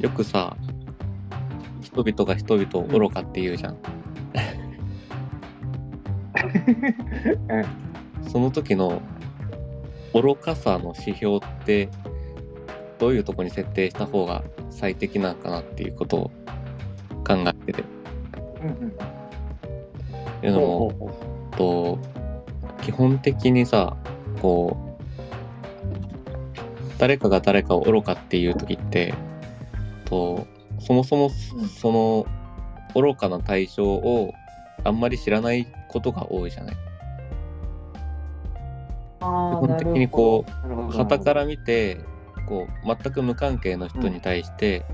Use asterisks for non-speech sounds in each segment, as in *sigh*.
よくさ、人々が人々を愚かって言うじゃん。*laughs* その時の愚かさの指標ってどういうとこに設定した方が最適なんかなっていうことを考えてて。うんうん。いうのも、と基本的にさこう誰かが誰かを愚かっていう時ってとそもそもうんその愚かな対象をあんまり知らないことが多いじゃない。基本的にこう傍から見てこう全く無関係の人に対して、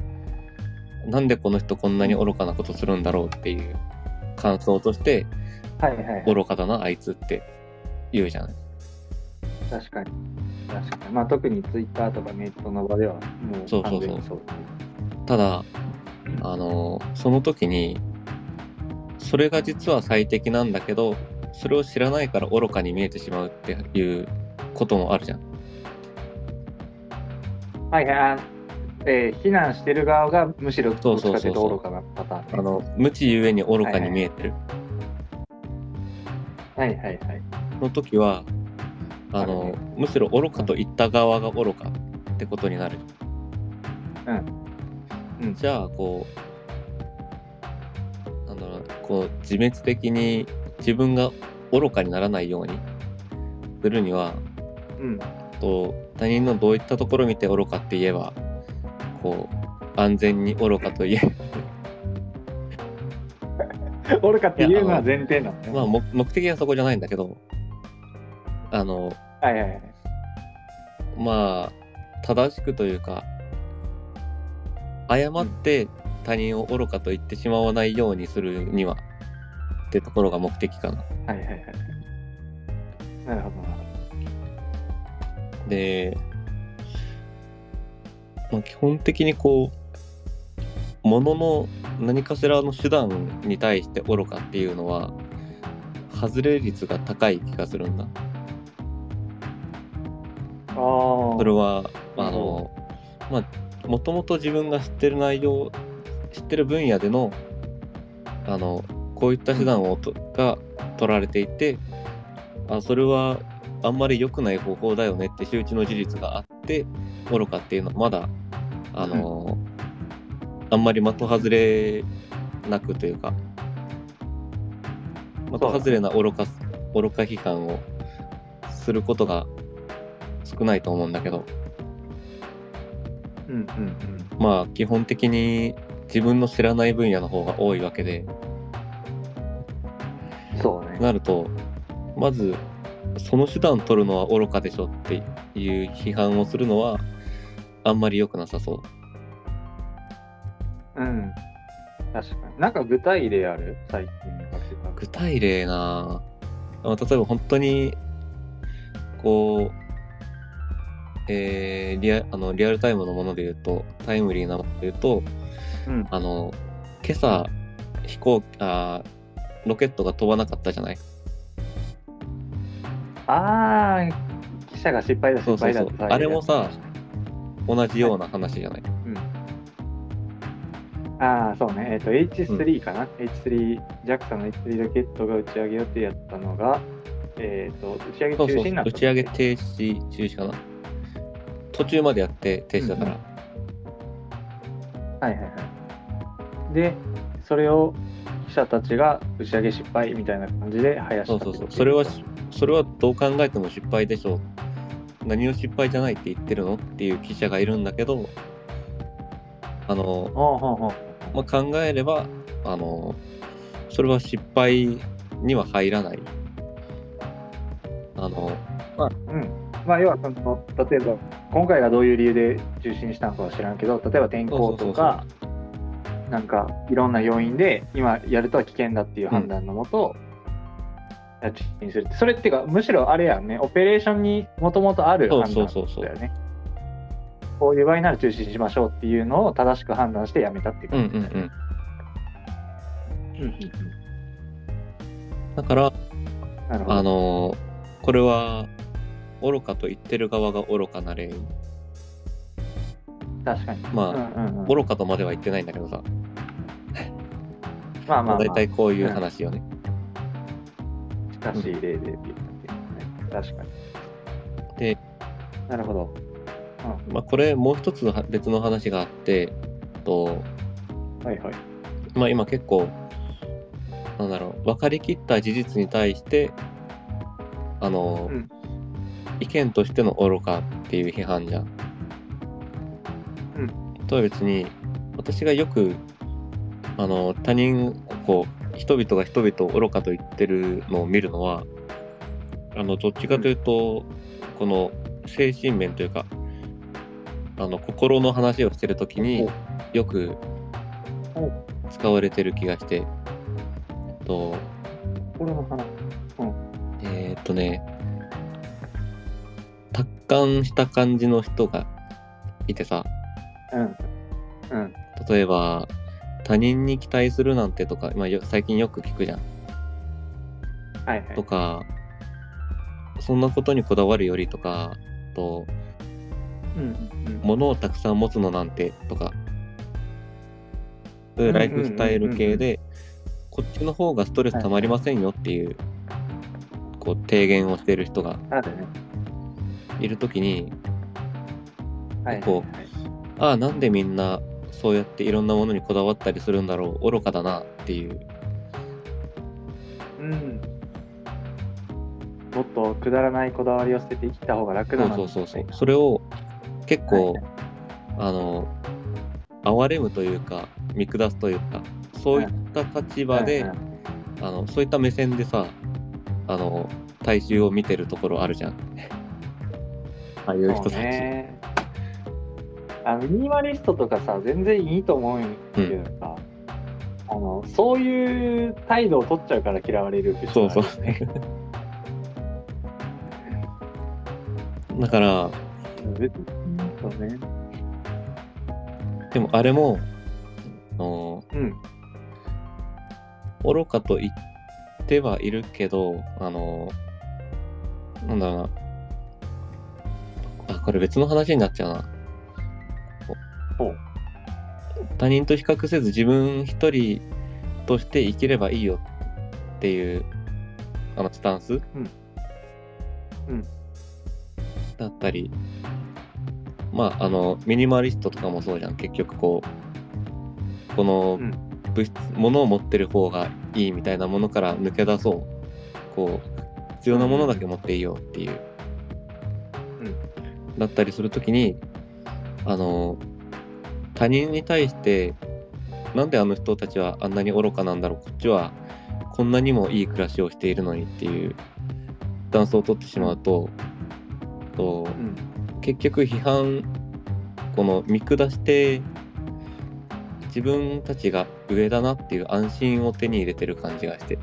なんでこの人こんなに愚かなことするんだろうっていう感想としてはいはいはい。愚かだなあいつって言うじゃない。確かに。確かに。まあ特にツイッターとかネットの場ではもうそうそうそう。ただあのその時にそれが実は最適なんだけどそれを知らないから愚かに見えてしまうっていうこともあるじゃん。はいはいあ。えー、避難してる側がむしろどっちかというと愚かなパターンね、あの無知ゆえに愚かに見えてる。はいはいはい。の時はあのなるほどむしろ愚かと言った側が愚かってことになる。うんじゃあこうなんだろうなこう自滅的に自分が愚かにならないようにするにはうん。と他人のどういったところを見て愚かって言えばこう安全に愚かと言え *laughs* 愚かっていうのは前提なのね。まあ目目的はそこじゃないんだけどあのはいはいはい。まあ正しくというか誤って他人を愚かと言ってしまわないようにするにはってところが目的かな。はいはいはい。なるほどな。で、まあ、基本的にこうものの何かしらの手段に対して愚かっていうのは外れ率が高い気がするんだ。ああ。それはあの、まあもともと自分が知ってる内容知ってる分野でのあのこういった手段をとが取られていてあそれはあんまり良くない方法だよねって周知の事実があって愚かっていうのはまだあの、あんまり的外れなくというか的外れな愚か愚か批判をすることが少ないと思うんだけどうんうんうん。まあ基本的に自分の知らない分野の方が多いわけでそうね。なるとまずその手段取るのは愚かでしょっていう批判をするのはあんまり良くなさそううん。確かに。なんか具体例ある最近見かけた。具体例なあ例えば本当にこうえーリアあのリアルタイムのもので言うとタイムリーなもので言うとうん。あの今朝飛行あーロケットが飛ばなかったじゃない？ああ、記者が失敗だ、そうそうそう。失敗だって騒いでるあれもさ同じような話じゃない、ああ、そうね。えっ、と、H3 かな、?H3、JAXA の H3 ロケットが打ち上げ予定やったのが、えっ、と、打ち上げ中そうそう止になった打ち上げ停止中止かな？途中までやって停止だから、はいはいはい。で、それを記者たちが打ち上げ失敗みたいな感じで生やしたそうそうそう。それはそれはどう考えても失敗でしょう。何を失敗じゃないって言ってるのっていう記者がいるんだけどあの、まあ、考えればあのそれは失敗には入らない。あのうん。まあ、要はその、例えば、今回がどういう理由で中止にしたのかは知らんけど、例えば天候とか、なんかいろんな要因で、今やるとは危険だっていう判断のもと、中止にする。それっていうか、むしろあれやんね、オペレーションにもともとあるそう判断そうそうそうだよね。こういう場合なら中止にしましょうっていうのを正しく判断してやめたっていううん感じだよね。うんうんうんうんうんだからなるほど。あのこれは愚かと言ってる側が愚かな例確かに。まあうんうんうん、愚かとまでは言ってないんだけどさ、まあまあ、まあ、大体こういう話よね。近しい例でっていう感じですね。確かに。で、なるほど。まあ、これもう一つは別の話があって、とはいはい。まあ、今結構、なんだろう、分かりきった事実に対して、あの、うん意見としての愚かっていう批判じゃん。うん。とは別に、私がよく、あの、他人、こう、人々が人々を愚かと言ってるのを見るのは、あの、どっちかというと、この精神面というか、あの、心の話をしてるときに、よくお使われてる気がして、と、これの話。えーっとね、達観した感じの人がいてさ、うん。うん。例えば、他人に期待するなんてとか、まあ、よ最近よく聞くじゃん。はいはい。とか、そんなことにこだわるよりとか、と、うんうん物をたくさん持つのなんてとか、そういうライフスタイル系で、こっちの方がストレス溜まりませんよっていう、こう、提言をしている人があるね。いるときに、はいはいこああ、なんでみんなそうやっていろんなものにこだわったりするんだろう、愚かだなっていう。うん。もっとくだらないこだわりを捨てて生きた方が楽だな。そうそうそうそう。それを結構、はいあの、哀れむというか、見下すというか、そういった立場で、うんうんあの、そういった目線でさ、あの、大衆を見てるところあるじゃん。ああいう人たち。ね。あミニマリストとかさ、全然いいと思うんだけどさ、あの、そういう態度を取っちゃうから嫌われるって人そうそうね。*laughs* だから、そうね。でもあれも、あのうん。愚かと言ってはいるけど、あの、なんだろうな。あ、これ別の話になっちゃうな。他人と比較せず自分一人として生きればいいよっていう、あの、スタンス、うんだったり、まあ、あの、ミニマリストとかもそうじゃん。結局こう、このうん物質、物を持ってる方がいいみたいなものから抜け出そう。こう、必要なものだけ持っていいよっていう。だったりするときに、あの、他人に対して、なんであの人たちはあんなに愚かなんだろう、こっちはこんなにもいい暮らしをしているのにっていうスタンスを取ってしまうと、とうん。結局批判この見下して自分たちが上だなっていう安心を手に入れてる感じがして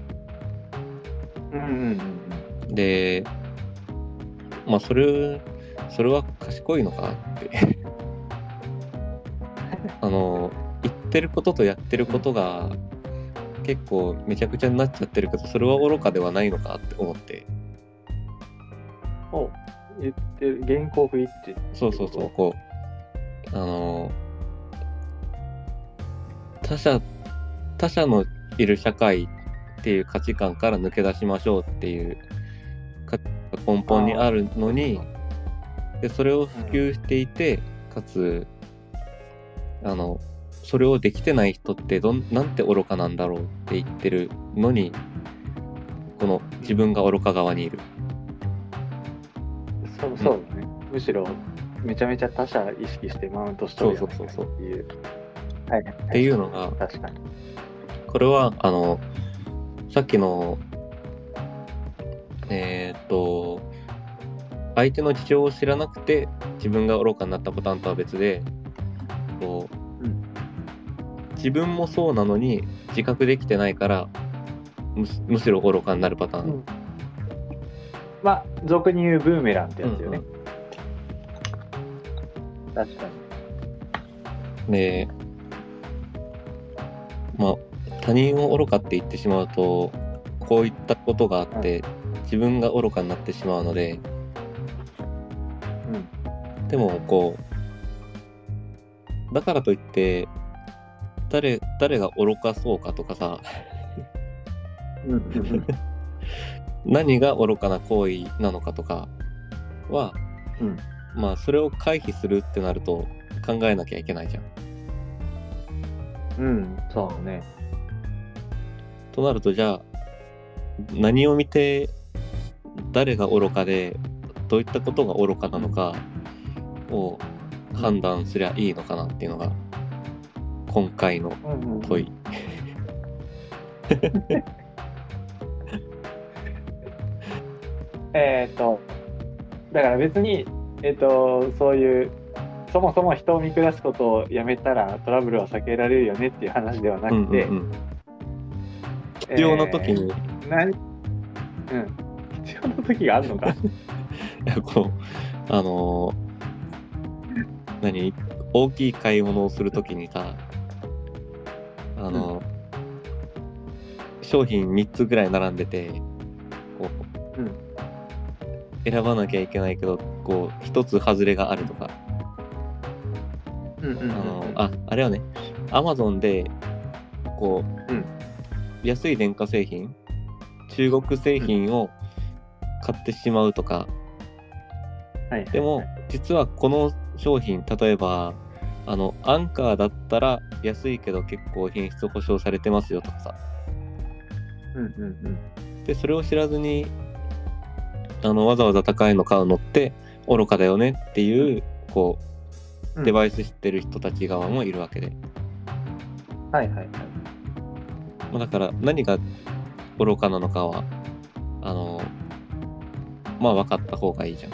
うんうんうんでまあそれそれは賢いのかって *laughs* あの言ってることとやってることが結構めちゃくちゃになっちゃってるけどそれは愚かではないのかって思ってうん。お言ってる、原稿不一致。そうそうそう、こう、あのー他者、他者のいる社会っていう価値観から抜け出しましょうっていうか根本にあるのに、でそれを普及していて、かつ、あの、それをできてない人ってどん、なんて愚かなんだろうって言ってるのに、この自分が愚か側にいる。そうそうだね。むしろ、めちゃめちゃ他者意識してマウントしとるそうそうそうそうっていう。はいはい。っていうのが確かに。これは、あの、さっきの、えーっと、相手の事情を知らなくて自分が愚かになったパターンとは別で、こううん自分もそうなのに自覚できてないから、むしむしろ愚かになるパターン。うんまあ、俗に言うブーメランってやつよね。確かに。で、まあ、他人を愚かって言ってしまうと、こういったことがあって、自分が愚かになってしまうので、うん。でもこだからといって誰誰が愚かそうかとかさ。何が愚かな行為なのかとかは、うん。まあそれを回避するってなると考えなきゃいけないじゃん。うん、そうね。となるとじゃあ何を見て誰が愚かでどういったことが愚かなのかを判断すりゃいいのかなっていうのが今回の問い。*laughs* えっ、と、だから別に、えっ、と、そういう、そもそも人を見下すことをやめたらトラブルは避けられるよねっていう話ではなくて、うんうんうん必要な時に、えー何うん、必要な時があるのか。*laughs* いやこうあのー何？大きい買い物をするときにさあのー商品3つぐらい並んでてこう、うん。選ばなきゃいけないけどこう1つ外れがあるとか。うんうんうんあのああれはねアマゾンでこう、うん。安い電化製品中国製品を買ってしまうとか、はい、でも実はこの商品例えばあのアンカーだったら安いけど結構品質保証されてますよとかさ。うんうんうん。でそれを知らずにあのわざわざ高いの買うのって愚かだよねっていうこううん。デバイス知ってる人たち側もいるわけで、はいはいはい。まあ、だから何が愚かなのかはあのまあ分かった方がいいじゃん。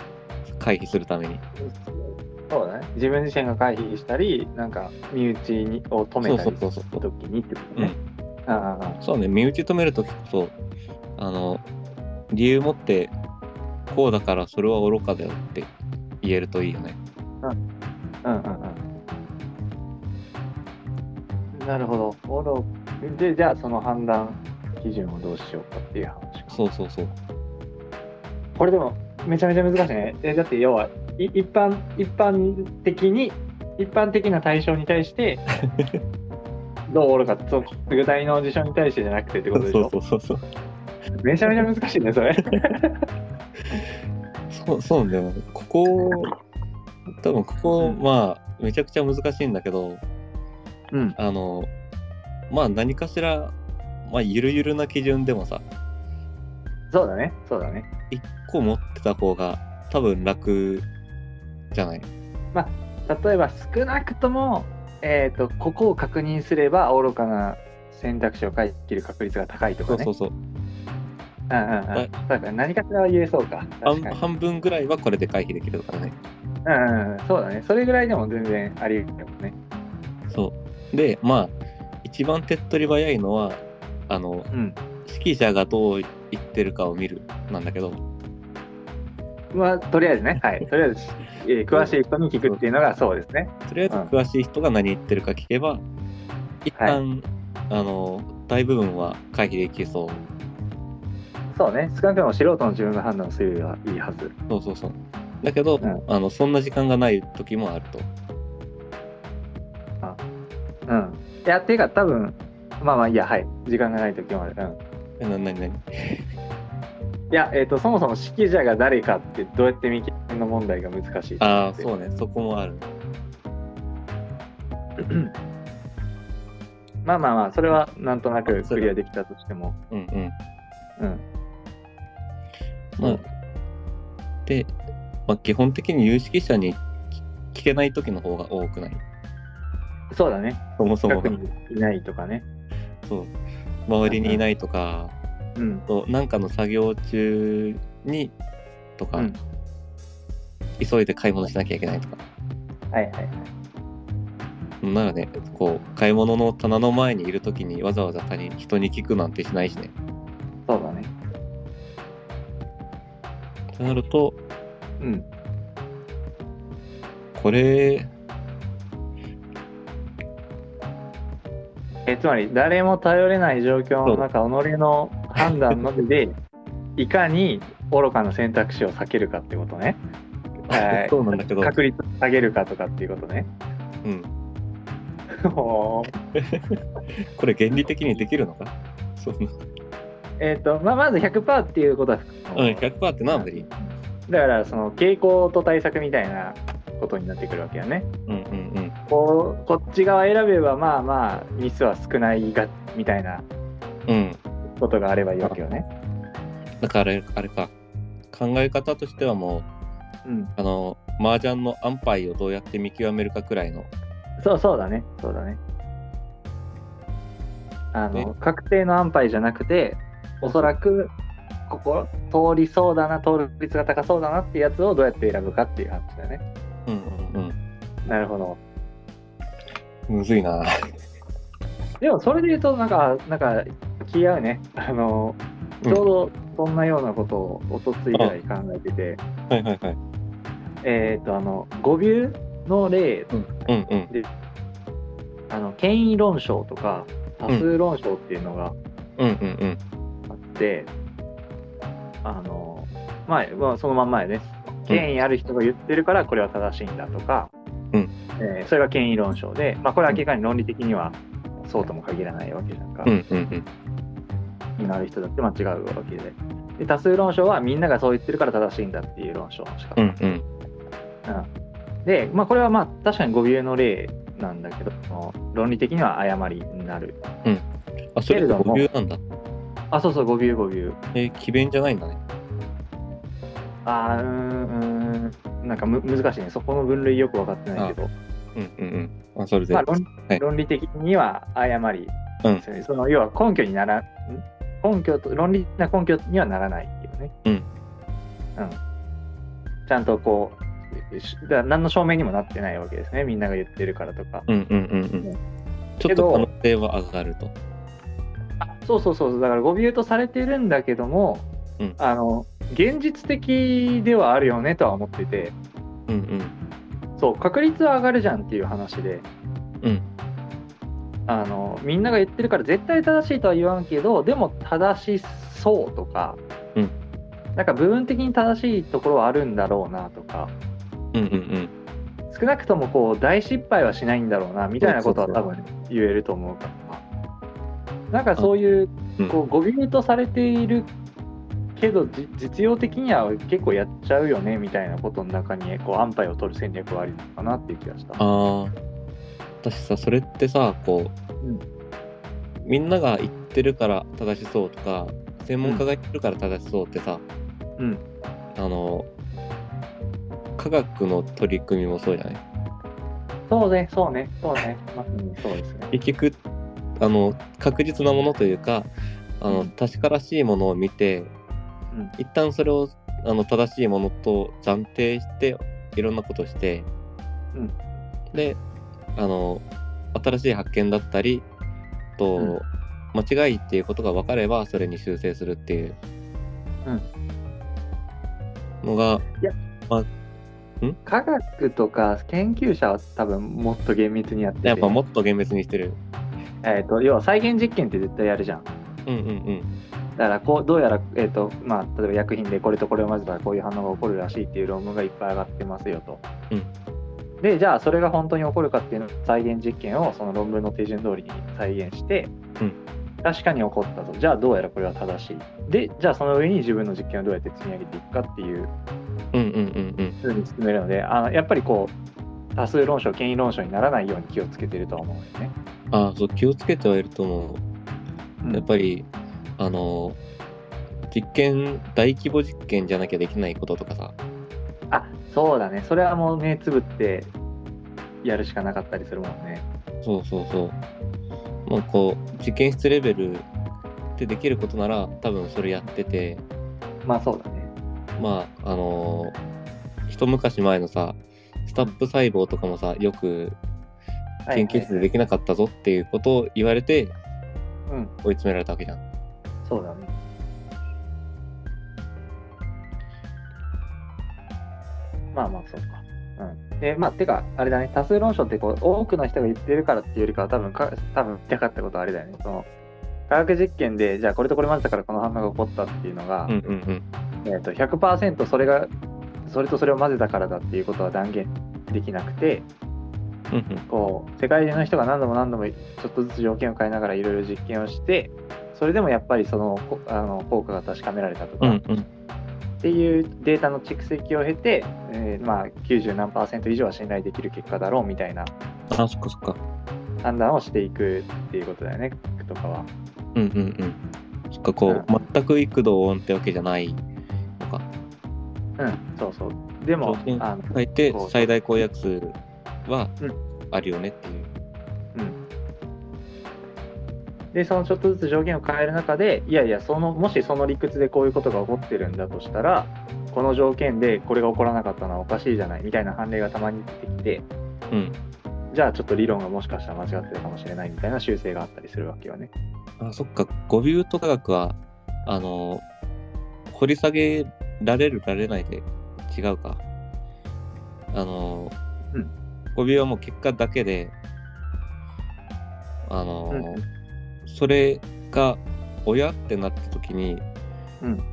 回避するためにそうだね。自分自身が回避したり、なんか身内にを止めたりする時にってことねうん。あそうね身内止めるときこそあの理由持ってこうだからそれは愚かだよって言えるといいよねうんうんうん。なるほど。おろで、じゃあその判断基準をどうしようかっていう話か。そうそうそうこれでもめちゃめちゃ難しいね。えだって要はい一般一般的に一般的な対象に対して *laughs* どうおるかその具体の事象に対してじゃなくてってことでしょ？そうそうそうそうめちゃめちゃ難しいねそれ。*laughs* そうそうなんだよ。ここ多分ここまあめちゃくちゃ難しいんだけどうん。あのまあ何かしらまあゆるゆるな基準でもさそうだねそうだね。一個持ってた方が多分楽じゃない例えば少なくとも、えー、とここを確認すれば愚かな選択肢を回避できる確率が高いとかね。そうそうそううんうんうん。だから何かしらは言えそうか。半半分ぐらいはこれで回避できるからねうんうんうん。そうだね。それぐらいでも全然あり得るよね。そうでまあ一番手っ取り早いのはあのうん。指揮者がどう言ってるかを見るなんだけどまあ、とりあえずね。はい。とりあえず、えー詳しい人に聞くっていうのがそうですね。とりあえずうん詳しい人が何言ってるか聞けば、一旦、あの大部分は回避できそうそうね。少なくとも素人の自分が判断するよりはいいはず。そうそうそうだけど、うんあのそんな時間がない時もあるとうん。いや、っていうか多分、まあまあいいや、はい。時間がない時もある。うん。えな何何いや、えっ、と、そもそも指揮者が誰かってどうやって見極めるの問題が難しい。ああそうねそこもある *clears throat* まあまあまあ、それはなんとなくクリアできたとしても。うんうんうん。まあで、まあ、基本的に有識者に聞けない時の方が多くない？そうだね。そもそもいないとかね。そう周りにいないとか、うん。となんかの作業中にとか、うん急いで買い物しなきゃいけないとかはいはいはい。ならねこう買い物の棚の前にいる時にわざわざ他人人に聞くなんてしないしねそうだね。となるとうん。これえつまり、誰も頼れない状況の中、己の判断のみで、いかに愚かな選択肢を避けるかってことね。はいそうなんだけど、確率を下げるかとかっていうことね。うん、*laughs* これ原理的にできるのか？そんな。えっ、と、まあ、まず100%っていうことは、うん、100%ってのは無理。だからその傾向と対策みたいなことになってくるわけよね。うんうんうん。こうこっち側選べばまあまあミスは少ないがみたいなうん。ことがあればいいわけよね。だからあれ、あれか。考え方としてはもう、うん、あの、麻雀の安牌をどうやって見極めるかくらいの。そうそうだねそうだね。あのえ確定の安牌じゃなくておそらくここ通りそうだな通る率が高そうだなってやつをどうやって選ぶかっていう話だよね。うんうんなるほど。うん。むずいな。でもそれで言うとなんかなんか気合うね。あのちょうどそんなようなことをおとついぐらい考えてて、はいはいはい。えっ、とあの語尾の例うんうん。であの権威論証とか多数論証っていうのがうんうんうん。あって、あのまあ、まあ、そのまんまやね権威ある人が言ってるからこれは正しいんだとか、うんえーそれが権威論証で、まあ、これは明らかに論理的にはそうとも限らないわけじゃんか、うんうんうん。のある人だって間違うわけで。で多数論証はみんながそう言ってるから正しいんだっていう論証の仕方、うんうん。で、まあ、これはまあ確かに語尾の例なんだけどその論理的には誤りになる。あ、それってけれども語尾なんだ。あそうそう語尾語尾。えー、奇弁じゃないんだね。あーうーんなんかむ難しいね。そこの分類よく分かってないけどうんうんうん。あ、それで。まあ論はい。論理的には誤り。うん。その要は根拠にならん根拠と論理的な根拠にはならないっていうね。うん。うん。ちゃんとこうしだから何の証明にもなってないわけですね。みんなが言ってるからとか。うんうんうんうん。ね。ちょっと可能性は上がると。あそうそうそうだから語尾とされてるんだけども、うん。あの現実的ではあるよねとは思ってて。うんうん。そう確率は上がるじゃんっていう話で。うん。あのみんなが言ってるから絶対正しいとは言わんけどでも正しそうとか、うん。なんか部分的に正しいところはあるんだろうなとか。うんうんうん。少なくともこう大失敗はしないんだろうなみたいなことは多分言えると思うから。なんかそういううん。こう語尾とされているけどじ実用的には結構やっちゃうよねみたいなことの中にこう安牌を取る戦略はありなのかなっていう気がした。ああ。私さ、それってさ、こう、うんみんなが言ってるから正しそうとか、専門家が言ってるから正しそうってさ、うんあの、科学の取り組みもそうじゃない？そうね、そうね、そうね、まさにそうですね。結局、あの、確実なものというか、あの、うん確からしいものを見て、うん。一旦それをあの正しいものと暫定していろんなことをして、うん。であの新しい発見だったりと、うん。間違いっていうことが分かればそれに修正するっていうのが、科学とか研究者は多分もっと厳密にやってて、やっぱもっと厳密にしてる。えー、と要は再現実験って絶対やるじゃん。うんうんうんだからこうどうやら、えーとまあ、例えば薬品でこれとこれを混ぜたらこういう反応が起こるらしいっていう論文がいっぱい上がってますよと。でじゃあそれが本当に起こるかっていうの再現実験をその論文の手順通りに再現して、うん確かに起こったとじゃあどうやらこれは正しいでじゃあその上に自分の実験をどうやって積み上げていくかっていううんうんうんうんふうに進めるのであのやっぱりこう多数論証権威論証にならないように気をつけてるとは思うんですね。ああそう気をつけてはいると思う。うんやっぱりあの実験大規模実験じゃなきゃできないこととかさあそうだねそれはもう目つぶってやるしかなかったりするもんね。そうそうそうまあこう実験室レベルでできることなら多分それやっててまあそうだね。まああの一昔前のさスタップ細胞とかもさよく研究室でできなかったぞっていうことを言われてうん追い詰められたわけじゃん。そうだね。まあまあそうか。うん。で、まあ、てか、あれだね、多数論証ってこう、多くの人が言ってるからっていうよりかは、多分か、多分言いたかったことはあれだよね。その、科学実験で、じゃあこれとこれ混ぜたからこの反応が起こったっていうのが、うんうんうんえっと100%それが、それとそれを混ぜたからだっていうことは断言できなくて、うんうんこう世界中の人が何度も何度もちょっとずつ条件を変えながらいろいろ実験をしてそれでもやっぱりそのこあの効果が確かめられたとか、うんうん。っていうデータの蓄積を経て、えーまあ、90何パーセント以上は信頼できる結果だろうみたいなあそっかそっか。判断をしていくっていうことだよねとかは。うんうんうん。そっかこう、う全く幾度オンってわけじゃないのか。うん、そうそう。でもあいて最大公約数はうん。あるよねっていうで、そのちょっとずつ条件を変える中で、いやいや、そのもしその理屈でこういうことが起こってるんだとしたら、この条件でこれが起こらなかったのはおかしいじゃないみたいな判例がたまに出てきて、うん。じゃあちょっと理論がもしかしたら間違ってるかもしれないみたいな修正があったりするわけよね。あそっか。語ビュート科学はあの掘り下げられるられないで違うか。あの、うん。語ビューはもう結果だけであの、うんそれが親ってなった時に、うん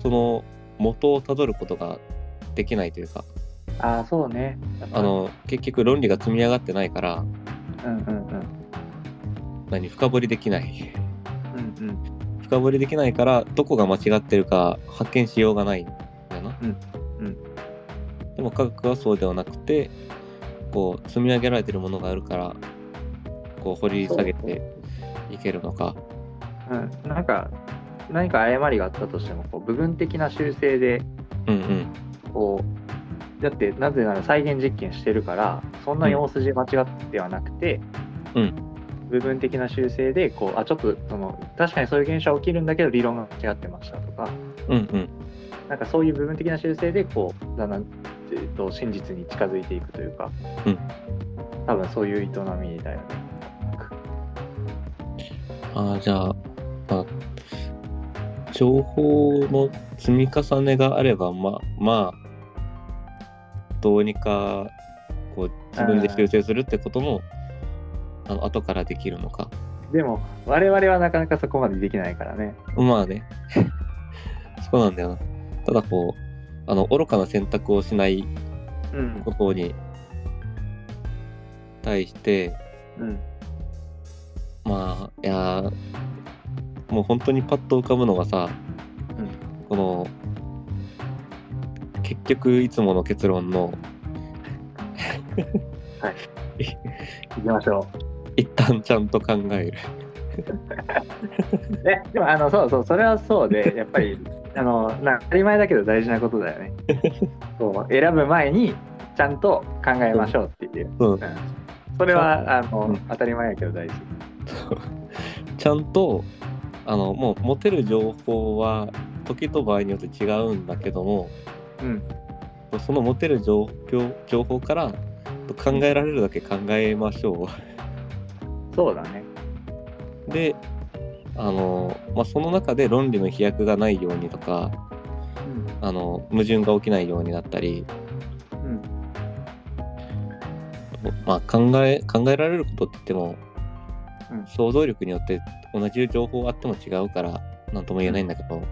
その元をたどることができないというかああ、そうね。あ、の結局論理が積み上がってないからうんうんうん。何深掘りできないうんうん。深掘りできないからどこが間違ってるか発見しようがないんだよな。うんうんでも科学はそうではなくてこう積み上げられてるものがあるからこう掘り下げていけるのか。うん、なんか、何か誤りがあったとしても、こう部分的な修正で、こう、だって、なぜなら再現実験してるから、そんなに大筋間違ってはなくて、うん。部分的な修正で、こう、あ、ちょっと、その、確かにそういう現象は起きるんだけど、理論が間違ってましたとか、うんうん。なんかそういう部分的な修正で、こう、だんだん、えっと、真実に近づいていくというか、うん。多分そういう営みだよね。ああじゃあ、まあ、情報の積み重ねがあればまあまあどうにかこう自分で修正するってこともあの後からできるのか。でも、我々はなかなかそこまでできないからね。まあね。*laughs* そうなんだよな。ただこう、あの、愚かな選択をしないうんこ。とに対して、うん。まあ、いやーもう本当にパッと浮かぶのがさ、うんこの、結局いつもの結論の、*laughs* 行きましょ一旦ちゃんと考える。う。え、でも、あの、そうそう、それはそうで、やっぱり、あの、な当たり前だけど大事なことだよね。*laughs* そう選ぶ前に、ちゃんと考えましょうっていう。うんうんそれは、あの、うん当たり前やけど大事。*laughs* ちゃんと、あの、もう持てる情報は時と場合によって違うんだけども、うん。その持てる情報情報から考えられるだけ考えましょそうだね。う。で、あの、まあ、その中で論理の飛躍がないようにとか、あの、矛盾が起きないようになったり、うん。うん。まあ、考え、考えられることって言っても、うん想像力によって同じ情報あっても違うから、なんとも言えないんだけど、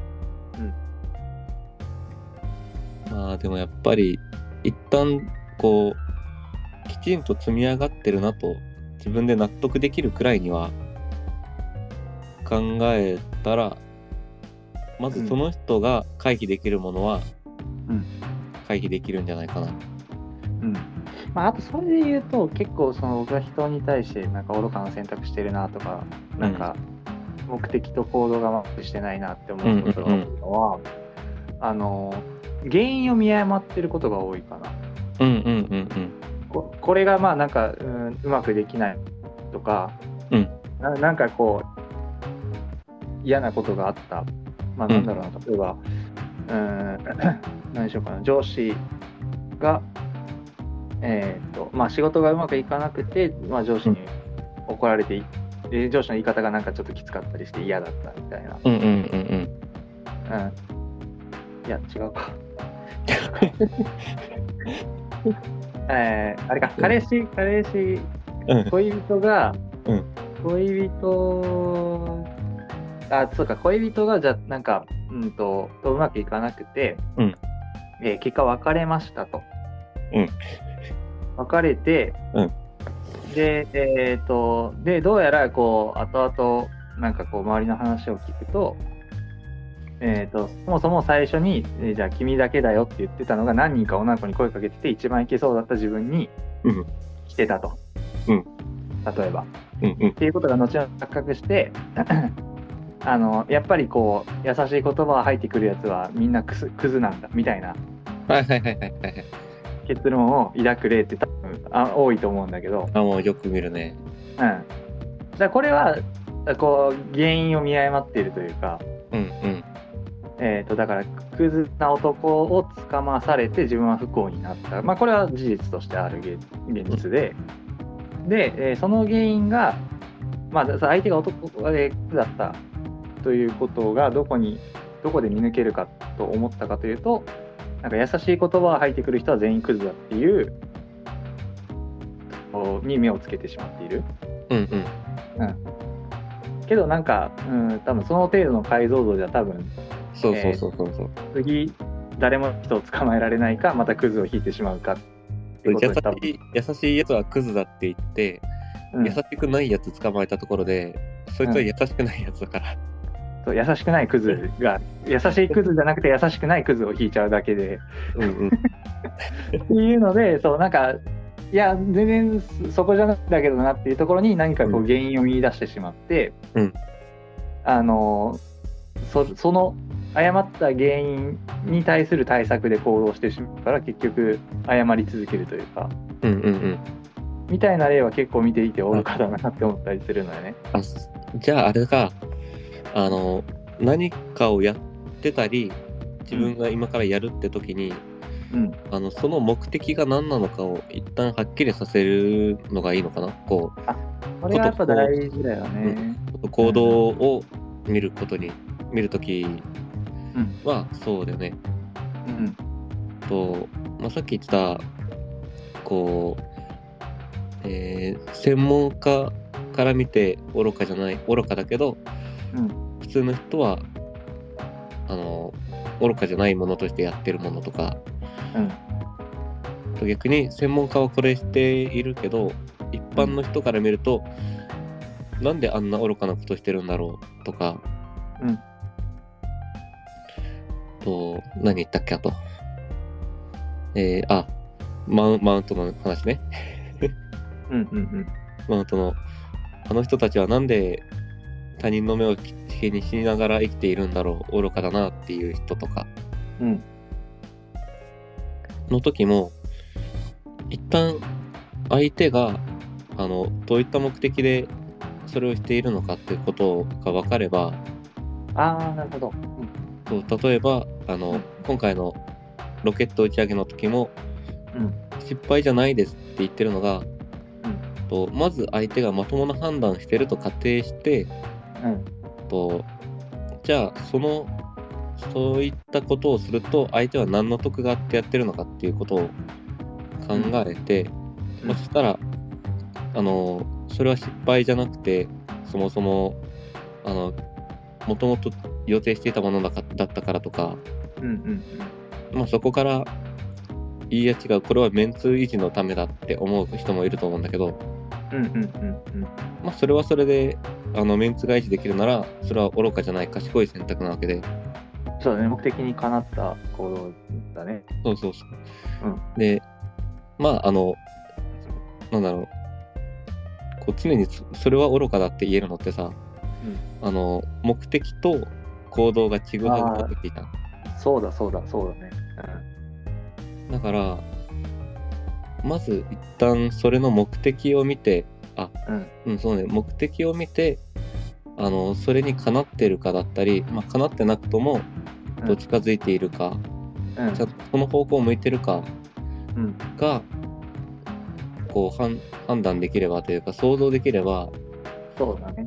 まあ、でもやっぱり、一旦、こう、きちんと積み上がってるなと、自分で納得できるくらいには、考えたら、まずその人が回避できるものはうん、回避できるんじゃないかな。うん。まあ、あと、それで言うと、結構、その、僕が人に対して、なんか愚かな選択してるなとか、なんか、目的と行動がマッチしてないなって思うことが多いのは、あの、原因を見誤ってることが多いかな。うんうんうんうん。ここれがまあなんか、うん、うまくできないとか、うん。ななんかこう嫌なことがあった。まあなんだろうな、例えばうん *clears throat* 何でしょうかな。上司がえーっとまあ仕事がうまくいかなくて、まあ、上司に怒られてい、で上司の言い方がなんかちょっときつかったりして嫌だったみたいな、うんうんうんうん。うん、いや違うか。*laughs* えー、あれか。彼氏彼氏うん。恋人が、うん。恋人あそうか。恋人がじゃあなんかうんととうまくいかなくて、うん。えー結果別れましたと、うん別れて、うん。で、えっ、と、で、どうやら、こう、後々、なんかこう、周りの話を聞くと、えっ、と、そもそも最初に、えーじゃあ君だけだよって言ってたのが何人か女の子に声かけてて、一番いけそうだった自分にうん。来てたと。うん。例えば。うんうん。っていうことが後々発覚して、*clears throat* あの、やっぱりこう、優しい言葉が入ってくるやつはみんなクズクズなんだ、みたいな結論を抱く例って多分あ多いと思うんだけど、あ、もうよく見るね。うん。だこれは、こう、原因を見誤っているというか、うんうん。えっ、と、だから、クズな男を捕まされて自分は不幸になった。まあ、これは事実としてある現現実で、で、えーその原因が、まあ、相手が男でクズだったということが、どこに、どこで見抜けるかと思ったかというと、なんか優しい言葉が入ってくる人は全員クズだっていう、に目をつけてしまっている。うんうん。けどなんか、うん、多分その程度の解像度じゃ多分そうそうそうそうそう。次誰も人を捕まえられないかまたクズを引いてしまうか優しい優しいやつはクズだって言って、うん優しくないやつ捕まえたところで、そいつは優しくないやつだから。そう優しくないクズが優しいクズじゃなくて優しくないクズを引いちゃうだけでうんうん。っていうのでそうなんかいや全然そこじゃないんだけどなっていうところに何かこううん原因を見出してしまって、うんあのそその誤った原因に対する対策で行動してしまうから結局謝り続けるというかうんうんうん。みたいな例は結構見ていて愚かだなって思ったりするのよね。あすじゃああれか、あの、何かをやってたり、自分が今からやるって時に、うん、あのその目的が何なのかを一旦はっきりさせるのがいいのかな。こうこれがやっぱ大事だよね。行動を見ることに見るときうん。はそうだよね。うん。と、まあ、さっき言ってたこう、えー専門家から見て愚かじゃない愚かだけどうん。普通の人はあの愚かじゃないものとしてやってるものとかうん。と逆に専門家はこれしているけど一般の人から見ると、なんであんな愚かなことしてるんだろうとか、うん。と何言ったっけあと。えー、あマウマウントの話ね。*laughs* うんうんうん。マウントのあの人たちはなんで他人の目を気にしながら生きているんだろう愚かだなっていう人とか。うん。の時も一旦相手があのどういった目的でそれをしているのかっていうことが分かればああなるほど。そう例えばあの今回のロケット打ち上げの時もうん。失敗じゃないですって言ってるのがうん。とまず相手がまともな判断してると仮定してうんとじゃあそのそういったことをすると相手は何の得があってやってるのかっていうことを考えて、うん。まあそしたらあのそれは失敗じゃなくてそもそもあのもともと予定していたものだったからとか、うんうんまあ、そこからいいや違うこれはメンツ維持のためだって思う人もいると思うんだけど、うんうんうんうんまあ、それはそれであのメンツが維持できるならそれは愚かじゃない賢い選択なわけでそうだね目的にかなった行動だね。そうそうそう。うんで、まあ、あの、なんだろう、こう常にそそれは愚かだって言えるのってさ、あの、目的と行動がちぐはぐな時じゃん。そうだそうだそうだね。だから、まず一旦それの目的を見て、あ、うん。うん、そうね、目的を見て、あの、それにかなってるかだったり、まあ、かなってなくとも、うん。どう近づいているか、うん。うんちゃんとその方向を向いてるかうん。が、こう判判断できればというか想像できればそうだね。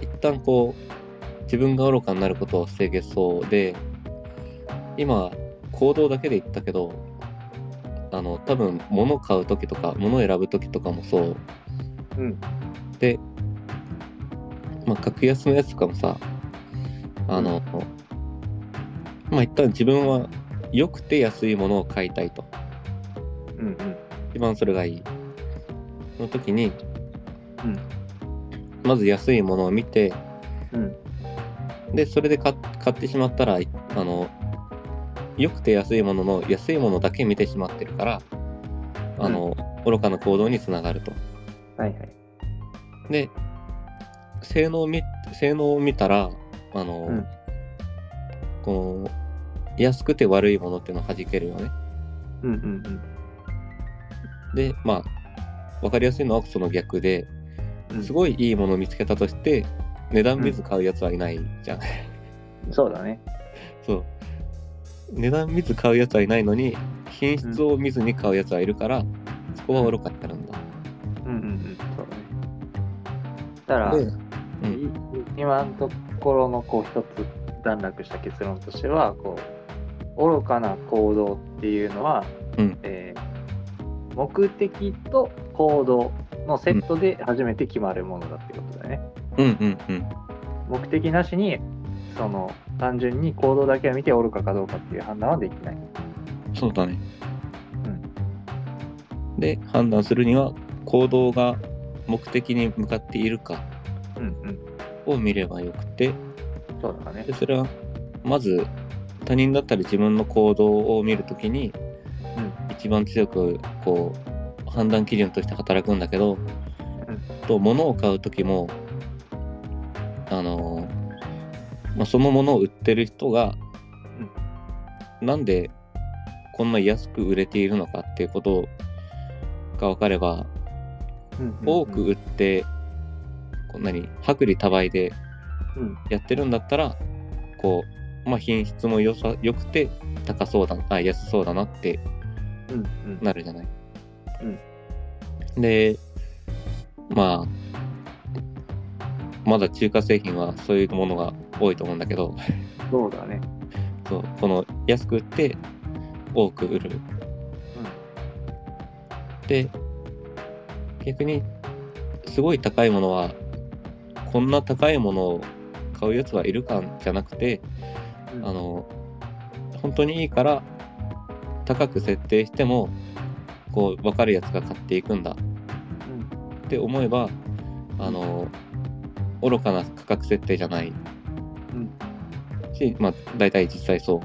一旦こう自分が愚かになることを防げそうで今行動だけで言ったけどあの多分物を買う時とか物を選ぶ時とかもそううんで、まあ、格安のやつとかもさあの、まあ一旦自分は良くて安いものを買いたいとうんうん一番それがいい。の時にうん。まず安いものを見てうん。でそれで買買ってしまったらあの良くて安いものの安いものだけ見てしまってるからあの、愚かな行動につながると。はいはい。で性能を見性能を見たらあの、うんこの安くて悪いものっていうのを弾けるよね。うんうんでまあ分かりやすいのはその逆でうん。すごいいいものを見つけたとして値段見ず買うやつはいないじゃん。そうだね。*laughs* そう値段見ず買うやつはいないのに品質を見ずに買うやつはいるから、そこは愚かになるんだ。うんうんうん。そうだね。だから、で、うんい今のところのこう一つ段落した結論としてはこう愚かな行動っていうのは、うんえー目的と行動のセットで初めて決まるものだってことだよね。うんうんうん目的なしにその単純に行動だけを見て愚かかどうかっていう判断はできない。そうだね。で判断するには行動が目的に向かっているかうんうん。を見ればよくてそうだねで。それはまず他人だったり自分の行動を見るときにうん一番強くこう判断基準として働くんだけど、うんと物を買う時もあのまあ、そのものを売ってる人が、なんでこんな安く売れているのかっていうことが分かればうんうんうん。多く売ってこんなに薄利多売でうん。やってるんだったらこう、まあ、品質も良さ良くて高そうだあ安そうだなってうんうん。なるじゃない。でまあまだ中華製品はそういうものが多いと思うんだけどそうだね。そうこの安く売って多く売る。で逆にすごい高いものはこんな高いものを買うやつはいるかじゃなくてうんあの本当にいいから高く設定してもこう分かるやつが買っていくんだうんって思えばあの愚かな価格設定じゃない。うん。しまあ大体実際そう。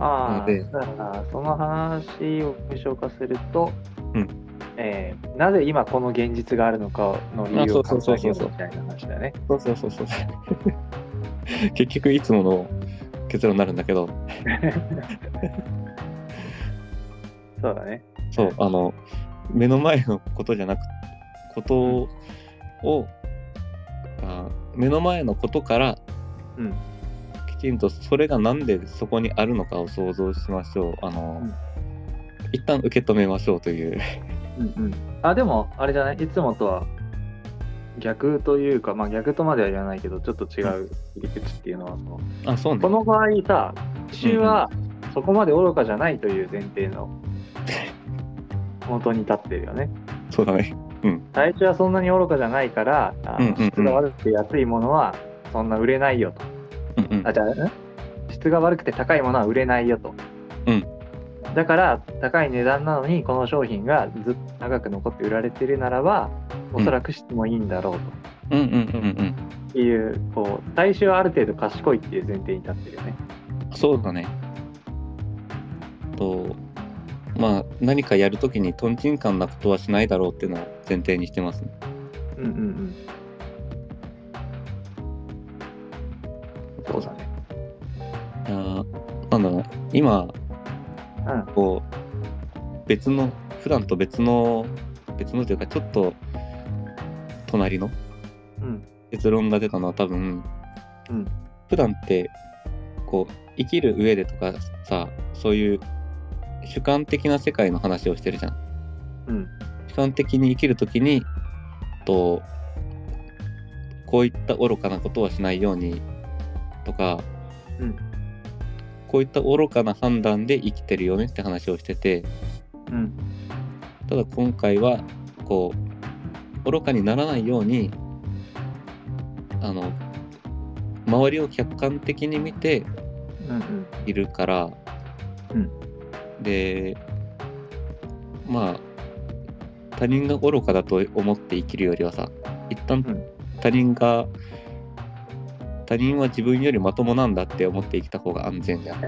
ああ、だからその話を無償化すると、うん。えーなぜ今この現実があるのかの理由を考えようみたいな話だよね。そうそうそうそう。*laughs* 結局いつもの結論になるんだけど。*laughs* そうだね。そうあの目の前のことじゃなくことを、あ目の前のことからうん。きちんとそれがなんでそこにあるのかを想像しましょう。あの、うん。一旦受け止めましょうという。うんうん。あ、でも、あれじゃない？いつもとは逆というか、まあ逆とまでは言わないけど、ちょっと違う入り口っていうのは、そのあそうね。この場合さ、奇襲はそこまで愚かじゃないという前提の元に立ってるよね。そうだね。最初はそんなに愚かじゃないから、質が悪くて安いものはそんな売れないよと。うんうん。あ、じゃあ、ん質が悪くて高いものは売れないよと。うん。だから、高い値段なのに、この商品がずっと長く残って売られてるならば、おそらく質もいいんだろううんうんうんうん。という、こう、最初はある程度賢いっていう前提に立ってるよね。そうだね。とまあ何かやるときにとんちんかんなことはしないだろうっていうのを前提にしてますねうんうんうん。そうだね。いやーなんだろう今うん。こう別の普段と別の別のというかちょっと隣のうん。結論が出たのは多分、うん普段ってこう生きる上でとかさそういう主観的な世界の話をしてるじゃん。うん。主観的に生きるときにとこういった愚かなことはしないようにとか、うんこういった愚かな判断で生きてるよねって話をしててうん。ただ今回はこう愚かにならないようにあの周りを客観的に見てうんうん。いるから、うんでまあ他人が愚かだと思って生きるよりはさ一旦うん他人が、他人は自分よりまともなんだって思って生きた方が安全じゃん。*laughs*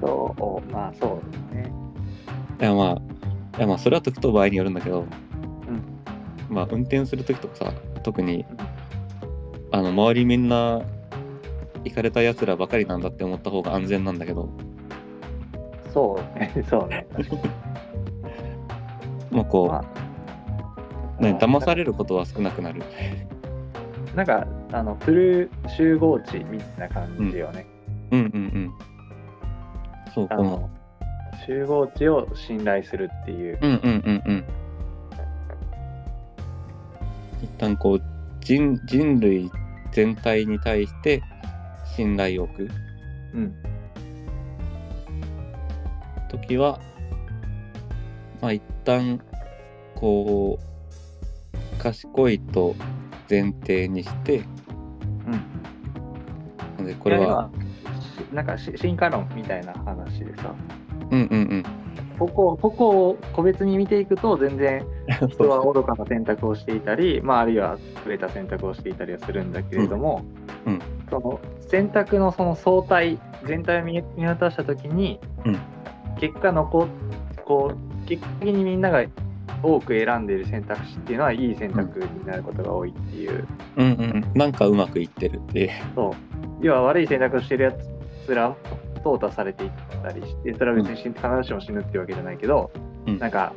そう、まあそうですね。いやまあ、いやまあそれは時と場合によるんだけど、んまあ運転する時とかさ、特に、あの周りみんな行かれたやつらばかりなんだって思った方が安全なんだけど、そうね、*laughs* そうね。確かにまあこう、まあね、騙されることは少なくなる。なんか、あの、フル集合値みたいな感じよね。うんうんうん。そう、この、集合値を信頼するっていう。うんうんうんうん。一旦こう人人類全体に対して信頼を置くうん。時はまあ一旦こう賢いと前提にしてうん。でこれはなんかし進化論みたいな話でさ、うんうんここ個々を個別に見ていくと全然う *laughs* ん人は愚かな選択をしていたり、まあ、あるいは優れた選択をしていたりはするんだけれども、うん。うん。その選択のその相対全体を見見渡した時に、うん。結果残こう結果的にみんなが多く選んでいる選択肢っていうのはいい選択になることが多いっていう、うんうんなんかうまくいってるってそう。要は悪い選択をしてるやつら淘汰されていったりしてそれは別に必ずしも死ぬっていうわけじゃないけど、うん。なんか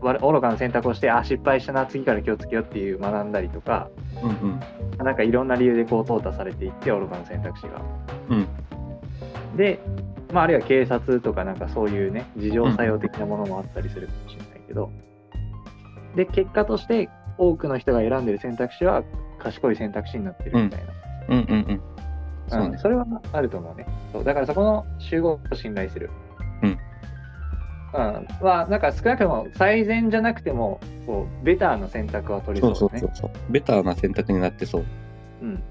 悪愚かな選択をしてあ失敗したな次から気をつけようっていう学んだりとかうんうん。なんかいろんな理由でこう淘汰されていって愚かな選択肢が。うん。で、まあ、あるいは警察とかなんかそういうね自情作用的なものもあったりするかもしれないけど、で結果として多くの人が選んでる選択肢は賢い選択肢になってるみたいな。うんうんうんそうねうん、それはあると思うね。そうだからそこの集合を信頼する。うん。うん。は、なんか少なくとも最善じゃなくても、こう、ベターな選択は取りそそうね。そうそうそうベターな選択になってそううん。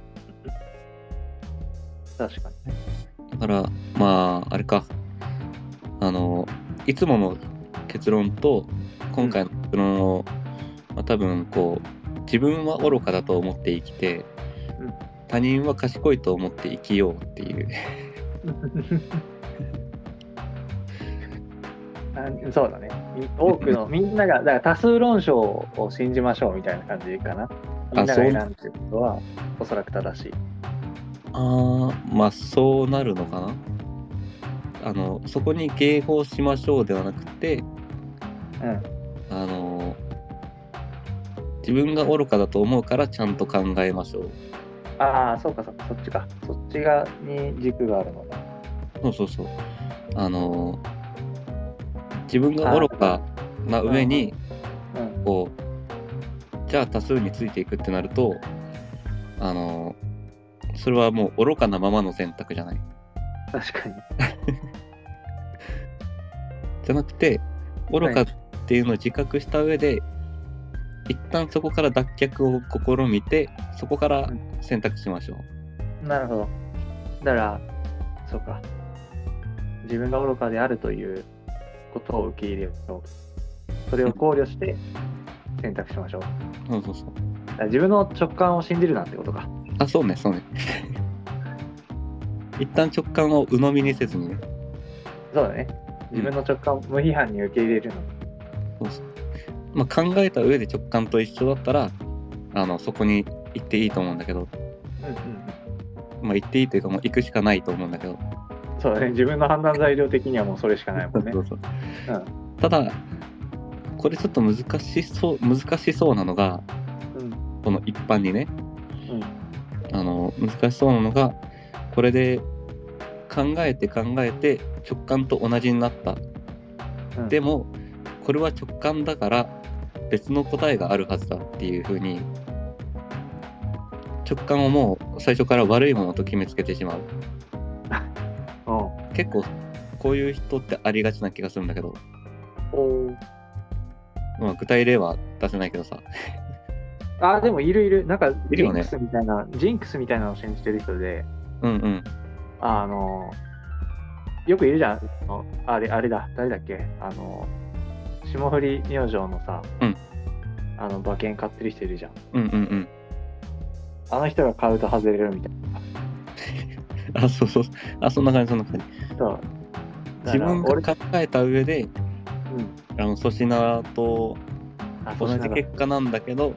確かに。だからまああれかあのいつもの結論と今回の結論を、まあ、多分こう自分は愚かだと思って生きて、うん他人は賢いと思って生きようっていう *laughs* あそうだね。み多くの、*laughs* みんなが、だから多数論証を信じましょうみたいな感じかな。みんなが選んでることは、おそらく正しい。あーまあそうなるのかなあのそこに迎合しましょうではなくてうん。あの自分が愚かだと思うからちゃんと考えましょうああ、そうかそうか、そっちか。そっちがに軸があるのか。そうそうそう。あのー自分が愚かな上に、うん。こう、じゃあ多数についていくってなると、あのーそれはもう愚かなままの選択じゃない？確かに。*laughs* じゃなくて、愚かっていうのを自覚した上で、一旦そこから脱却を試みて、そこから選択しましょう。なるほど。だから、そうか。自分が愚かであるということを受け入れよう。それを考慮して選択しましょう。そうそうそう。ら自分の直感を信じるなんてことか。あ、そうね、そうね。*laughs* 一旦直感を鵜呑みにせずにね。そうだね。自分の直感を無批判に受け入れるの。そうそうまあ、考えた上で直感と一緒だったらあのそこに行っていいと思うんだけど、うんうんまあ、行っていいというかもう行くしかないと思うんだけど、うん。そうだね。自分の判断材料的にはもうそれしかないもんねそ。うそううん。ただこれちょっと難しそう難しそうなのがうん。この一般にねうん。あの難しそうなのがこれで考えて考えて直感と同じになったうん、でもこれは直感だから別の答えがあるはずだっていう風に直感をもう最初から悪いものと決めつけてしまう。*laughs* うん。結構こういう人ってありがちな気がするんだけど、おー。まあ、具体例は出せないけどさ。あ、でもいるいる。なんか、ジンクスみたいな、ジンクスみたいなのを信じてる人で、うんうん。あの、よくいるじゃん。あれ、あれだ、誰だっけ？あの、霜降り明星のさ、うんあの馬券買ってる人いるじゃん。うんうんうん。あの人が買うと外れるみたい *laughs* あ、そうそう。あ、そんな感じ、そんな感じ。な。そう。自分が俺、考えた上で、うん、あの粗品とあ同じ結果なんだけど、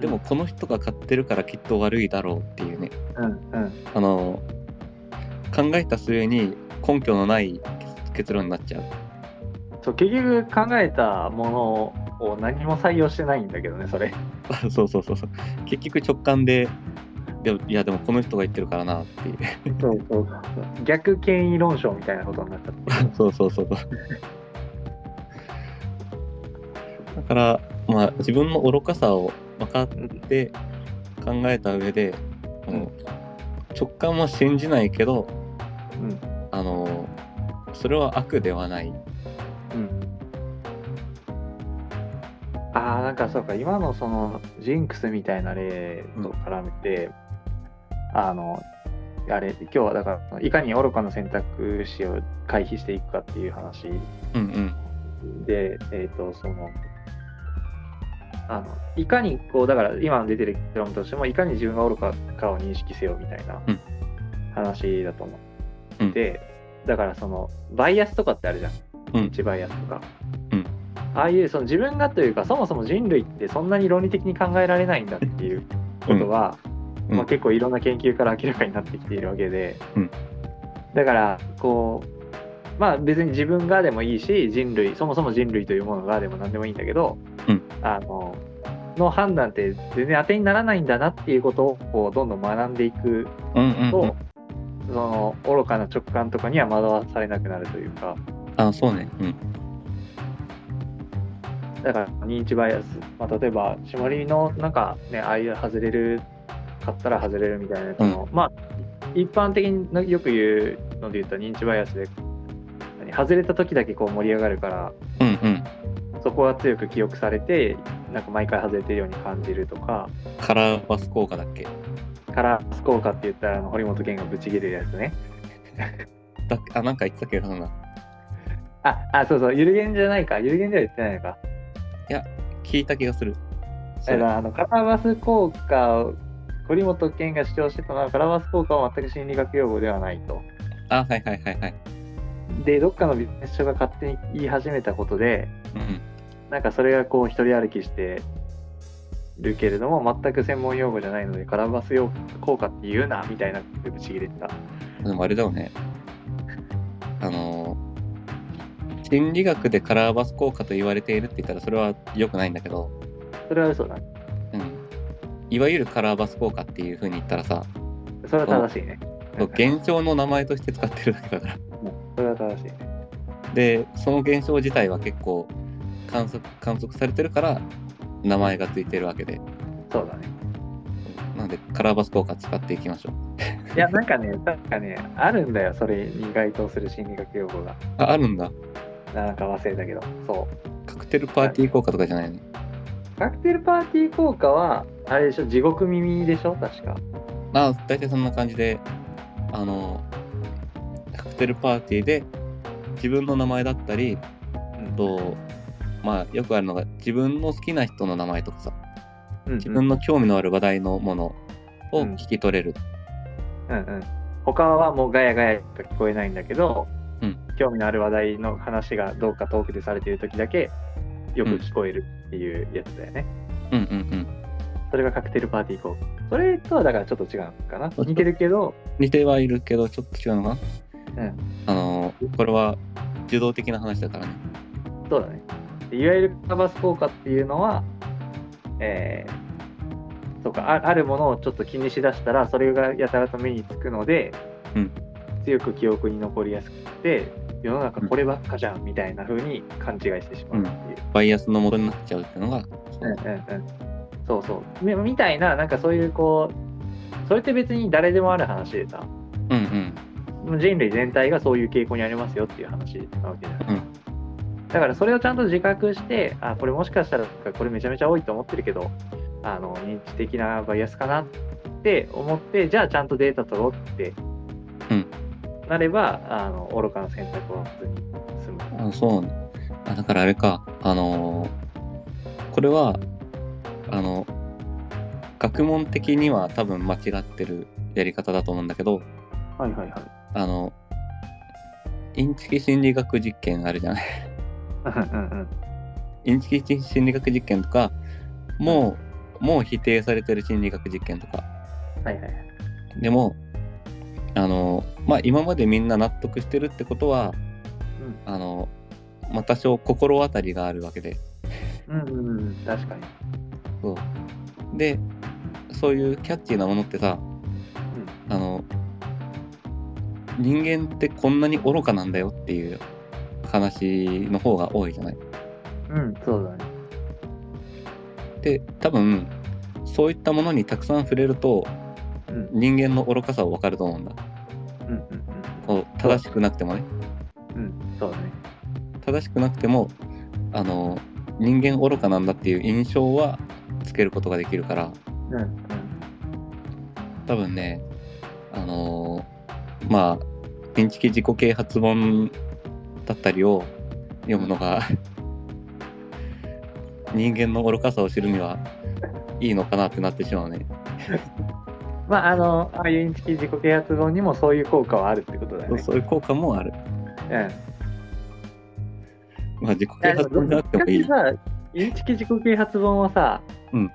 でもこの人が買ってるからきっと悪いだろうっていうね、うんうん。あの、考えた末に根拠のない結論になっちゃう。そう結局考えたものを何も採用してないんだけどね、それ。*laughs* そうそうそうそう。結局直感で、でもいやでもこの人が言ってるからなっていう。そうそうそう。逆権威論証みたいなことになっちゃって。*laughs* そうそうそうそう。だから、まあ、自分の愚かさを分かって考えた上で、あの直感は信じないけど、うん。あの、それは悪ではない。ああ、なんかそうか、今のそのジンクスみたいな例と絡めて、あの、あれ、今日はだから、いかに愚かな選択肢を回避していくかっていう話うんうん。で、えっ、と、その、あの、いかにこう、だから今の出てる結論としても、いかに自分が愚かかを認識せよみたいなうん話だと思うんって、だからその、バイアスとかってあるじゃん。うん一バイアスとか。うん。ああいうその自分がというか、そもそも人類ってそんなに論理的に考えられないんだっていうことは、うん。まあ、結構いろんな研究から明らかになってきているわけで、うん。だからこうまあ別に自分がでもいいし人類そもそも人類というものがでも何でもいいんだけど、うん。あのの判断って全然当てにならないんだなっていうことをこうどんどん学んでいくうんうん、と、うん。その愚かな直感とかには惑わされなくなるというか。あ、そうね。うん。だから認知バイアス、まあ、例えば絞りのなんかねああいう外れる買ったら外れるみたいなやつの、まあ一般的によく言うので言ったら認知バイアスで何外れた時だけこう盛り上がるからうんうん。そこは強く記憶されてなんか毎回外れてるように感じるとか。カラーバス効果だっけ？カラース効果って言ったらあの堀本健がぶち切れるやつね。*laughs* だあ、なんか言ってたけどな。ああそうそう。ゆるげんじゃないか。ゆるげんでは言ってないのか聞いた気がする。そだれからあのカラーバス効果を堀本健が主張してたのはカラーバス効果は全く心理学用語ではないと。あ、はいはいはいはい。でどっかのビジネス書が勝手に言い始めたことでうんなんかそれがこう一人歩きしてるけれども全く専門用語じゃないのでカラーバス用効果って言うなみたいなぶち切れてた。うん。でもあれだよね。あのー心理学でカラーバス効果と言われているって言ったらそれは良くないんだけど、それは嘘だね。うん。いわゆるカラーバス効果っていう風に言ったらさ、それは正しいね。そう現象の名前として使ってるだけだから。それは正しいね。で、その現象自体は結構観測観測されてるから名前がついてるわけで。そうだね。なので、カラーバス効果使っていきましょう。いやなんかね、確かね、あるんだよ、それに該当する心理学用語が。あ、あるんだ。なんか忘れたけど。そう。カクテルパーティー効果とかじゃないの？カクテルパーティー効果は、あれでしょ、地獄耳でしょ、確か。あ、大体そんな感じで、あの、カクテルパーティーで自分の名前だったり、うんと、まあ、よくあるのが自分の好きな人の名前とかさ、うん自分の興味のある話題のものを聞き取れる。うんうん。他はもうガヤガヤしか聞こえないんだけど、うん興味のある話題の話がどうかトークでされている時だけよく聞こえるっていうやつだよね。うんうんうん。それがカクテルパーティー効果。それとはだからちょっと違うのかな？似てるけど、似てはいるけど、ちょっと違うのかな？うん。あの、これは受動的な話だからね。そうだね。いわゆるカバス効果っていうのは、えー、そうかあ、あるものをちょっと気にしだしたら、それがやたらと目につくので、うん強く記憶に残りやすくて、世の中こればっかじゃんみたいな風に勘違いしてしまうっていう。バイアスの元になっちゃうっていうのが、うんうんうん。そうそう。み。みたいな、なんかそういうこう、それって別に誰でもある話でさ、うんうん。人類全体がそういう傾向にありますよっていう話なわけじゃない、うん。だからそれをちゃんと自覚してあこれもしかしたらこれめちゃめちゃ多いと思ってるけどあの認知的なバイアスかなって思ってじゃあちゃんとデータ取ろうって、うんなればあの愚かな選択を普通に済むあそうね。ああだからあれか、あのーこれは、あの、学問的には多分間違ってるやり方だと思うんだけど、はいはいはい。あの、インチキ心理学実験あるじゃない？うんうんインチキ心理学実験とか、もう、もう否定されてる心理学実験とか。はいはい。でも、あの、まあ、今までみんな納得してるってことは、あの、まあ、多少心当たりがあるわけで。うんうんうん。確かに。そう。で、そういうキャッチーなものってさ、あの、人間ってこんなに愚かなんだよっていう話の方が多いじゃない？うん、そうだね。で、多分、そういったものにたくさん触れると、うん人間の愚かさを分かると思うんだ。うんうんこう正しくなくてもね。うん。うん、そうだね。正しくなくても、あの、人間愚かなんだっていう印象はつけることができるから、うんうん。多分ね、あのーまあ、インチキ自己啓発本だったりを読むのが、*laughs* 人間の愚かさを知るにはいいのかなってなってしまうね。*laughs* まあ、あの、ああいうインチキ自己啓発本にもそういう効果はあるってことだよね。そういう効果もある。うん。まあ、自己啓発本じゃなくてもいい。さ、インチキ自己啓発本はさ、うん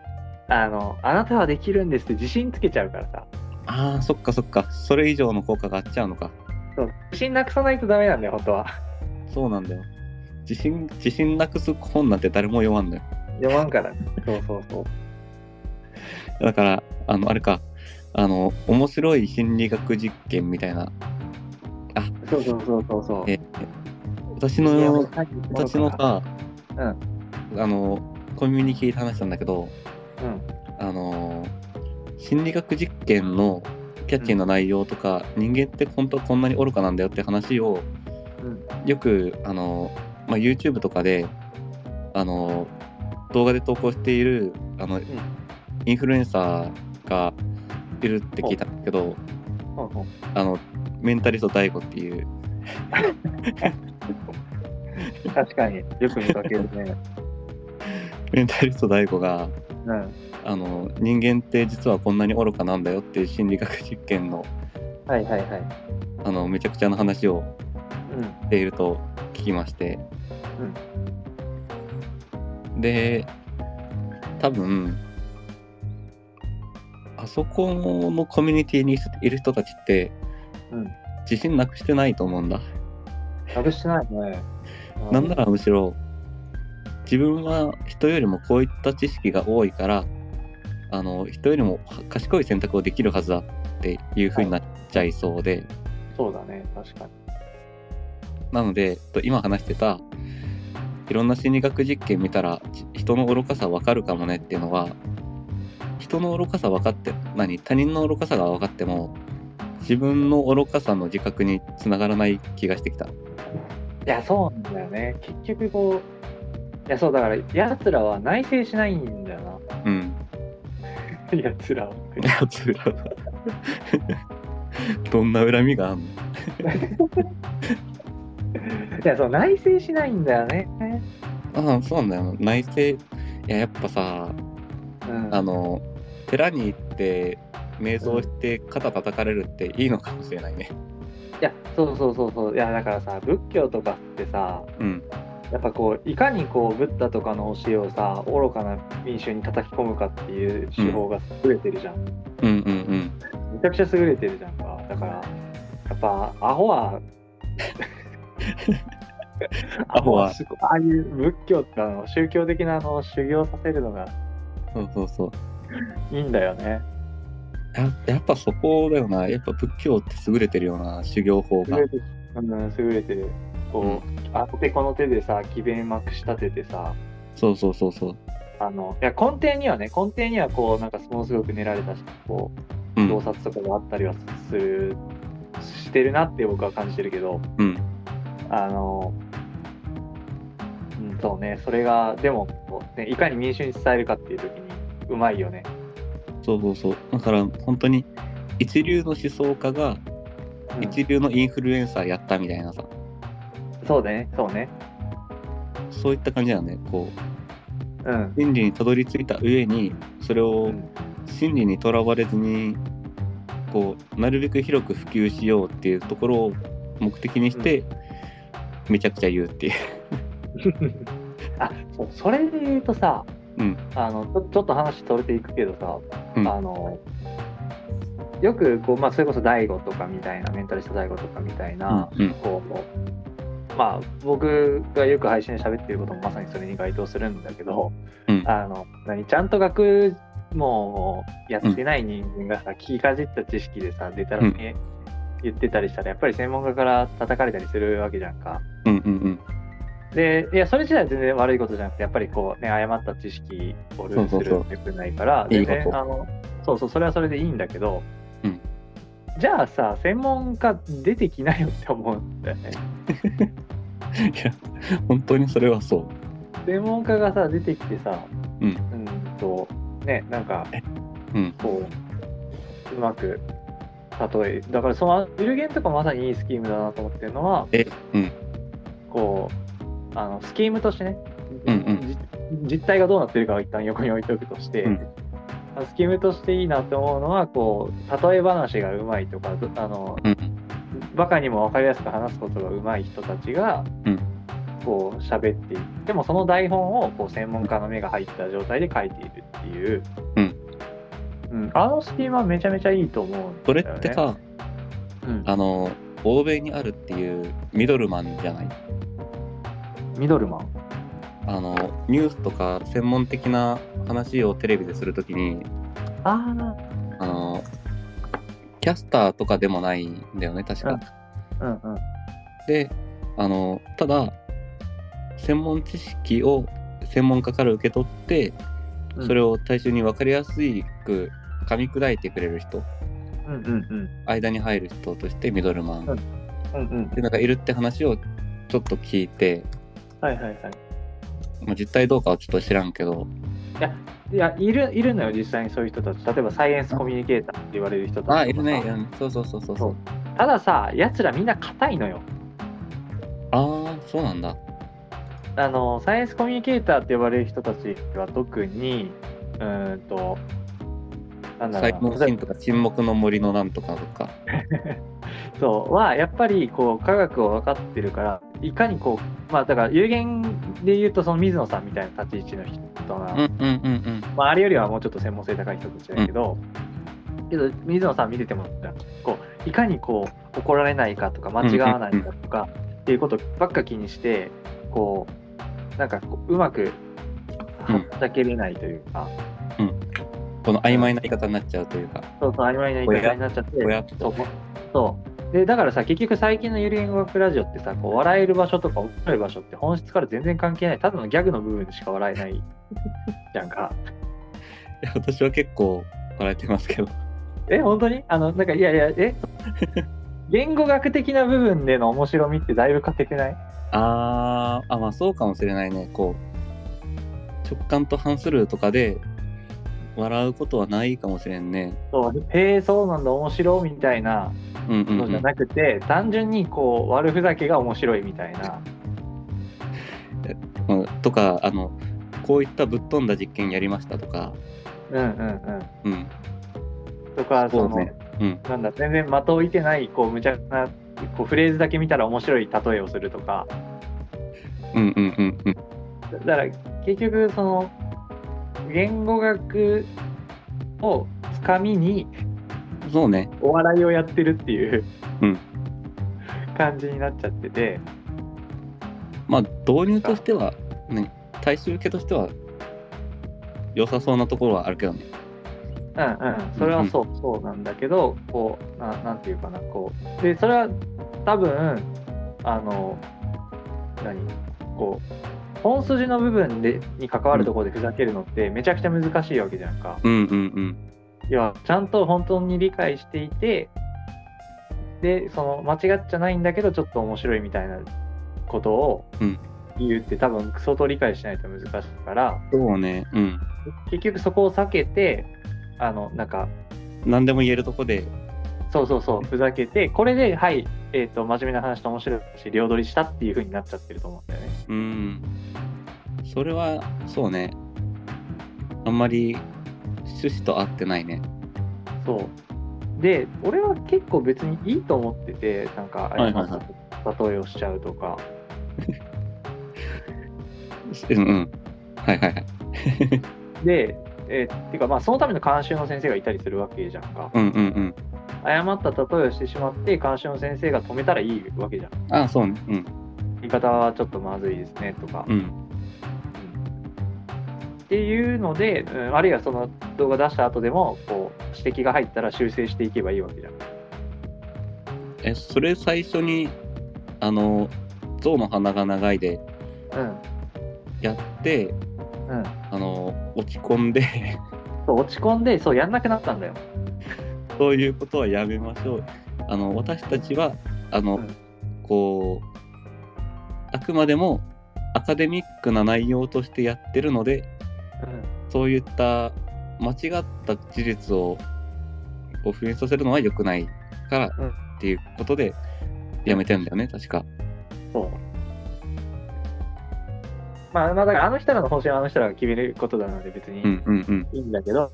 あの、あなたはできるんですって自信つけちゃうからさ、ああ、そっかそっか。それ以上の効果があっちゃうのか。そう自信なくさないとダメなんだよ、本当は。そうなんだよ。自信、自信なくす本なんて誰も読まんのよ。読まんから。そうそうそう。だから、あの、あれか、あの、面白い心理学実験みたいな。そうそうそうそうそう。え私の、私のさ、うんあの、コミュニティで話したんだけど、うん。あの、心理学実験のキャッチーな内容とか、人間って本当はこんなに愚かなんだよって話を、うん。よく、あの、まあ、YouTube とかで、あの、動画で投稿している、あの、インフルエンサーがいるって聞いたんだけど、あの、メンタリスト DAIGO っていう、確かによく見かけるね。メンタリスト DAIGO が、うん。あの、人間って実はこんなに愚かなんだよっていう心理学実験の、はいはいはい。あの、めちゃくちゃな話をうん。していると聞きまして、で多分あそこのコミュニティにいる人たちって、うん。自信なくしてないと思うんだ、なくしてないね。うなんならむしろ自分は人よりもこういった知識が多いからあの人よりも賢い選択をできるはずだっていう風になっちゃいそうで、そうだね、確かに。なので、と今話してた、いろんな心理学実験見たら、ち人の愚かさ分かるかもねっていうのは、人の愚かさ分かって、何他人の愚かさが分かっても、自分の愚かさの自覚につながらない気がしてきた。いや、そうなんだよね。結局こう、いや、そうだから、奴らは内省しないんだようん。*laughs* な。奴らは。やつらはどんな恨みがあんの？*laughs* いや、そう、内省しないんだよね。ああ、そうなんだよ。内省、いや、やっぱさ、うん。あの、寺に行って、瞑想して肩叩かれるっていいのかもしれないね。いや、そうそうそうそう。いや、だからさ、仏教とかってさ、うん。やっぱこう、いかにこう、ブッダとかの教えをさ、愚かな民衆に叩き込むかっていう手法が優れてるじゃん。うんうんうん。めちゃくちゃ優れてるじゃんか。だから、やっぱ、アホは、アホはああいう仏教とかの宗教的なあの修行させるのがそうそうそう。いいんだよね。ややっぱそこだよな。やっぱ仏教って優れてるよな、修行法が優。れてる。うん、優れてる。こう、あの手この手でさ、詭弁まくし立ててさ、そうそうそうそう。あの、いや、根底にはね、根底にはこう、なんかものすごく練られたし、こう、うん。洞察とかがあったりはする、してるなって僕は感じてるけど、うん。あの、うん、そうね、それが、でも、ね、いかに民衆に伝えるかっていう時に、うまいよね。そうそうそう。だから本当に一流の思想家がうん一流のインフルエンサーやったみたいなさ。そうね、そうね。そういった感じだよねこううん。真理にたどり着いた上にそれうをん真理にとらわれずにこうなるべく広く普及しようっていうところを目的にして、めちゃくちゃ言うっていう。*laughs* あそうそれで言うとさ、うん。あのちょちょっと話取れていくけどさ、うん。あのよくこう、まあ、それこそ大悟とかみたいなメンタリスト大悟とかみたいな、うんこうまあ僕がよく配信で喋ってることもまさにそれに該当するんだけど、うん。あの何ちゃんと学問をやってない人間がさ、聞きかじった知識でさ出たらね、言ってたりしたらやっぱり専門家から叩かれたりするわけじゃんか。うんうんうんで、いや、それ自体は全然悪いことじゃなくて、やっぱりこうね、誤った知識をルーするってよくないから、あの、そうそう、それはそれでいいんだけど、うん。じゃあさ、専門家出てきなよって思うんだよね。*laughs* いや本当にそれはそう。専門家がさ、出てきてさ、うん。うんと、ね、なんか、うん。こう、うまく、例え、だからその、ビルゲンとかまさにいいスキームだなと思ってるのは、えうん。こう、あの、スキームとしてね、うんうん。じ実態がどうなってるかは一旦横に置いておくとして、うん。スキームとしていいなって思うのは、こう、例え話がうまいとか、どあの、うん。バカにも分かりやすく話すことがうまい人たちが、うん。こう、喋っていっても、その台本を、こう、専門家の目が入った状態で書いているっていう、うん。うん。あのスキームはめちゃめちゃいいと思うんだよ、ね。それってさ、うん、あの欧米にあるっていうミドルマンじゃない？ミドルマン。あのニュースとか専門的な話をテレビでするときにああ、あのキャスターとかでもないんだよね確か。うんうん。であのただ専門知識を専門家から受け取ってそれを、を大衆に分かりやすく噛み砕いてくれる人うんうんうん。間に入る人としてミドルマン、うんうんうん。でなんかいるって話をちょっと聞いて、はいはいはい。まあ、実態どうかはちょっと知らんけどいや、いる、いるのよ、実際にそういう人たち。例えば、サイエンスコミュニケーターって言われる人たちあいるねうんそうそうそうそうそうたださ、奴らみんな硬いのよ。ああそうなんだあの、サイエンスコミュニケーターって呼ばれる人たちは特に、うーんと、サイモンシンとか沈黙の森のなんとかとか。*laughs* そう、は、やっぱり、こう、科学を分かってるから、いかにこう、まあ、だから、有限で言うと、その水野さんみたいな立ち位置の人な、うんうんうんうん。まあ、あれよりはもうちょっと専門性高い人たちだけど、けど水野さん見ててもこういかにこう怒られないかとか間違わないかとかっていうことばっか気にしてこうなんかこううまくはっちゃけれないというか、この曖昧な言い方になっちゃうというか。そうそう曖昧な言い方になっちゃって。っそうそう。でだからさ結局最近のゆる言語学ラジオってさこう笑える場所とか怒れる場所って本質から全然関係ない。ただのギャグの部分でしか笑えない。*laughs* じゃんか。いや私は結構笑えてますけど。え、本当に？あの、なんか、いやいや、え？言語学的な部分での面白みってだいぶ欠けてない？あーあまあそうかもしれないね。こう直感と反するとかで笑うことはないかもしれんね。そう、へえ、そうなんだ、面白いみたいなうんうん、うん。のじゃ、なくて、単純にこう、悪ふざけが面白いみたいな。うんとかあのこういったぶっ飛んだ実験やりましたとか。うんうんうん。うん。とか、その、ね。うん。なんだ、全然的を置いてない、こう、無茶な、こうフレーズだけ見たら面白い例えをするとか。うんうんうんうん。だから、結局、その、言語学をつかみに、そうね。お笑いをやってるっていう、うん。感じになっちゃってて、まあ導入としては、ね、大衆受けとしては良さそうなところはあるけどね。うんうん、それはそう、そうなんだけど、こう、ななんていうかな、こう、で、それは多分、あの、何？こう、本筋の部分でに関わるところでふざけるのってめちゃくちゃ難しいわけじゃんか。うんうんうん。要は、ちゃんと本当に理解していて、で、その、間違っちゃないんだけど、ちょっと面白いみたいなことをうん。言うって、多分相当理解しないと難しいから、そうね。うん。結局そこを避けて、あの、なんか、何でも言えるとこで。そうそうそう、ふざけて、これで、はい、えっ、と、真面目な話と面白いし、両取りしたっていう風になっちゃってると思うんだよね。うん。それは、そうね。あんまり趣旨と合ってないね。そう。で、俺は結構別にいいと思ってて、なんか、いはいはい例えをしちゃうとか。*laughs* うんうん。はいはいはい。*laughs* で、えーっていうか、まあ、そのための監修の先生がいたりするわけじゃんか。うんうんうん。誤った例えをしてしまって、監修の先生が止めたらいいわけじゃん。ああ、そうね。うん。言い方はちょっとまずいですねとか。うん。っていうので、うん、あるいはその動画出した後でもこう指摘が入ったら修正していけばいいわけじゃん。え、それ最初に、あの、象の鼻が長いでうんやって、うん、あの、落ち込んで、*laughs* そう落ち込んでそうやんなくなったんだよ。そういうことはやめましょう。あの、私たちは、あの、うんこう、あくまでもアカデミックな内容としてやってるので、うんそういった間違った事実をこう復元させるのは良くないからうんっていうことでやめてんだよね、確か。そうまあ、まあだからあの人らの方針はあの人らが決めることなので別にうんうんうん。いいんだけど、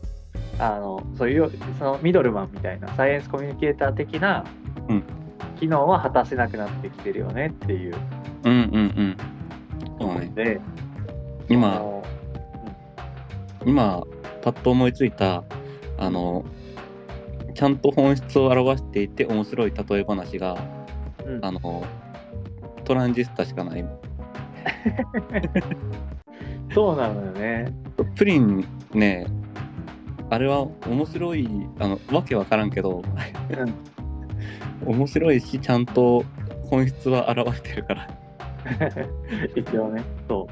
あのそういうそのミドルマンみたいなサイエンスコミュニケーター的なうん機能は果たせなくなってきてるよねっていううんうんうん。そうね。で、あ今、の今、パッと思いついた、あの、ちゃんと本質を表していて面白い例え話が、うんあの、トランジスタしかない。*laughs* そうなのよね。プリンね、あれは面白い、あの、わけわからんけど、面白いし、ちゃんと本質は表してるから。*laughs* 一応ね、そ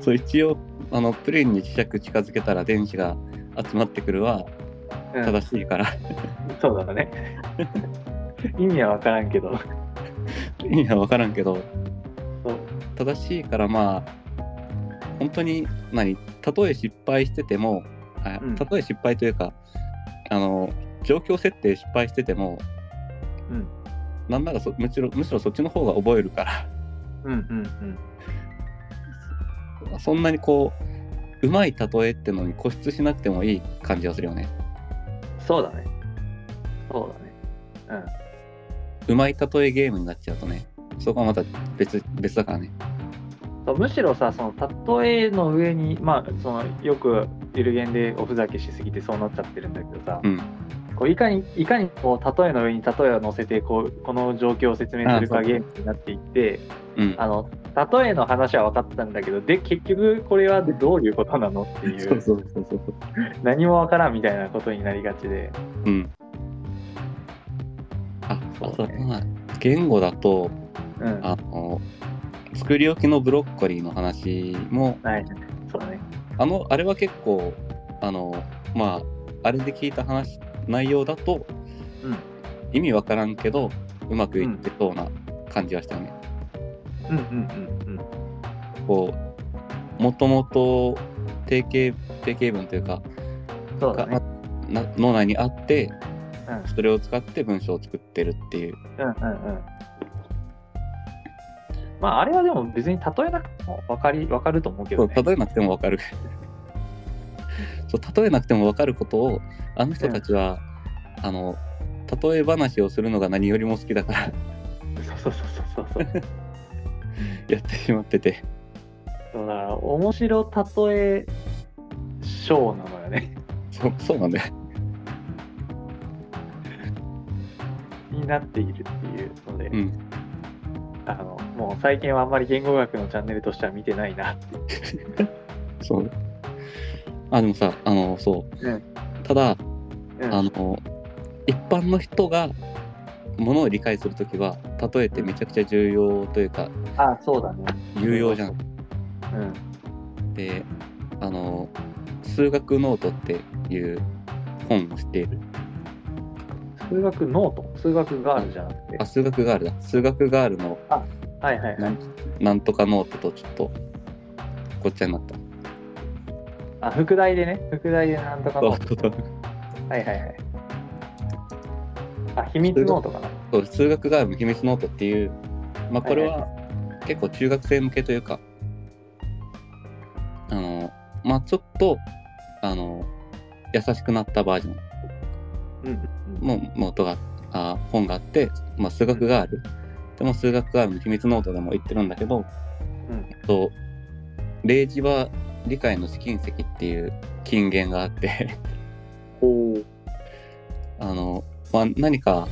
そう、一応、あの、プリンに磁石近づけたら電子が集まってくるはう。うん正しいから、そうだね。*laughs* 意味は分からんけど。*laughs* 意味はわからんけど、そう正しいからまあ、本当に、何、たとえ失敗してても、あうんたとえ失敗というか、あの、状況設定失敗してても、うんなんならそむしろむしろそっちの方が覚えるから、うんうんうん。そんなにこう、うまい例えってのに固執しなくてもいい感じはするよね。そうだね。そうだね。うまい例えゲームになっちゃうとね、そこはまた別別だからね。そうむしろさ、その例えの上に、まあ、そのよくゆるゲンでおふざけしすぎてそうなっちゃってるんだけどさ、うん。こういかにいかにこう例えの上に例えを乗せてこうこの状況を説明するかゲームになっていってうん。あの例えの話は分かったんだけどで結局これはどういうことなのってい *laughs* そううそうそうそう。何も分からんみたいなことになりがちでうん。あ、そうあとねまあ言語だと、うんあの、作り置きのブロッコリーの話も、はいそうだねあの、あれは結構、あの、まあ、あれで聞いた話、内容だと、うん。意味わからんけど、うまくいってそうな感じはしたよね。うんうんうんうん。こう、もともと定型、定型文というか、がそうだね。な脳内にあって、うん。それを使って文章を作ってるっていう。うんうんうん。まああれはでも別に例えなくても分かり分かると思うけどね。例えなくてもわかる。そう例えなくてもわかることをあの人たちは、あの例え話をするのが何よりも好きだから。そうそうそうそうそう。*laughs* やってしまってて。そうだから面白例えショーなのよね。そうそうなんだよ。になっているっていうので、うん。あのもう最近はあんまり言語学のチャンネルとしては見てないなって *laughs* そうあでもさあのそう、うん。ただうん。あの一般の人がものを理解するときは例えってめちゃくちゃ重要というかあそうだね。有用じゃん。うん。であの数学ノートっていう本を知っている。数学ノート？数学ガールじゃなくて？あ数学ガールだ。数学ガールのはいはいはないんなんとかノートとちょっとごっちゃになった。あ副題でね。副題でなんとかノートそう。はいはいはい。あ秘密ノートかな。そう数学ガールの秘密ノートっていう、まあ、これは結構中学生向けというか、まあちょっと、あの、優しくなったバージョン。うん。のノートが、あ本があって、まあ数学ガール。でも数学ガールの秘密ノートでも言ってるんだけど、うん。えっと、例示は理解の試金石っていう金言があって。あの、まあ、何か、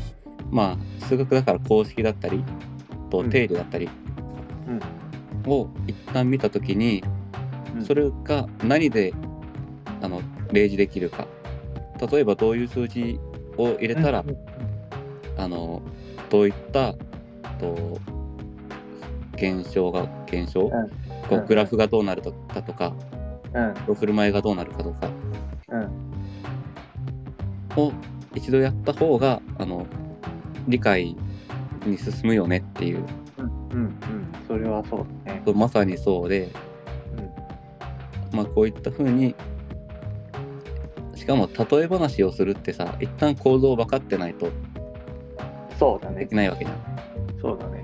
まあ、数学だから公式だったり、とうん。定理だったり。うん。を一旦見たときに、うん。それが何であの例示できるか。例えばどういう数字を入れたら、うんあのどういったと現象が現象、んこううんグラフがどうなるとかとか、うん。振る舞いがどうなるかとかうん。を一度やった方があの理解に進むよねっていううん。うん。それはそうだね。まさにそうで、まあこういった風にしかも例え話をするってさ一旦構造分かってないとそうだねでき。ないわけじゃん。そうだね。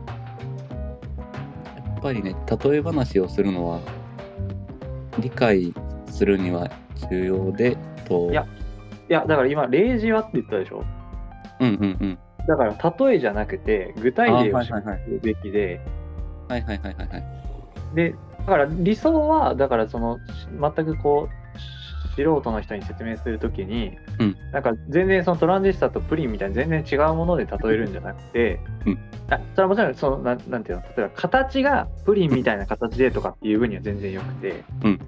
やっぱりね例え話をするのは理解するには重要でと。いやいや、だから今、例示はって言ったでしょ？うんうんうん。だから、例えじゃなくて、具体例を示あはいはいはいすべきで、はいはいはいはいはい。で、だから理想は、だからその、し全くこう、し素人の人に説明するときに、うん。なんか全然そのトランジスタとプリンみたいに全然違うもので例えるんじゃなくて、うんあそれはもちろんそのなんなんていうの例えば形がプリンみたいな形でとかっていう分には全然よくて、うん。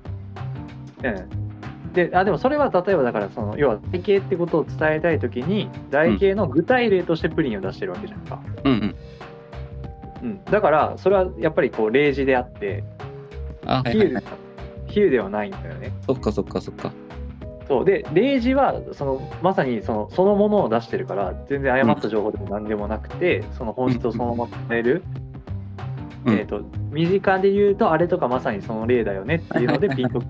うん。であでもそれは例えばだからその要は台形ってことを伝えたいときに台形の具体例としてプリンを出してるわけじゃんか、うんうん。うん、だからそれはやっぱりこう例示であってあはい比喩ではいはい。比喩ではないんだよね。そっかそっかそっかそう。で例示はそのまさにそのそのものを出してるから全然誤った情報でも何でもなくて、その本質をそのまま伝える、うん。えー、と身近で言うとあれとかまさにその例だよねっていうのでピンと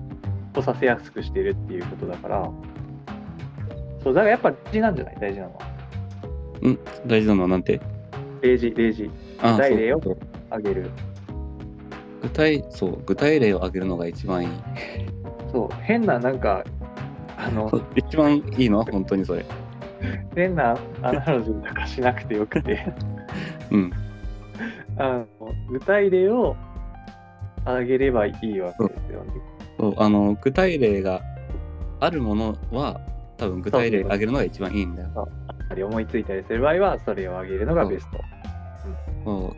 こさせやすくしてるっていうことだから。そうだからやっぱ例示なんじゃない？大事なのは。大事なのはなんて？例示例示あ具体例をあげる。具体そう。具体例を挙げるのが一番いい。そう。変ななんかあの一番いいの？は本当にそれ変なアナロジーとかしなくてよくてうんあの具体例をあげればいいわけですよね。そうあの具体例があるものは多分具体例挙げるのが一番いいんだよ。思いついたりする場合はそれをあげるのがベスト。もう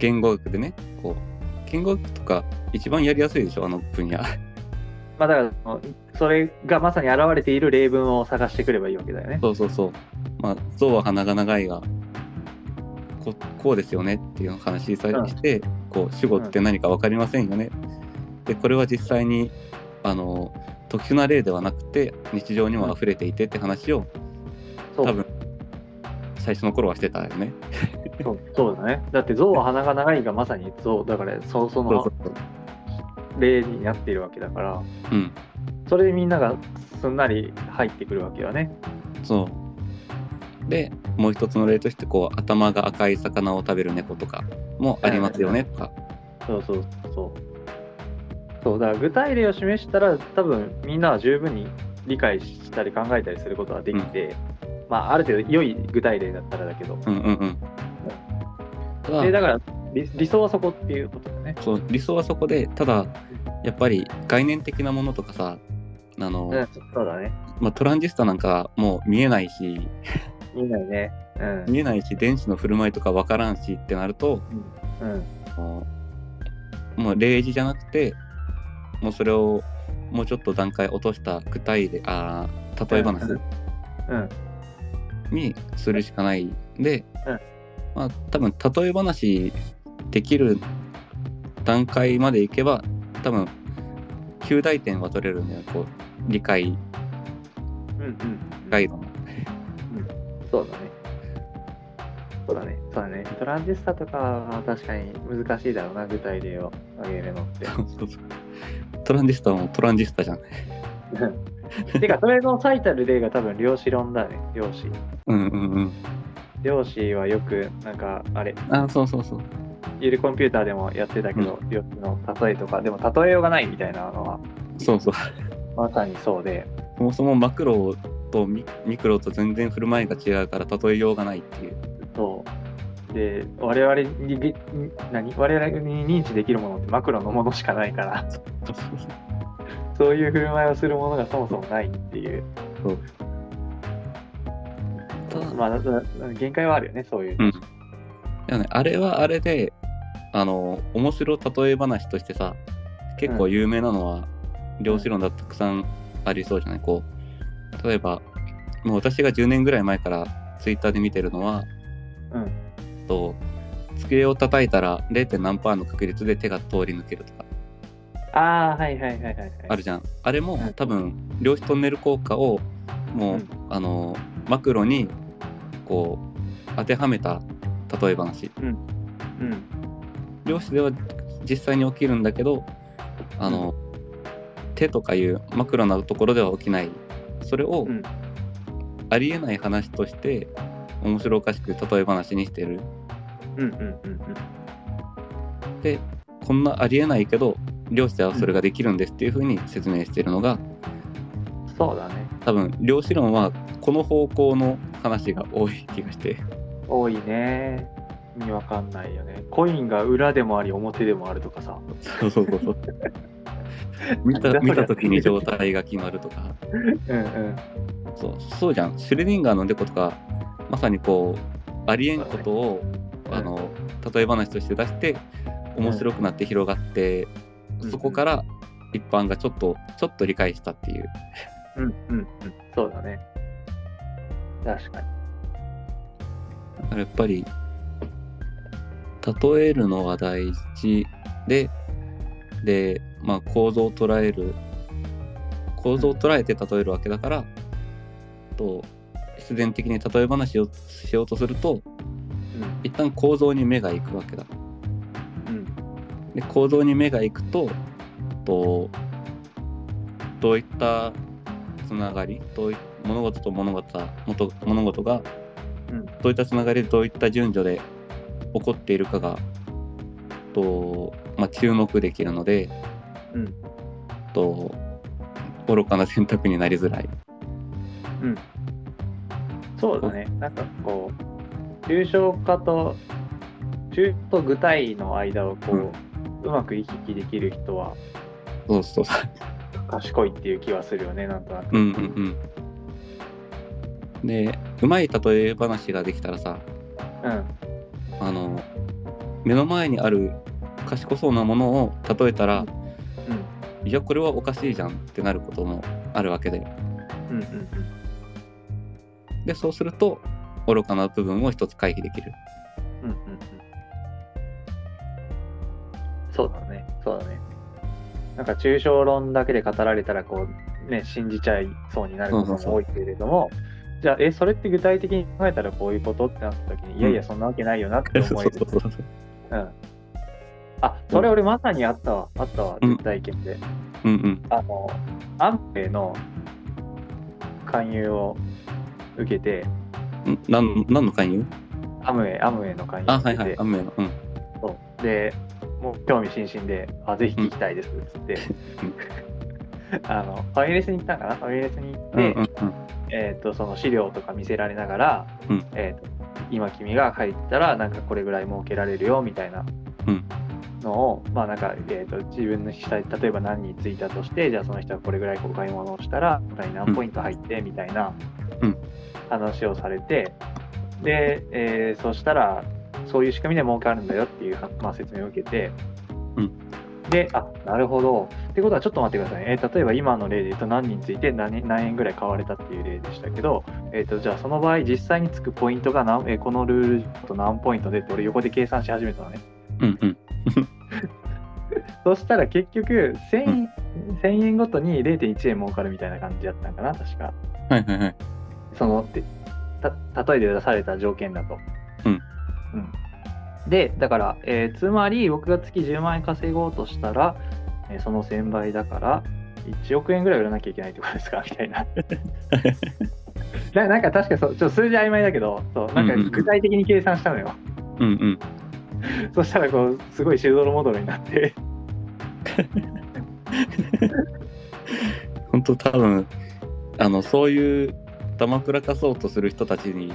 言語学でねこう言語学とか一番やりやすいでしょ？あの分野。まあだからそれがまさに現れている例文を探してくればいいわけだよね。そうそうそう。まあ象は鼻が長いがここうですよねっていう話にして、こう主語って何か分かりませんよね。でこれは実際にあの特殊な例ではなくて日常にも溢れていてって話をそう多分最初の頃はしてたよね。そうそうだね。だって象は鼻が長いがまさに象だからそそのそうそう。例になっているわけだからうん。それでみんながすんなり入ってくるわけよね。そう。で、もう一つの例として、こう、頭が赤い魚を食べる猫とかもありますよねとか。そうそうそう。そうだから具体例を示したら多分みんなは十分に理解したり考えたりすることができて、まあある程度良い具体例だったらだけど、うんうんうん。でだから理理想はそこっていうことだよね。そう、理想はそこで、ただ、やっぱり概念的なものとかさ、あの、うん、そうだね。まあ、トランジスタなんかもう見えないし、いいんだよね。うん。見えないし、電子の振る舞いとかわからんしってなると、うん。もうもう例示じゃなくて、もうそれをもうちょっと段階落とした具体例、あー例え話うん。にするしかないで、うんまあ多分例え話できる段階までいけば多分9大点は取れるんだよこう理解うん。うん。ガイドのそうだね。そうだね。そうだね。トランジスタとかは確かに難しいだろうな、具体例を挙げるのって。トランジスタはもうトランジスタじゃんてか、それの最たる例が多分量子論だね、量子。うんうんうん量子はよく、なんか、あれ、あそうそうそうゆるコンピューターでもやってたけど、量子の例えとか、でも例えようがないみたいなのはそうそう。まさにそうで、そもそもマクロとミミクロと全然振る舞いが違うから例えようがないっていう。そう。で、我々に、げ何？我々に認知できるものってマクロのものしかないから、そういう振る舞いをするものがそもそもないっていう。ただまあ、だだ限界はあるよね、そういう。うん。ね、あれはあれで、あの、面白例え話としてさ、結構有名なのは、量子論だとたくさんありそうじゃない？こう、例えば、もう私が10年ぐらい前からツイッターで見てるのは、うん。と机を叩いたら 0. 何パーの確率で手が通り抜けるとかああ、はいはいはいはいはい。あるじゃん。あれもうん多分量子トンネル効果をもう、うんあのマクロにこう当てはめた例え話。うん。量子では実際に起きるんだけどあの、手とかいうマクロなところでは起きないそれをうん。ありえない話として面白おかしく例え話にしてる。うんうんうんうん。でこんなありえないけど量子ではそれができるんですっていうふうに説明してるのがそうだね。多分量子論はこの方向の話が多い気がして。多いね。意味わかんないよね。コインが裏でもあり表でもあるとかさ。そうそうそうそう。*laughs* 見た見た時に状態が決まるとか。うんうん。そうそうじゃん。シュレディンガーのデコとかまさにこうありえんことを、うんあの例え話として出して面白くなって広がって、うん。そこから一般がちょっとちょっと理解したっていううんうんうん。そうだね。確かに。だからやっぱり例えるのは大事でで、まあ、構造を捉える構造を捉えて例えるわけだからと必然的に例え話をしようとすると一旦構造に目が行くわけだ。うん。うん。で構造に目が行くととどういったつながりどうい物事と物事物事がうんどういったつながりでどういった順序で起こっているかがと、まあ、注目できるのでうん。と愚かな選択になりづらい。うん。そうだね。なんかこう、抽象化と、抽と具体の間をこう、うまく行き来できる人はそうそうそう。賢いっていう気はするよね、なんとなく。うんうんうん。でうまい例え話ができたらさうん。あの目の前にある賢そうなものを例えたら、いやこれはおかしいじゃんってなることもあるわけでうん。うん。うん。でそうすると愚かな部分を一つ回避できるうん。うん。うん。そうだね。そうだね。なんか抽象論だけで語られたら、こう、ね、信じちゃいそうになることも多いけれども、じゃあ、え、それって具体的に考えたらこういうことってなった時に、いやいや、そんなわけないよなって思える。そうん。あ、それ俺まさにあったわ。あったわ、うん実体験で。うん。うんあの、アンペイの勧誘を受けて、んなん何の勧誘？アムウェイ、アムウェイの勧誘受けて、はいはい。雨の。うん。そう。で、もう興味津々で、あ、ぜひ聞きたいですっつって、あの、ファミレスに行ったんかな？ファミレスに行って、うんうんえっ、と、その資料とか見せられながら、うん。えっ、と、今君が入ったら、なんかこれぐらい儲けられるよ、みたいなうん。のを、まあなんか、えっ、と、自分の下に、例えば何人ついたとして、じゃあその人がこれぐらいお買い物をしたら、何ポイント入って、みたいなうん。話をされて、で、えーそしたら、そういう仕組みで儲かるんだよっていう、まあ、説明を受けて、うんで、あ、なるほど。ってことは、ちょっと待ってくださいね。えー例えば今の例で言うと何人ついて何何円ぐらい買われたっていう例でしたけど、えー、とじゃあその場合、実際につくポイントが何、えーこのルールと何ポイントでって、俺横で計算し始めたのね。うんうんそしたら結局1000、うん1000円ごとに0.1円儲かるみたいな感じだったんかな、確か。はいはいはいそのってた例えで出された条件だと。うんうんで、だから、えーつまり僕が月10万円稼ごうとしたら、えーその1000倍だから、1億円ぐらい売らなきゃいけないってことですか？みたいな。*laughs* ななんか確かそうちょっと数字曖昧だけど、そうなんかうんうんうん具体的に計算したのよ。うんうん *laughs* そしたらこう、すごいしどろもどろになって。*laughs* 本当多分あのそういうだまくらかそうとする人たちに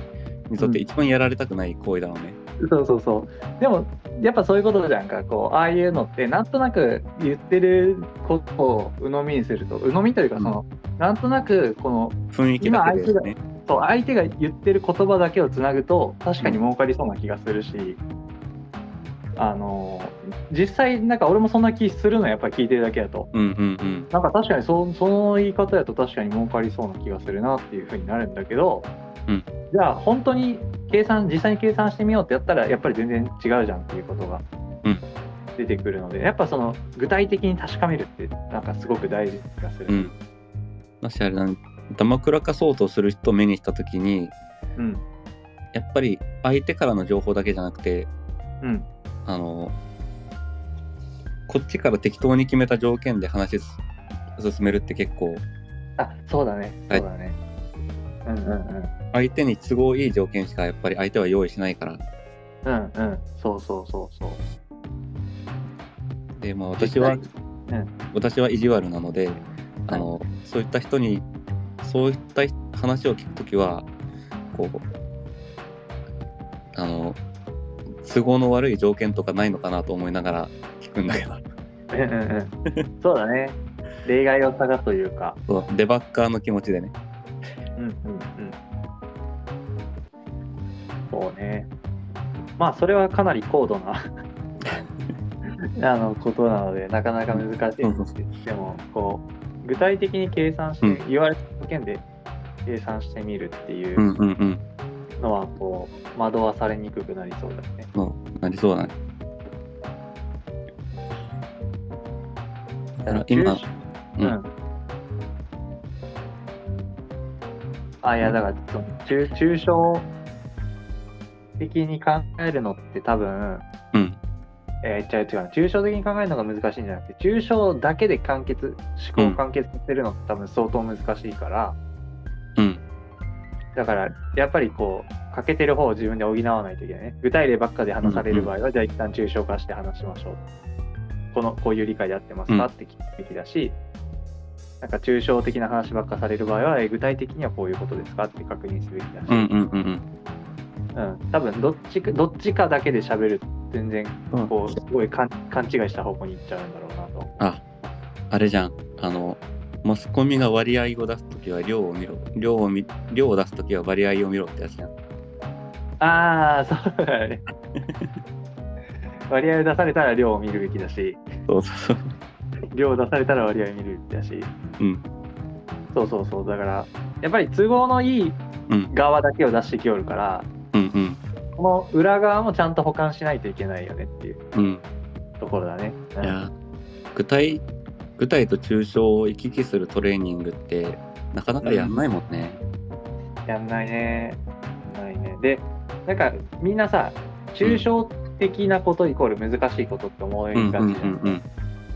にとって一番やられたくない行為だろうね。*laughs* そうそうそう。でも、やっぱそういうことじゃんか。こう、ああいうのって、なんとなく言ってることを鵜呑みにすると、鵜呑みというか、その、なんとなく、この、雰囲気だけでね。そう相手が言ってる言葉だけをつなぐと、確かに儲かりそうな気がするし、あの、実際、なんか俺もそんな気するの、やっぱり聞いてるだけだと。うんうんうん。なんか確かにそその言い方だと確かに儲かりそうな気がするなっていうふうになるんだけど、うんじゃあ本当に計算実際に計算してみようってやったらやっぱり全然違うじゃんっていうことがうん出てくるので、やっぱその具体的に確かめるってなんかすごく大事な気がする。うん。だしあれだね、だまくらかそうとする人を目にしたときに、うんやっぱり相手からの情報だけじゃなくて、うんあの、こっちから適当に決めた条件で話す進めるって結構、あそうだねはいそうだね。うんうんうん相手に都合いい条件しかやっぱり相手は用意しないから。うんうんそうそうそうそう。で、まあ私は、うん私は意地悪なので、あの、そういった人に、そういった話を聞くときは、こう、あの、都合の悪い条件とかないのかなと思いながら聞くんだけど、うんうんうんそうだね。例外を探すというか。そうデバッカーの気持ちでね。うんうんうん。そうね。まあ、それはかなり高度な *laughs* あのことなので、なかなか難しいんですけど、でも、こう、具体的に計算して、うん言われた条件で計算してみるっていう。のは、こう、惑わされにくくなりそうだね。そう、なりそうだね。だ今、ううんあ、いや、だから、その中、抽象的に考えるのって多分、うん、えー、違う違う、抽象的に考えるのが難しいんじゃなくて、抽象だけで完結、思考を完結させるのって多分相当難しいから、うん、だから、やっぱりこう、欠けてる方を自分で補わないといけないね。具体例ばっかで話される場合は、じゃあ一旦抽象化して話しましょう。この、こういう理解で合ってますか、うん。って聞くべきだし、なんか抽象的な話ばっかされる場合は、え具体的にはこういうことですかって確認すべきだし、うん、うん、うん、うん、多分どっちかどっちかだけで喋ると全然うん。こうすごい勘勘違いした方向に行っちゃうんだろうなと。あ、あれじゃん。あの、マスコミが割合を出すときは量を見ろ。量を見、量を出すときは割合を見ろってやつじゃん。ああ、そうだね。*laughs* 割合を出されたら量を見るべきだし、そうそうそう。量を出されたら割合を見るべきだし、うん、そうそうそう、だから、やっぱり都合のいいうん、側だけを出してきおるから、うん、うん、この裏側もちゃんと保管しないといけないよねっていううん。ところだね。うんいや、具体、具体と抽象を行き来するトレーニングって、なかなかやんないもんね。やんないね。やんないね。で、なんかみんなさ、抽象的なことイコール難しいことって思いうん、うん、がちじゃんうん、うん。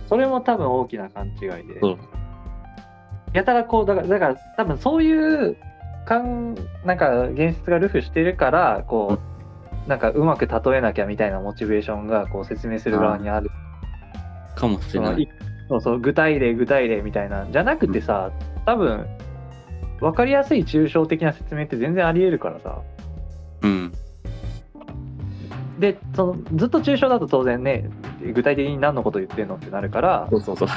それも多分大きな勘違いで。そう。やたらこう、だから、だから多分そういう、かんなんか現実がルフしてるから、こう、なんかうまく例えなきゃみたいなモチベーションがこう説明する側にある。かもしれない。そうそう、具体例、具体例みたいな。じゃなくてさ、多分、分かりやすい抽象的な説明って全然あり得るからさ。うん、で、そのずっと抽象だと当然ね、具体的に何のこと言ってんのってなるからそ、うそうそう。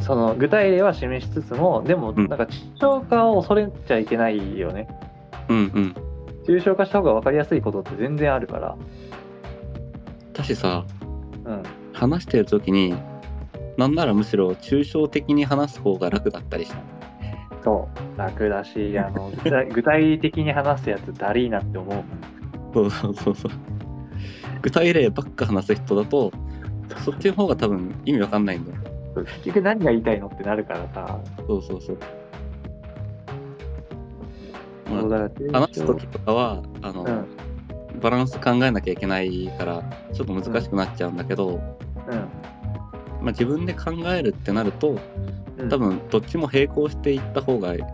その具体例は示しつつも、でもうんなんか抽象化を恐れちゃいけないよね。うん、うん。抽象化した方が分かりやすいことって全然あるから。私さ、うん。話してるときに、なんならむしろ抽象的に話す方が楽だったりした。そう。楽だし、あの、具体的に話すやつだりーなって思う。そうそうそうそう。具体例ばっか話す人だと、そっちの方が多分意味わかんないんだよ。結局何が言いたいのってなるからさ。そうそうそう。まあ、話す時とかは、あの、うん。バランス考えなきゃいけないから、ちょっと難しくなっちゃうんだけど、まあ、自分で考えるってなると、うん。多分どっちも並行していった方がよ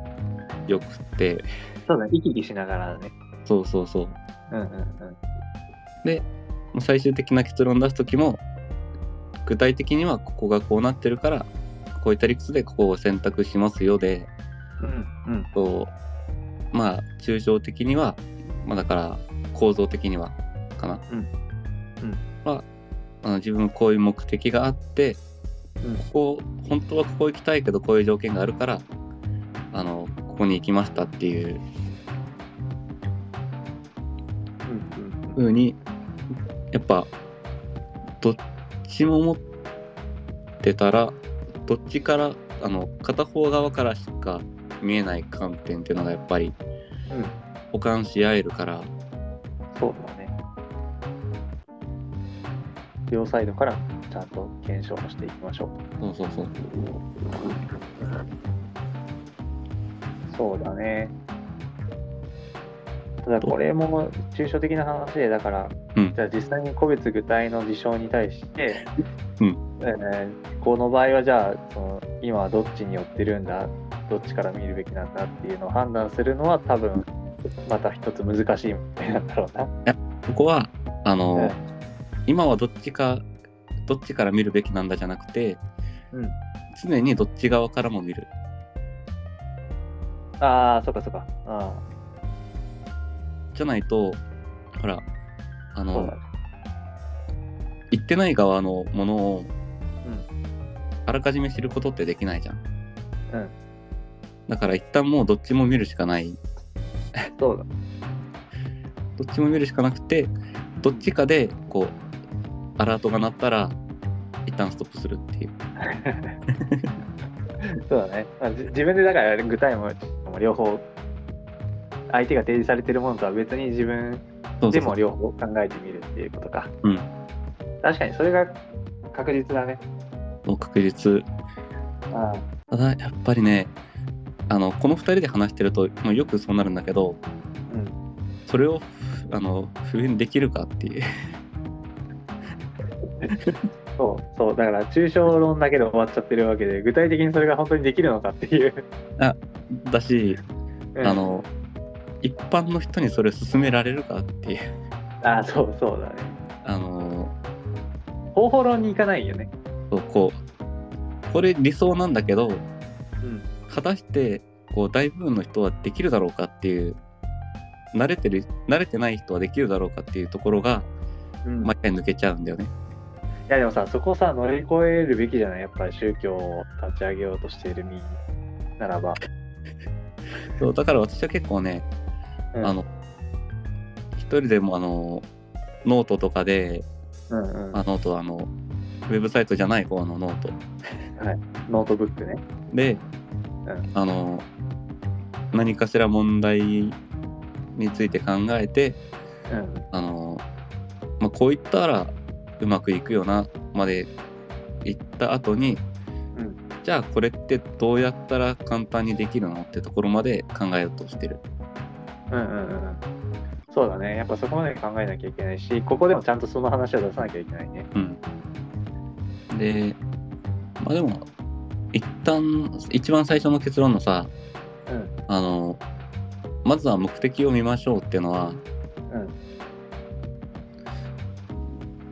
くって、そうだね。行き来しながらね。そうそうそう。うんうんうん。で、まあ最終的な結論出す時も、具体的にはここがこうなってるから、こういった理屈でここを選択しますよで、うんうん。こうまあ抽象的には、まあ、だから構造的にはかな、うんうん。まああの自分こういう目的があってうん。ここ本当はここ行きたいけどこういう条件があるからあのここに行きましたっていう。うんうにやっぱどっちも持ってたらどっちからあの片方側からしか見えない観点っていうのがやっぱりうん補完し合えるからそうだね。両サイドからちゃんと検証していきましょう。そうそうそうそうだね。ただこれも抽象的な話で、だから、うんじゃあ実際に個別具体の事象に対して、うんえーこの場合はじゃあその、今はどっちに寄ってるんだ、どっちから見るべきなんだっていうのを判断するのは多分、また一つ難しい問題なんだろうな。ここはあの、うん今はどっちかどっちから見るべきなんだじゃなくてうん。常にどっち側からも見るああ、そっかそっか。あじゃないとほらあのあそうだね。言ってない側のものをうん。あらかじめ知ることってできないじゃんうん。だから一旦もうどっちも見るしかないそうだ。どっちも見るしかなくてどっちかでこうアラートが鳴ったら一旦ストップするっていう *laughs* そうだね。まあ、じ自分でだから具体もも両方、相手が提示されてるものとは別に自分でも両方考えてみるっていうことか。うん確かにそれが確実だね。もう確実あただやっぱりねあのこの2人で話してると、まあ、よくそうなるんだけどうん。それをあの普遍できるかっていう *laughs* そう、そう。だから抽象論だけで終わっちゃってるわけで、具体的にそれが本当にできるのかっていう。だしうんあ、の一般の人にそれ勧められるかっていう *laughs* あそうそうだね。あの方法論に行かないよね。そうこうこれ理想なんだけどうん。果たしてこう大部分の人はできるだろうかっていう慣れてる慣れてない人はできるだろうかっていうところがうん、毎回抜けちゃうんだよね。いやでもさ、そこさ、乗り越えるべきじゃない？やっぱり宗教を立ち上げようとしている身ならば。*laughs* そうだから私は結構ね、うんあの一人でもあのノートとかでうんうん、あノートはあのウェブサイトじゃない方のノートノートブックね。で、うんあの何かしら問題について考えてうん。あの、まあ、こう言ったらうまくいくよなまで言った後に、うんじゃあこれってどうやったら簡単にできるのってところまで考えようとしてる。うんうんうん。そうだね。やっぱそこまで考えなきゃいけないし、ここでもちゃんとその話は出さなきゃいけないね。うん、でまあでも一旦一番最初の結論のさうん。あのまずは目的を見ましょうっていうのはうん。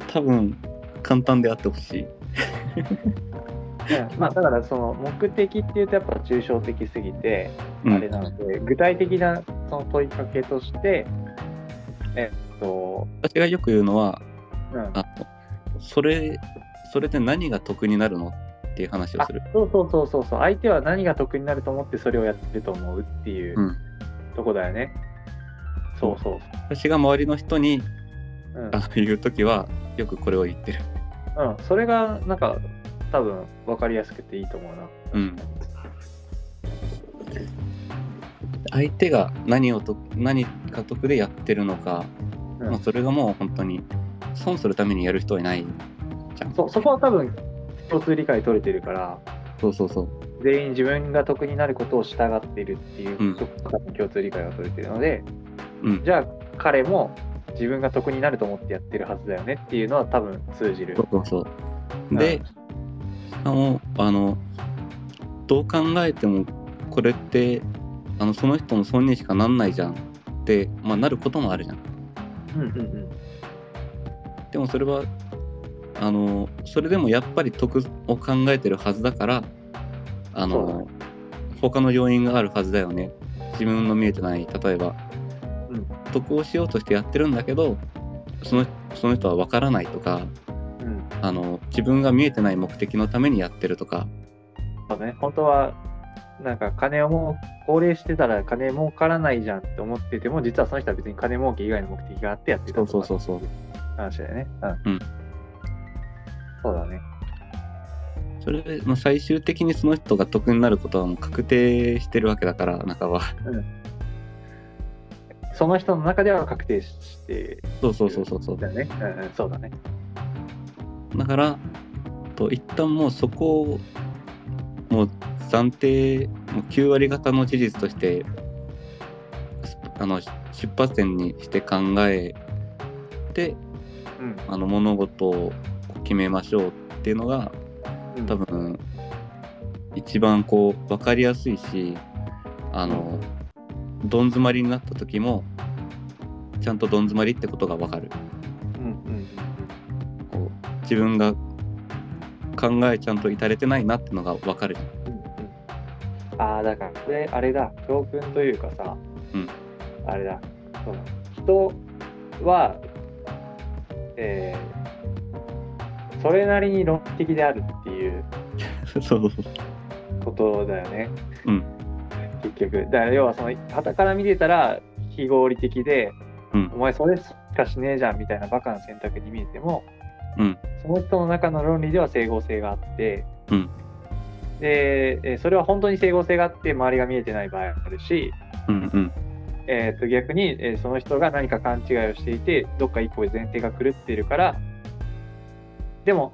多分簡単であってほしい。*laughs* *laughs* まあだからその目的っていうとやっぱ抽象的すぎてうんあれなので、具体的なその問いかけとして、えっと、私がよく言うのはうん、あのそれそれで何が得になるのっていう話をあする。そうそうそうそうそう相手は何が得になると思ってそれをやってると思うっていううん、とこだよね。そうそう私が周りの人にそう。あ言う時はよくこれを言ってる。うん、うん、それがなんか多分分かりやすくていいと思うな。うん相手が何をと何か得でやってるのか、うんまあ、それがもう本当に損するためにやる人はいないじゃん。そそこは多分共通理解取れてるからそうそうそう。全員自分が得になることを従っているっていう、うん共通理解が取れてるのでうん。じゃあ彼も自分が得になると思ってやってるはずだよねっていうのは多分通じるそう。そう。で、も、あの、どう考えても、これって、あの、その人の損にしかなんないじゃんって、まあ、なることもあるじゃん。うんうんうんでもそれは、あの、それでもやっぱり得を考えてるはずだから、あの、他の要因があるはずだよね自分の見えてない例えば、うん得をしようとしてやってるんだけどそのその人は分からないとかうん。あの自分が見えてない目的のためにやってるとかそうね。本当は、なんか金をもう、高齢してたら金儲からないじゃんって思ってても、実はその人は別に金儲け以外の目的があってやってたそうとかそうそうそう話だよね。うん。うんそうだね。それで、まあ、最終的にその人が得になることはもう確定してるわけだから半ばその人の中では確定してそうそうそうそうそうだよね。うんうん、そうだね。だからと一旦もうそこをもう暫定もう9割方の事実としてあの出発点にして考えてうん。あの物事を決めましょうっていうのがうん多分一番こう分かりやすいしあのどん詰まりになった時もちゃんとどん詰まりってことが分かる自分が考えちゃんと至れてないなってのが分かる。うんうん。うん。ああ、だから、これ、あれだ、教訓というかさ、うん。あれだ、その人は、えーそれなりに論理的であるっていうそう。*laughs* そう。ことだよね。うん。結局。だから要はその、傍から見てたら非合理的で、うん。お前それしかしねえじゃんみたいなバカな選択に見えても、うん。その人の中の論理では整合性があって、うん。で、えーそれは本当に整合性があって周りが見えてない場合もあるし、うんうん。えーと逆に、えーその人が何か勘違いをしていてどっか一個前提が狂っているからでも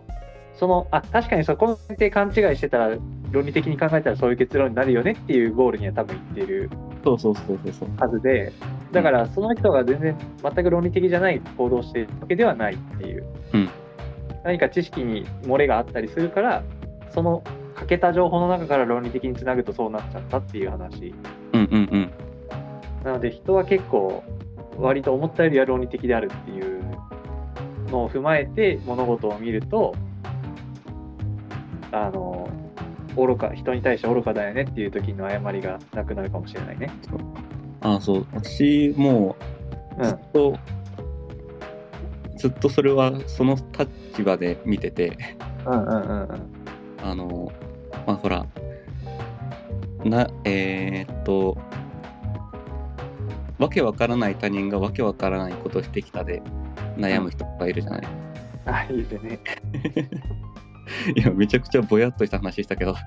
そのあ確かにそこの前提勘違いしてたら論理的に考えたらそういう結論になるよねっていうゴールには多分いっているそうそうそうそうはずでだからその人が全然全く論理的じゃない行動をしているわけではないっていう、うん何か知識に漏れがあったりするからその欠けた情報の中から論理的につなぐとそうなっちゃったっていう話。うんうんうん。なので人は結構割と思ったよりは論理的であるっていうのを踏まえて物事を見るとあの愚か人に対して愚かだよねっていう時の誤りがなくなるかもしれないね。ああそう。私もううずっと、ずっとそれはその立場で見ててんうんうんうんうん。あのまあほらなえーっとわけわからない他人がわけわからないことをしてきたで悩む人がいるじゃない、あいいですね。*laughs* いやめちゃくちゃぼやっとした話したけど。*laughs*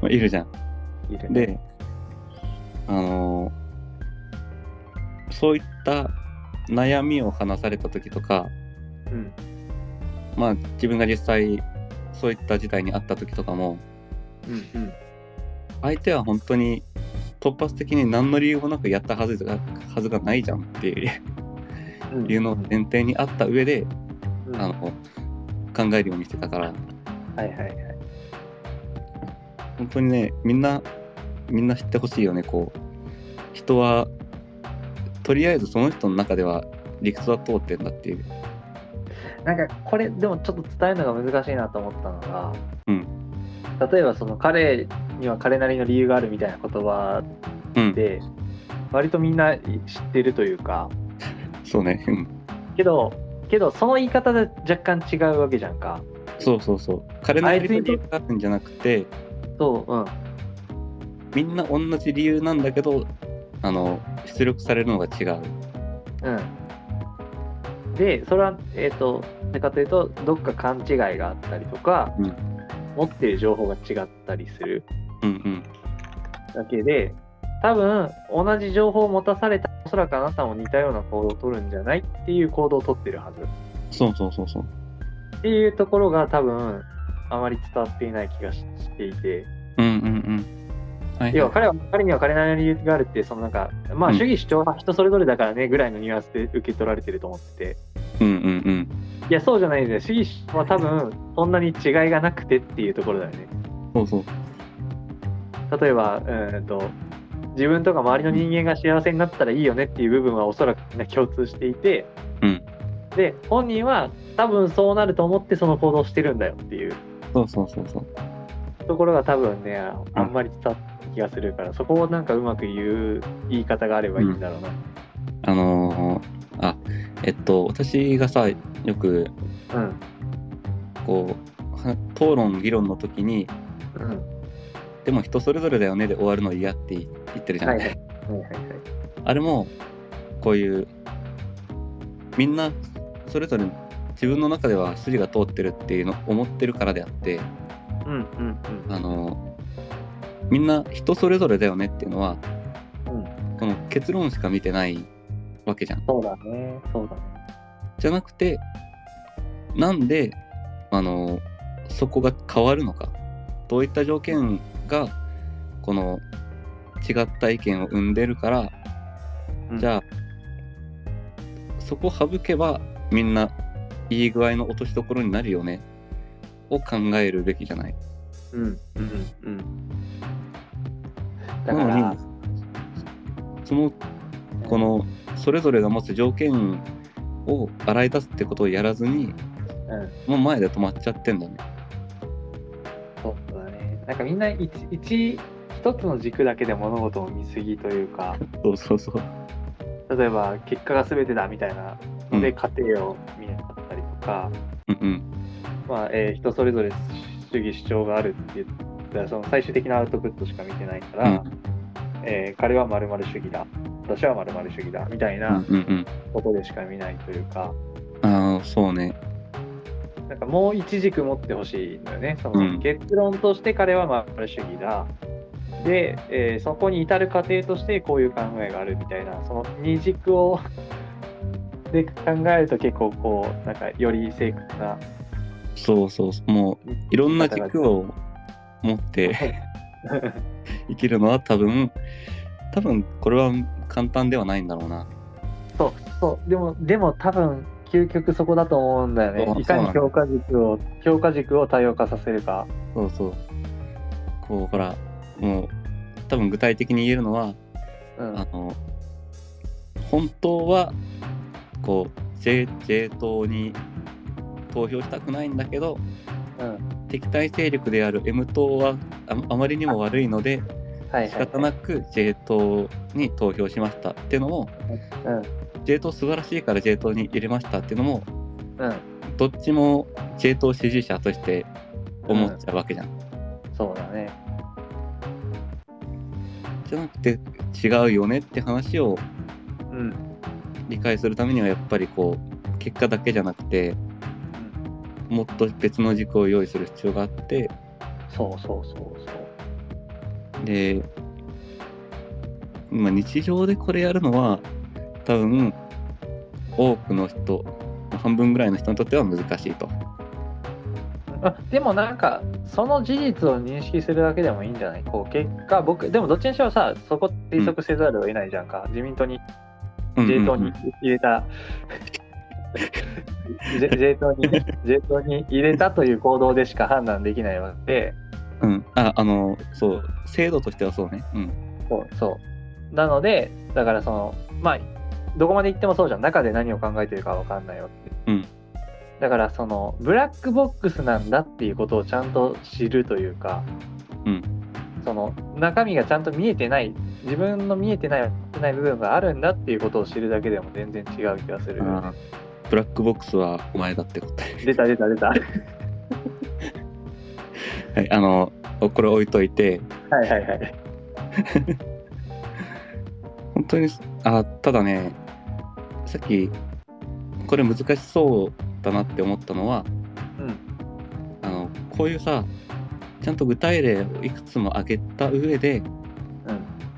まあいるじゃん。いいですね。であのそういった悩みを話された時とかうん。まあ自分が実際そういった事態にあった時とかもうんうん。相手は本当に突発的に何の理由もなくやったはずがはずがないじゃんっていううん。いうのを前提にあった上で、うん。あの考えるようにしてたから。はいはいはい。本当にねみんなみんな知ってほしいよねこう。人はとりあえずその人の中では理屈は通ってんだっていう。なんかこれでもちょっと伝えるのが難しいなと思ったのが、うん。例えばその彼には彼なりの理由があるみたいな言葉うん。で割とみんな知ってるというか。そうね。うん。けどけどその言い方で若干違うわけじゃんか。そうそうそう。彼なりの理由があるんじゃなくてそううんみんな同じ理由なんだけどあの出力されるのが違う。うん。でそれはえっ、となぜかというとどっか勘違いがあったりとか、うん。持ってる情報が違ったりする。うんうん。だけで多分同じ情報を持たされたおそらくあなたも似たような行動を取るんじゃないっていう行動を取ってるはず。そうそうそうそう。っていうところが多分あまり伝わっていない気がししていて。うんうんうんはい要は彼は彼には彼なりの理由があるってそのなんかまあうん。主義主張は人それぞれだからねぐらいのニュアンスで受け取られてると思ってて。うんうんうん。いやそうじゃないんだよ主義主張は多分そんなに違いがなくてっていうところだよね。そうそう。例えばうーんと自分とか周りの人間が幸せになったらいいよねっていう部分はおそらくみんな共通していて、うん。で本人は多分そうなると思ってその行動をしてるんだよっていう。そうそうそうそう。ところが多分ね、あん。まり伝わった気がするから、そこをなんかうまく言う言い方があればいいんだろうな。あのーあ、えっと、私がさ、よく、うん。こう、は討論、議論の時に、うん。でも人それぞれだよねで終わるの嫌って言ってるじゃない、はいはい。はいはいはい。あれも、こういう、みんな、それぞれ自分の中では筋が通ってるっていうの思ってるからであって、うんうんうん。あのみんな人それぞれだよねっていうのは、うんこの結論しか見てないわけじゃん。そうだね。そうだね。じゃなくて、なんで、あのそこが変わるのか。どういった条件が、この違った意見を生んでるから、うんじゃあ、そこを省けば、みんないい具合の落としどころになるよね、を考えるべきじゃない。うんうんうん。だかなのらに、その、この、それぞれが持つ条件を洗い出すってことをやらずに、うん、もう前で止まっちゃってんだね。そうだね。なんかみんな一一一つの軸だけで物事を見すぎというか、そうそうそう。例えば結果が全てだみたいなのでうん過程を見なかったりとか、うんうん。まあえー人それぞれ主義主張があるって言ったらその最終的なアウトプットしか見てないから、うんえー彼は〇〇主義だ私は〇〇主義だみたいうんなうんうん。ことでしか見ないというか、ああ、そうね。なんかもう一軸持ってほしいんだよね。そのうん結論として彼は〇〇主義だ。で、えーそこに至る過程としてこういう考えがあるみたいな、その二軸を *laughs* で考えると結構こう、なんかより正確な。そうそうそう。もう、いろんな軸を持って *laughs* 生きるのは多分、多分これは簡単ではないんだろうな。そう、そう。でも、でも多分、究極そこだと思うんだよね。いかに評価軸を、評価軸を多様化させるか。そうそう。こう、ほら、もう、多分具体的に言えるのは、うん。あの、本当は、こう、J, J 党に投票したくないんだけど、うん。敵対勢力である M 党はああまりにも悪いので、はいはい、仕方なく J 党に投票しましたっていうのも、うん。J 党素晴らしいから J 党に入れましたっていうのも、うん。どっちも J 党支持者として思っちゃうわけじゃん。そうだね。じゃなくて違うよねって話をうん。理解するためにはやっぱりこう結果だけじゃなくてもっと別の軸を用意する必要があってそうそうそうそう。で、まあ、日常でこれやるのは多分多くの人半分ぐらいの人にとっては難しいと。あでもなんかその事実を認識するだけでもいいんじゃない？こう結果僕でもどっちにしろさそこ推測せざるを得ないじゃんか、自民党にうんうん J うん党に入れた J, J 党にね J 党に入れたという行動でしか判断できないわけで。うん、ああのそう制度としてはそうね。うん。そうそう。なのでだからそのまあどこまで行ってもそうじゃん。中で何を考えてるかわかんないよって、うん。だからそのブラックボックスなんだっていうことをちゃんと知るというか、うん。その中身がちゃんと見えてない自分の見えてないない部分があるんだっていうことを知るだけでも全然違う気がするブラックボックスはお前だってこと出た出た出た。は *laughs* いはい、あの、これ置いといて、はいはい。*laughs* 本当に、あ、ただね、さっき、これ難しそうだなって思ったのは、うん。あの、こういうさ、ちゃんと具体例をいくつも挙げた上で、うん。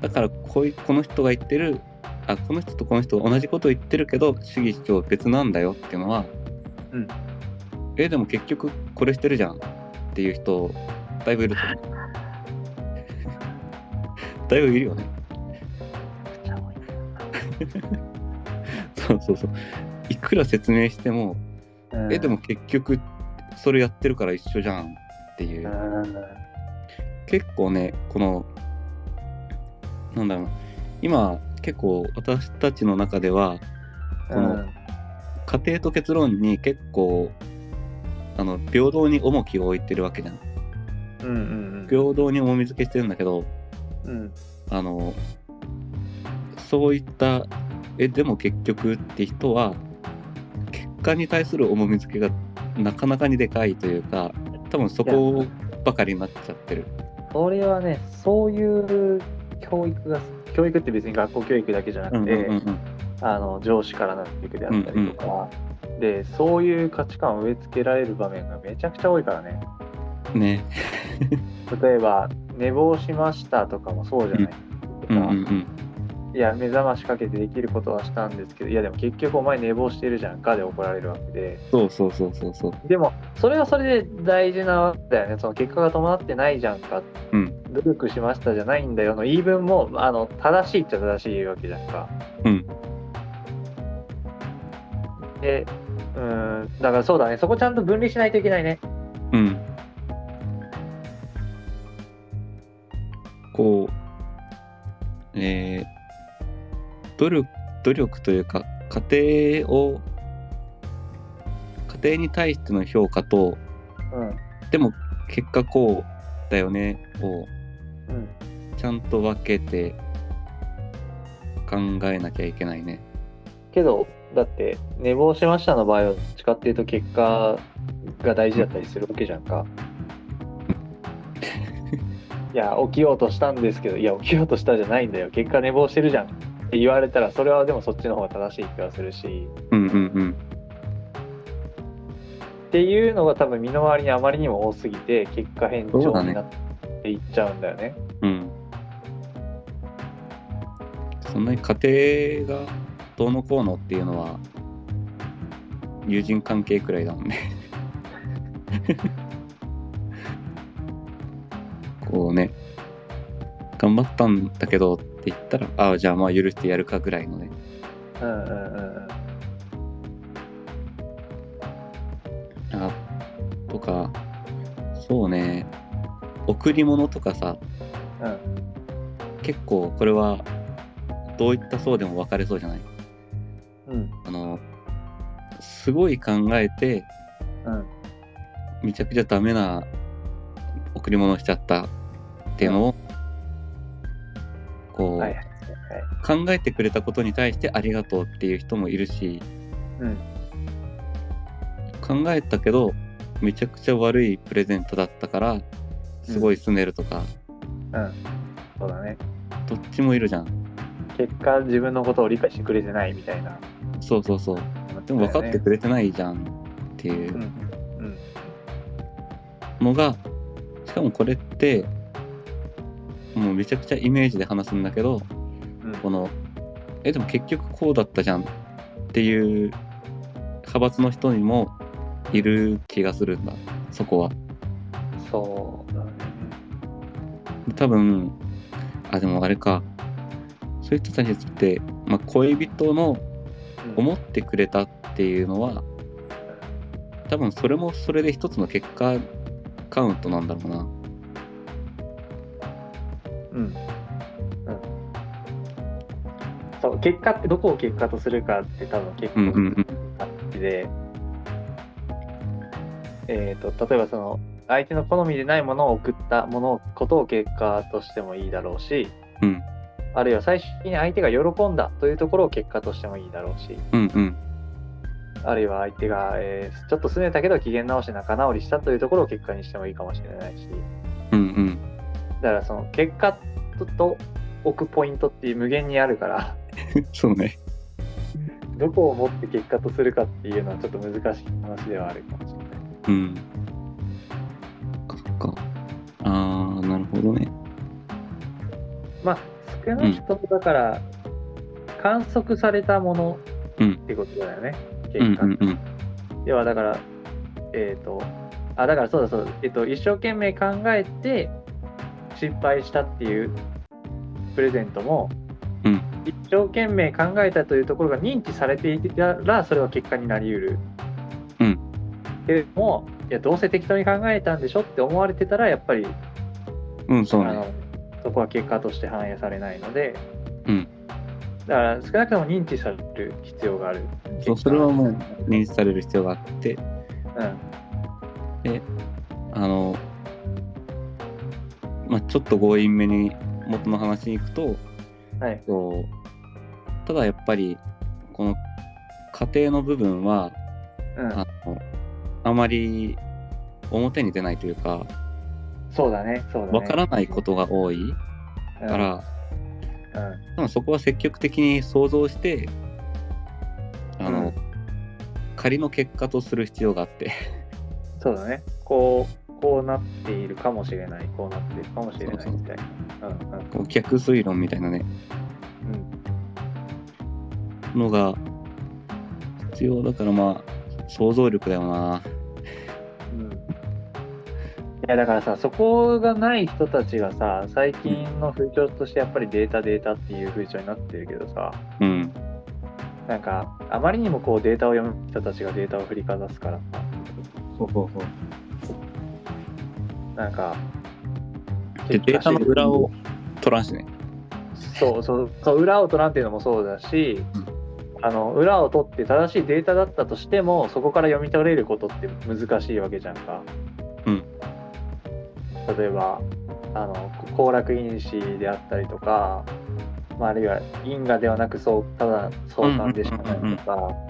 だからこういう、この人が言ってる、あ、この人とこの人が同じこと言ってるけど、主義主張別なんだよっていうのは、うんえ、でも結局これしてるじゃんっていう人、だいぶいると思う。*laughs* だいぶいるよね。*laughs* そうそうそう。いくら説明しても、うんえ、でも結局それやってるから一緒じゃんっていうう。ん結構ね、この、なんだろうな、今結構私たちの中では、このうん。家庭と結論に結構あの平等に重きを置いてるわけじゃん。うんうん平等に重み付けしてるんだけどうん。うんあのそういったえでも結局って人は結果に対する重み付けがなかなかにでかいというか多分そこばかりになっちゃってる。それはねそういう教育が教育って別に学校教育だけじゃなくて、うんうんうんうん。あの上司からの教育であったりとか、でそういう価値観を植え付けられる場面がめちゃくちゃ多いからね。ね。例えば寝坊しましたとかもそうじゃない、うんうんうんいや目覚ましかけてできることはしたんですけどいやでも結局お前寝坊してるじゃんかで怒られるわけで。そうそうそうそうそう。でもそれはそれで大事なわけだよね。その結果が伴ってないじゃんか、うん。努力しましたじゃないんだよの言い分もあの正しいっちゃ正しいわけじゃんか。うん。でうんだからそうだね。そこちゃんと分離しないといけないね。うん。こうえー努力努力というか家庭を家庭に対しての評価とうんでも結果こうだよねをうんちゃんと分けて考えなきゃいけないね。けどだって寝坊しましたの場合はどっちかっていうと結果が大事だったりするわけじゃんか。*laughs* いや起きようとしたんですけどいや起きようとしたじゃないんだよ結果寝坊してるじゃんって言われたらそれはでもそっちの方が正しい気がするしうんうんうん。っていうのが多分身の回りにあまりにも多すぎて結果返そうだね上になっていっちゃうんだよね。うん。そんなに家庭がどうのこうのっていうのは友人関係くらいだもんね。*laughs* こうね、頑張ったんだけどって言ったら、ああ、じゃあまあ許してやるかぐらいのね。うんうんうんうん。あとか、そうね、贈り物とかさ、うん結構これはどういった層でも分かれそうじゃない？うん。あの、すごい考えて、うん。めちゃくちゃダメな贈り物をしちゃったっていうのを、こう、はいはいはい。考えてくれたことに対してありがとうっていう人もいるし、うん。考えたけど、めちゃくちゃ悪いプレゼントだったから、すごい拗ねるとか、うん。そうだね。どっちもいるじゃん。結果自分のことを理解してくれてないみたいな。そうそうそう。でも分かってくれてないじゃんっていう。うんうん。のが、しかもこれって、もうめちゃくちゃイメージで話すんだけど、うんこの、え、でも結局こうだったじゃんっていう派閥の人にもいる気がするんだ、そこは。そうだね。多分、あ、でもあれか、そういう人たちって、まあ、恋人の思ってくれたっていうのは、多分それもそれで一つの結果カウントなんだろうな。うん。うん。そう、結果ってどこを結果とするかって多分結構うんうんうん。感じで、えっ、と、例えばその、相手の好みでないものを送ったものことを結果としてもいいだろうし、うんあるいは最終的に相手が喜んだというところを結果としてもいいだろうし、うんうん。あるいは相手が、えーちょっと拗ねたけど機嫌直して仲直りしたというところを結果にしてもいいかもしれないし、うんうん。だからその結果とと置くポイントっていう無限にあるから、*laughs* そうね。どこをもって結果とするかっていうのはちょっと難しい話ではあるかもしれない。うん。そっか。あー、なるほどね。まあ少なくともだから、観測されたものうんってことだよね、うん結果。うんうん。要はだから、えっ、と、あ、だからそうだそうだ、えっ、と、一生懸命考えて失敗したっていうプレゼントも、うん一生懸命考えたというところが認知されていたら、それは結果になり得る。うん。けれども、いや、どうせ適当に考えたんでしょって思われてたら、やっぱり、うん、そうあのね。そこは結果として反映されないので、うんだから少なくとも認知される必要がある。そう、それはもう認知される必要があって、うん。で、あの、まあ、ちょっと強引めに元の話に行くと、はい。ただやっぱり、この家庭の部分は、うん。あのあまり表に出ないというか、そうだね。そうだね。わからないことが多いうんから、うん。多分そこは積極的に想像して、あの、うん仮の結果とする必要があって、そうだね。こう、こうなっているかもしれない。こうなっているかもしれないみたいな。うんうん。逆推論みたいなね、うん。のが必要だからまあ、想像力だよな。うん。いやだからさ、そこがない人たちがさ、最近の風潮としてやっぱりデータデータっていう風潮になってるけどさ、うん。なんか、あまりにもこうデータを読む人たちがデータを振りかざすからさ、そうそうそう。なんか、で、データの裏を取らんしね。そうそうそう裏を取らんっていうのもそうだし、あの裏を取って正しいデータだったとしてもそこから読み取れることって難しいわけじゃんか。うん例えばあの行楽因子であったりとか、まあ、あるいは因果ではなくそうただ相関でしかないとか、うん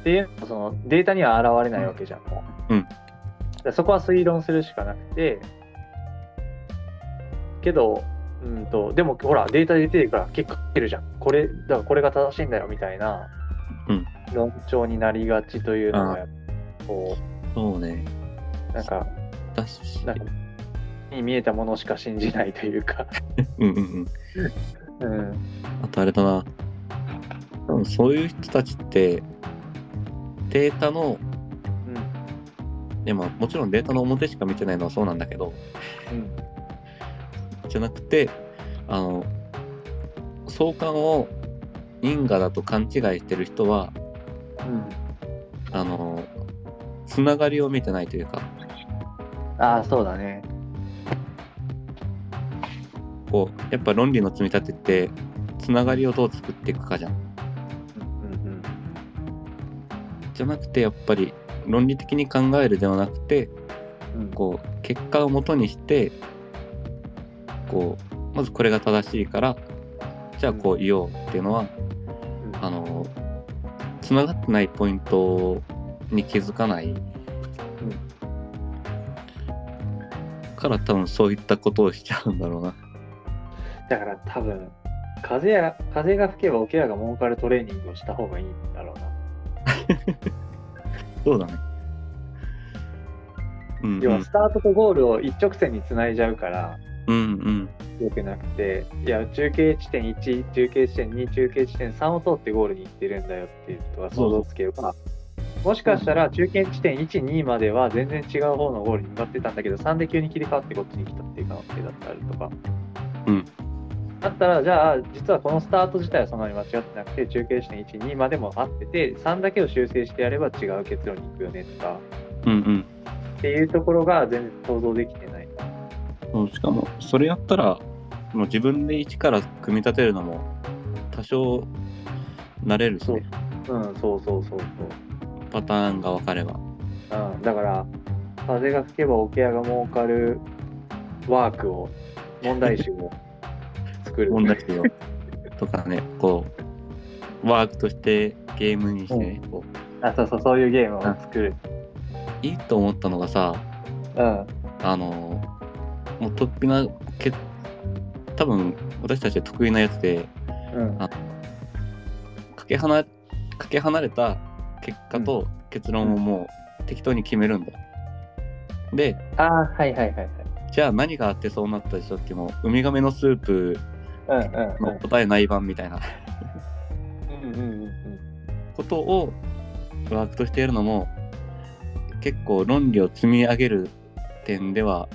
っていうそのデータには現れないわけじゃんもう。うんそこは推論するしかなくてけどうんとでもほらデータ出てるから結果出るじゃんこれだからこれが正しいんだよみたいなうん論調になりがちというのがこそうね。うなんかなんかに見えたものしか信じないというか、*laughs* うんうんうん。うん、あとあれだな。多分そういう人たちって、データの、いやまあもちろんデータの表しか見てないのはそうなんだけど、うん。じゃなくて、あの、相関を因果だと勘違いしてる人は、うん。あの、つながりを見てないというか、ああそうだね。こう、やっぱ論理の積み立てって、つながりをどう作っていくかじゃん。うんうん。じゃなくて、やっぱり論理的に考えるではなくて、うんこう、結果をもとにして、こう、まずこれが正しいから、じゃあこう言おうっていうのは、うんあの、つながってないポイントに気づかない。から多分そういったことをしちゃうんだろうな。だから多分風や風が吹けば桶屋が儲かるトレーニングをした方がいいんだろうな。*laughs* そうだね。うん、うん要はス。タートとゴールを一直線につないじゃうからうんうん。よくなくていや中継地点1中継地点2中継地点3を通ってゴールに行ってるんだよっていうことが想像つけばもしかしたら中継地点12までは全然違う方のゴールに向かってたんだけど3で急に切り替わってこっちに来たっていう可能性だったりとか。うんだったらじゃあ実はこのスタート自体はそんなに間違ってなくて中継地点12までも合ってて3だけを修正してやれば違う結論に行くよねとかうんうん。っていうところが全然想像できてない。そうしかも、それやったら、もう自分で一から組み立てるのも、多少、慣れるし、ね、うん、そうそうそうそう。パターンが分かれば。うん、だから、風が吹けば桶屋が儲かるワークを、問題集を作る。問題集をとかね、こう、ワークとしてゲームにしてね、こあ、そうそう、そういうゲームを作る。ういいと思ったのがさ、うん。あの、もう得意な、け多分私たちは得意なやつで、うん。あかけ離かけ離れた結果と結論をもう適当に決めるんだよ。で、あーはいはいはいはい。じゃあ何があってそうなったでしょっていうもうウミガメのスープうんうんの答えない版みたいな。うん。うんうんうん。ことをワークとしてやるのも結構論理を積み上げる点では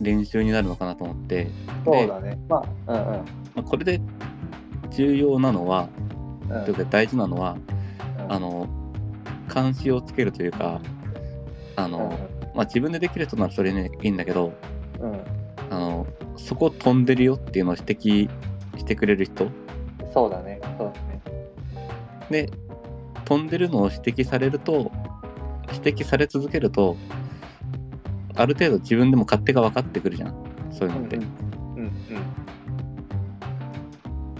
練習になるのかなと思って、そうだね。まあ、うんうん。まあ、これで重要なのは、うん。というか大事なのは、うん。あの監視をつけるというかあの、まあ、自分でできる人ならそれねいいんだけどうんうんあのそこ飛んでるよっていうのを指摘してくれる人？そうだね。そうだね。で飛んでるのを指摘されると指摘され続けるとある程度自分でも勝手が分かってくるじゃんそういうのって。うんうん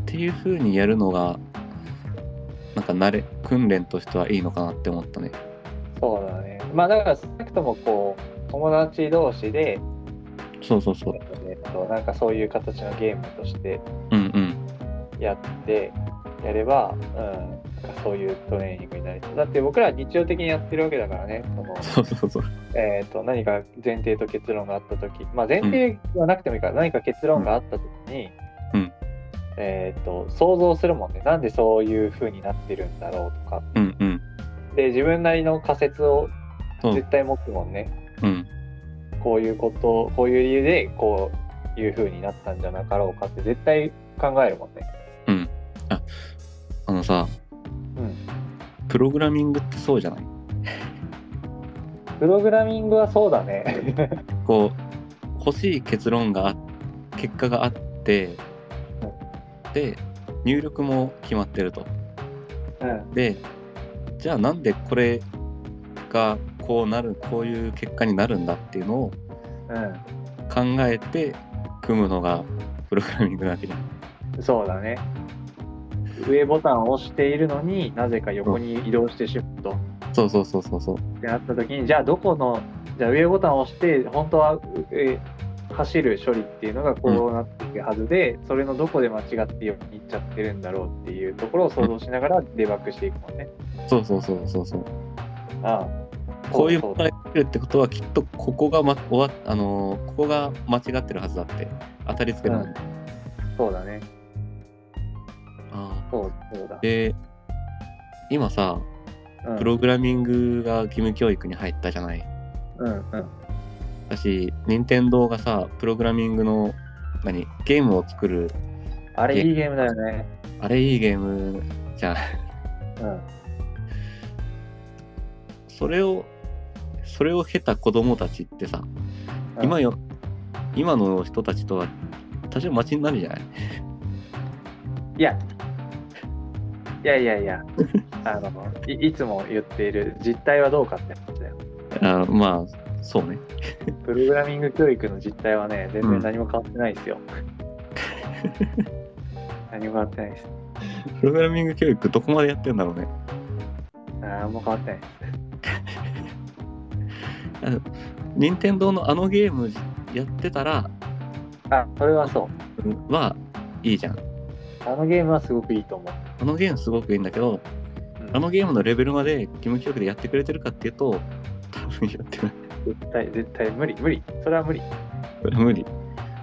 っていう風にやるのがなんか慣れ訓練としてはいいのかなって思ったね。そうだね。まあだから少なくともこう友達同士で、そうそうそう。えっと、なんかそういう形のゲームとしてうんうん。やってやれば、うん、なんかそういうトレーニングになりそう。だって僕らは日常的にやってるわけだからね。そのそうそうそう。えっと何か前提と結論があった時まあ前提はなくてもいいから、何か結論があった時に、うんえっと想像するもんねなんでそういう風になってるんだろうとかうんうん。で自分なりの仮説を。絶対持つもんねうん。こういうことこういう理由でこういう風になったんじゃなかろうかって絶対考えるもんね。うん。あ、あのさ、うん。プログラミングってそうじゃない？プログラミングはそうだね。*laughs* こう、欲しい結論があ、結果があって、で、入力も決まってると。うん。で、じゃあなんでこれがこうなる、こういう結果になるんだっていうのをう考えて組むのがプログラミングなわけじゃん。んそうだね上ボタンを押しているのになぜか横に移動してしまうと、そうそうそうそうそう。ってなった時にじゃあどこのじゃあ上ボタンを押して本当は、え走る処理っていうのがこうなっていくはずで、それのどこで間違って横に行っちゃってるんだろうっていうところを想像しながらデバッグしていくもんね。そうそうそうそうそう。ああこういうそう問題が来るってことはきっとここが、ま、終わあのーここが間違ってるはずだって当たりつけるのね、そうだね。あそうそうだー。で今さうんプログラミングが義務教育に入ったじゃないうんうん。だし任天堂がさプログラミングの何ゲームを作るあれいいゲームだよね。あれいいゲームじゃんうん。それをそれを経た子供たちってさうん今よ今の人たちとは多少待ちになるじゃない？いや、いやいやいや、*laughs* あのい、いつも言っている実態はどうかって話だよ。あーまあそうね *laughs* プログラミング教育の実態はね、全然何も変わってないですよ。*laughs* 何も変わってないです。プログラミング教育どこまでやってんだろうね何も変わってないです。*laughs* 任天堂のあのゲームやってたらあ、それはそう。うんはいいじゃんあのゲームはすごくいいと思う。あのゲームすごくいいんだけどうんあのゲームのレベルまで義務教育でやってくれてるかっていうと多分やってない絶対、絶対無理、無理。それは無理。これ無理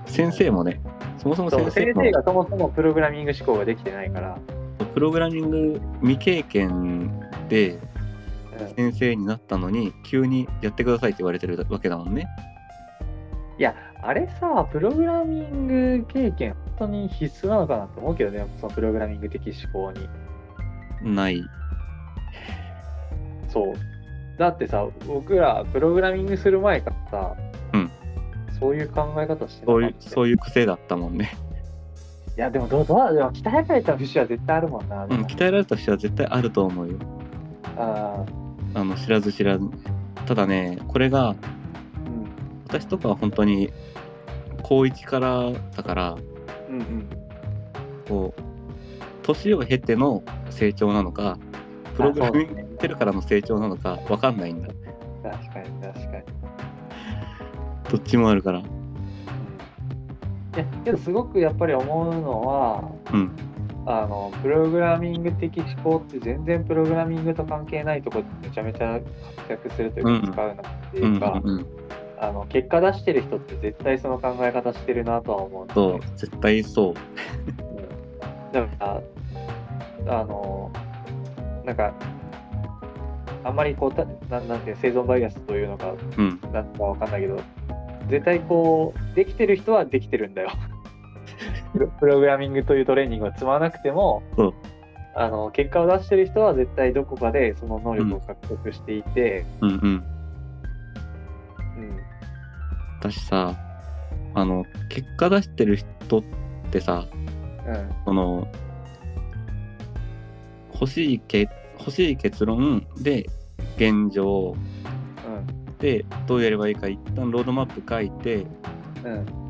先生もねそもそも先生も先生がそもそもプログラミング思考ができてないから、プログラミング未経験でうん先生になったのに急にやってくださいって言われてるわけだもんねいや、あれさ、プログラミング経験、本当に必須なのかなと思うけどね、そのプログラミング的思考に。ないそう。だってさ、僕ら、プログラミングする前からさ、うんそういう考え方してなそういう。そういう癖だったもんね、いや、でもどう、どう、でも鍛えられた節は絶対あるもんな。うん、鍛えられた人は絶対あると思うよああの知らず知らずただねこれがーうん。私とかは本当に高1からだからうんうん。こう年を経ての成長なのかプログラミングやってるからの成長なのか分かんないんだ確かに、確かに。どっちもあるからいや、けどすごくやっぱり思うのは、うんあのプログラミング的思考って全然プログラミングと関係ないところでめちゃめちゃ活躍するというか、うん。使うなってうんいうか、うんうんあの結果出してる人って絶対その考え方してるなとは思うんですそうよ絶対そう。だからあのなんかあんまりこうたなんなんていう生存バイアスというのかうん。なんかわかんないけど絶対こうできてる人はできてるんだよプログラミングというトレーニングを積まなくても、うん。あの結果を出してる人は絶対どこかでその能力を獲得していて、うんうん。うん。私さあの結果出してる人ってさうん。その欲しいけ欲しい結論で現状してどうやればいいか一旦ロードマップ書いてうん。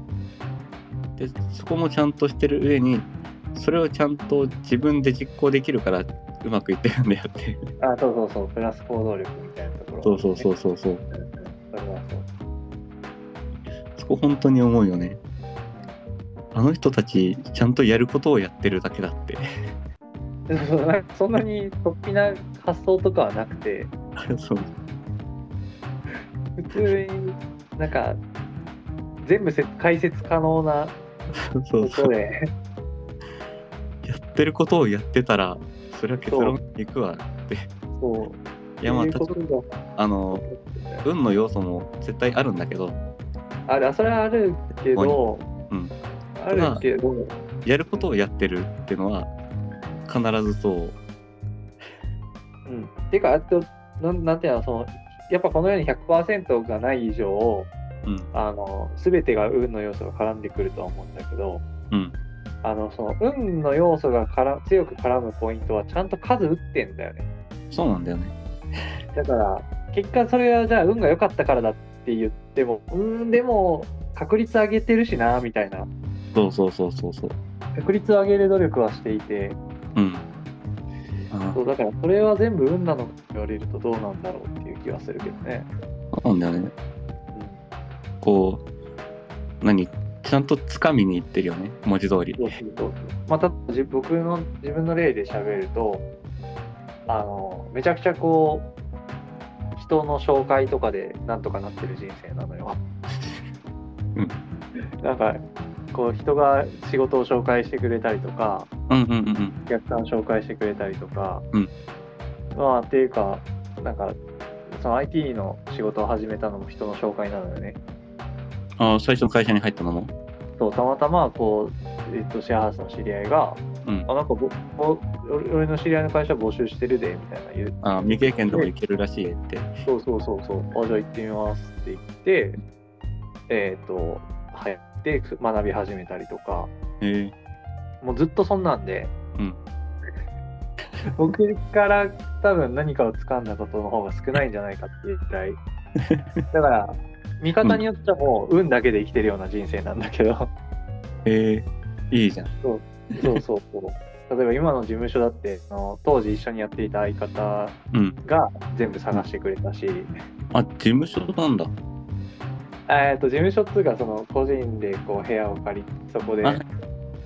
でそこもちゃんとしてる上にそれをちゃんと自分で実行できるからうまくいってるんだよってあ、そうそうそう。プラス行動力みたいなところ、そうそうそうそうそう。それはそう。そこ本当に思うよねあの人たちちゃんとやることをやってるだけだって *laughs* そんなに突飛な発想とかはなくて、そう普通になんか全部せ解説可能なそうそう。やってることをやってたらそれは結論いくわって。そう。いやまああの運の要素も絶対あるんだけど。あれ、それはあるけど、うん。あるけど、やることをやってるっていうのは必ずそう。うん。ていうか、あと、なんなんていうの、その、やっぱこのように100%がない以上、うん。あの、すべてが運の要素が絡んでくるとは思うんだけど、うん。あの、その、運の要素がから強く絡むポイントはちゃんと数打ってんだよね。そうなんだよね。だから、結果それはじゃあ運が良かったからだって言っても、うん、でも、確率上げてるしな、みたいな。そうそうそうそうそう。確率を上げる努力はしていて、うん。あそうだからそれは全部運なのかって言われるとどうなんだろうっていう気はするけどね。そうなんだよねこう何ちゃんと掴みにいってるよね文字通り。そうそうそう。また自僕の自分の例で喋るとあのめちゃくちゃこう人の紹介とかでなんとかなってる人生なのよ。うん。なんかこう人が仕事を紹介してくれたりとかうんうんうん。うんお客さんを紹介してくれたりとか、うん。まあっていうかなんかその IT の仕事を始めたのも人の紹介なのよね。ああ最初の会社に入ったのも？そうたまたまこう、えっと、シェアハウスの知り合いがうん。あなんかぼぼ俺俺の知り合いの会社募集してるでみたいな言う。ああ未経験でもいけるらしいって。そうそうそうそう。あじゃあ行ってみますって言ってえっ、と入って学び始めたりとか。へえ。もうずっとそんなんで、うん。*laughs* 僕から多分何かを掴んだことの方が少ないんじゃないかっていうくらい。*laughs* だから見方によってはもう運だけで生きてるような人生なんだけど、へえいいじゃん。そうそうそうそう。*laughs* 例えば今の事務所だってあの当時一緒にやっていた相方うん。が全部探してくれたし、あ事務所なんだ。えー、と事務所っていうかその個人でこう部屋を借りそこであ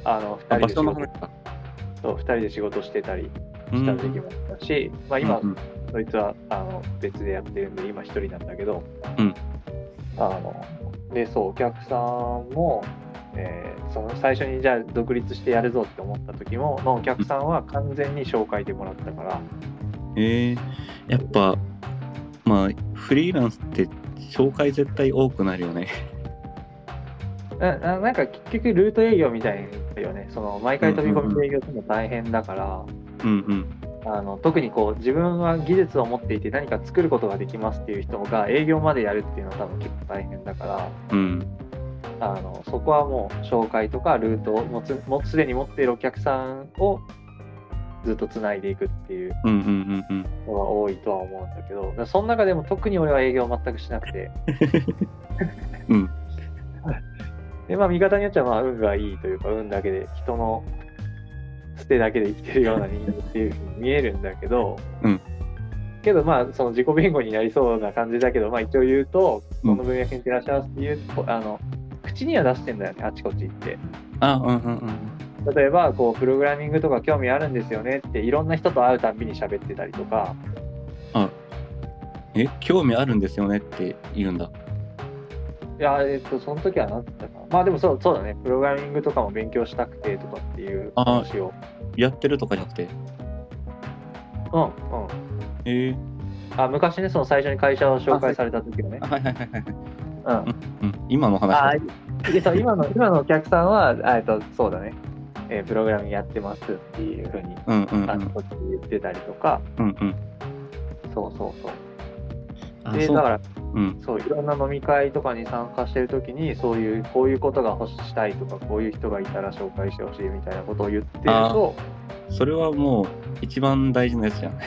あの2あ場人で仕事そう二人で仕事してたりうんした時期もあったし、まあ、今、うんうん。そいつはあの別でやってるんで今一人なんだけど、うんあのでそうお客さんも、えーその最初にじゃあ独立してやるぞって思った時ものお客さんは完全に紹介でもらったから、へえやっぱまあフリーランスって紹介絶対多くなるよね。*laughs* なななんか結局ルート営業みたいだよね。その毎回飛び込みで営業するの大変だから、うんうんあの特にこう自分は技術を持っていて何か作ることができますっていう人が営業までやるっていうのは多分結構大変だからうん。あのそこはもう紹介とかルートを持つもうすでに持っているお客さんをずっとつないでいくっていううんうんうんうん。のが多いとは思うんだけどだからその中でも特に俺は営業全くしなくて。*laughs* うん。*laughs* でまあ見方によってはまあ運がいいというか運だけで人の捨てだけで生きてるような人間っていうふうに見えるんだけど、うん。けどまあその自己弁護になりそうな感じだけどまあ一応言うとうん。この文脈に照らし合わせて言うと、あの口には出してんだよねあちこち行って。あうんうんうん例えばこうプログラミングとか興味あるんですよねっていろんな人と会うたんびに喋ってたりとか。え興味あるんですよねって言うんだいやえっとその時は何て言ったかな。まあでもそうそうだね。プログラミングとかも勉強したくてとかっていう話を。やってるとかじゃなくて？うんうん。ええあ昔ねその最初に会社を紹介された時のね。あはいはいはいはい。うん。うん今の話あそう今の今のお客さんはあえっとそうだね、えープログラミングやってますっていうふうにうんうんうん。あのこっちで言ってたりとか。うんうん。そうそうそうでだからうんそういろんな飲み会とかに参加してる時にそういうこういうことが欲したいとかこういう人がいたら紹介してほしいみたいなことを言ってるとそれはもう一番大事なやつじゃん *laughs*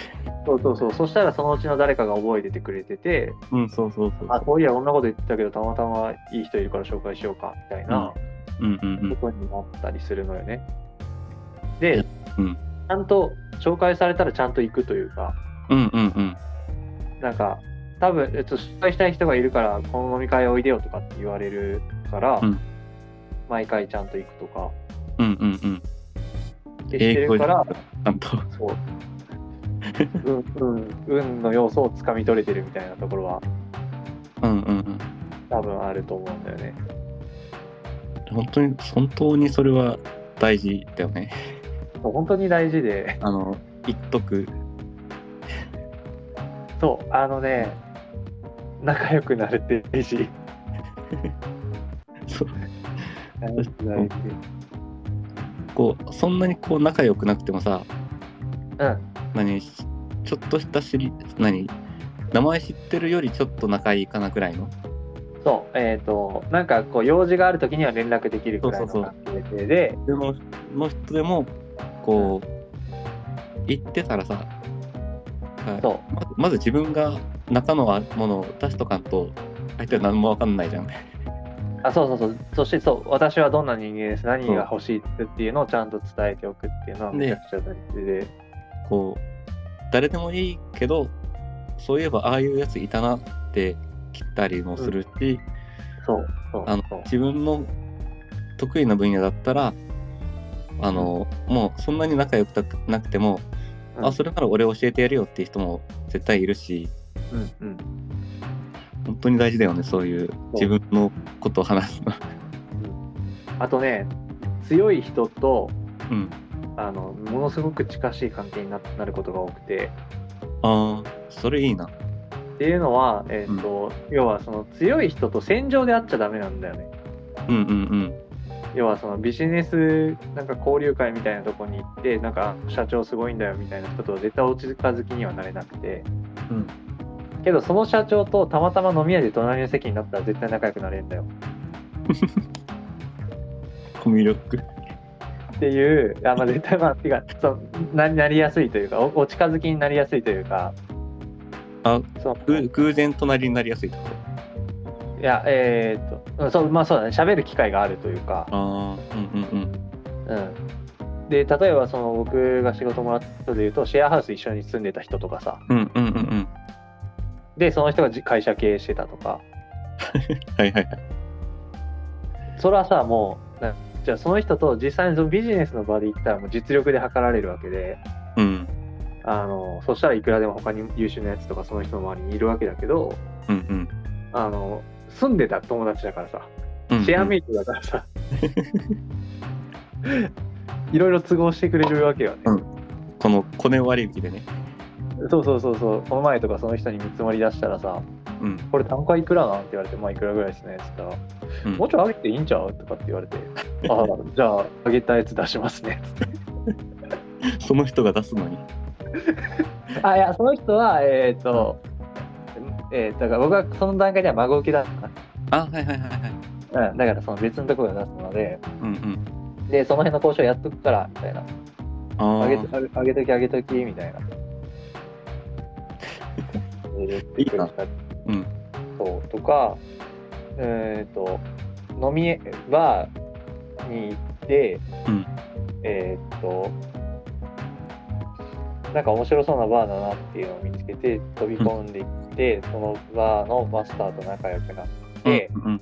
そうそうそう。そしたらそのうちの誰かが覚えててくれてて、うん、そうそうそう。あ、そういや、こんなこと言ってたけど、たまたまいい人いるから紹介しようか、みたいなうんうんうん。ことになったりするのよね。で、うんちゃんと紹介されたらちゃんと行くというか、うんうんうん。なんか、多分、えっと、紹介したい人がいるから、この飲み会おいでよとかって言われるから、うん毎回ちゃんと行くとか、うんうんうん。でしてるから、ちゃんと。そう。うん、うん、運の要素をつかみ取れてるみたいなところはうんうんうん。多分あると思うんだよね。本当に、本当にそれは大事だよね。本当に大事で、あの、言っとく。そう、あのね、仲良くなるって大事。そう大事大事。こう、そんなにこう仲良くなくてもさ、うん、何、ちょっとした知り、何、名前知ってるよりちょっと仲いいかなくらいの？そう、えっ、と、なんかこう、用事があるときには連絡できるくらいのそうそう関係性で、でも、の人でも、こう、言ってたらさ、はい。そう、まず自分が中のものを出しとかんと、相手は何もわかんないじゃん。あそうそうそう、そしてそう、私はどんな人間です、何が欲しいっていうのをちゃんと伝えておくっていうのはめちゃくちゃ大事で、こう、誰でもいいけど、そういえばああいうやついたなって切ったりもするし、そう、そう、あの自分の得意な分野だったら、あの、もうそんなに仲良くなくても、うんあ、それなら俺教えてやるよっていう人も絶対いるし、うんうん本当に大事だよね、そういう自分のことを話すの。あとね、強い人とうん。あのものすごく近しい関係にななることが多くて、ああ、それいいな。っていうのは、えーと要はその強い人と戦場で会っちゃダメなんだよね。うんうんうん。要はそのビジネスなんか交流会みたいなとこに行ってなんかあ社長すごいんだよみたいな人とは絶対お近づきにはなれなくてうん。けどその社長とたまたま飲み屋で隣の席になったら絶対仲良くなれるんだよ *laughs* コミュ力。っていうあ、まあ、絶対まあてかそうななりやすいというかおお近づきになりやすいというかあ、そうぐ偶然隣になりやすいってこと？いやえーっとうんそうまあそうだね喋る機会があるというかああ、うんうんうん。うんで例えばその僕が仕事もらった人で言うとシェアハウス一緒に住んでた人とかさうんうんうんうん。でその人がじ会社経営してたとか *laughs* はいはいはい。それはさもうなじゃあその人と実際にそのビジネスの場で行ったらもう実力で測られるわけでうん。あのそしたらいくらでも他に優秀なやつとかその人の周りにいるわけだけどうんうんあの住んでた友達だからさうんうん。シェアメイトだからさ、いろいろ都合してくれるわけよね、うんこのコネ割引でね。そうそうそうそうこの前とかその人に見積もり出したらさうん。これ単価いくらなんって言われてまあいくらぐらいですねっつったらうんもうちょい上げていいんちゃうとかって言われて *laughs* ああじゃあ上げたやつ出しますねその人が出すのに？あいやその人はえっ、と、えー、だから僕はその段階では孫受けだっあ、はいはいはいはい。た、うん、だからその別のところが出すので。うんうん。でその辺の交渉やっとくからみたいな。ああ上げと上げとき上げときみたいな。*laughs* いいな。うん。そうとかえっ、と飲みバーに行って、うん。えっ、となんか面白そうなバーだなっていうのを見つけて飛び込んでいって、そのバーのマスターと仲良くなって、うんうん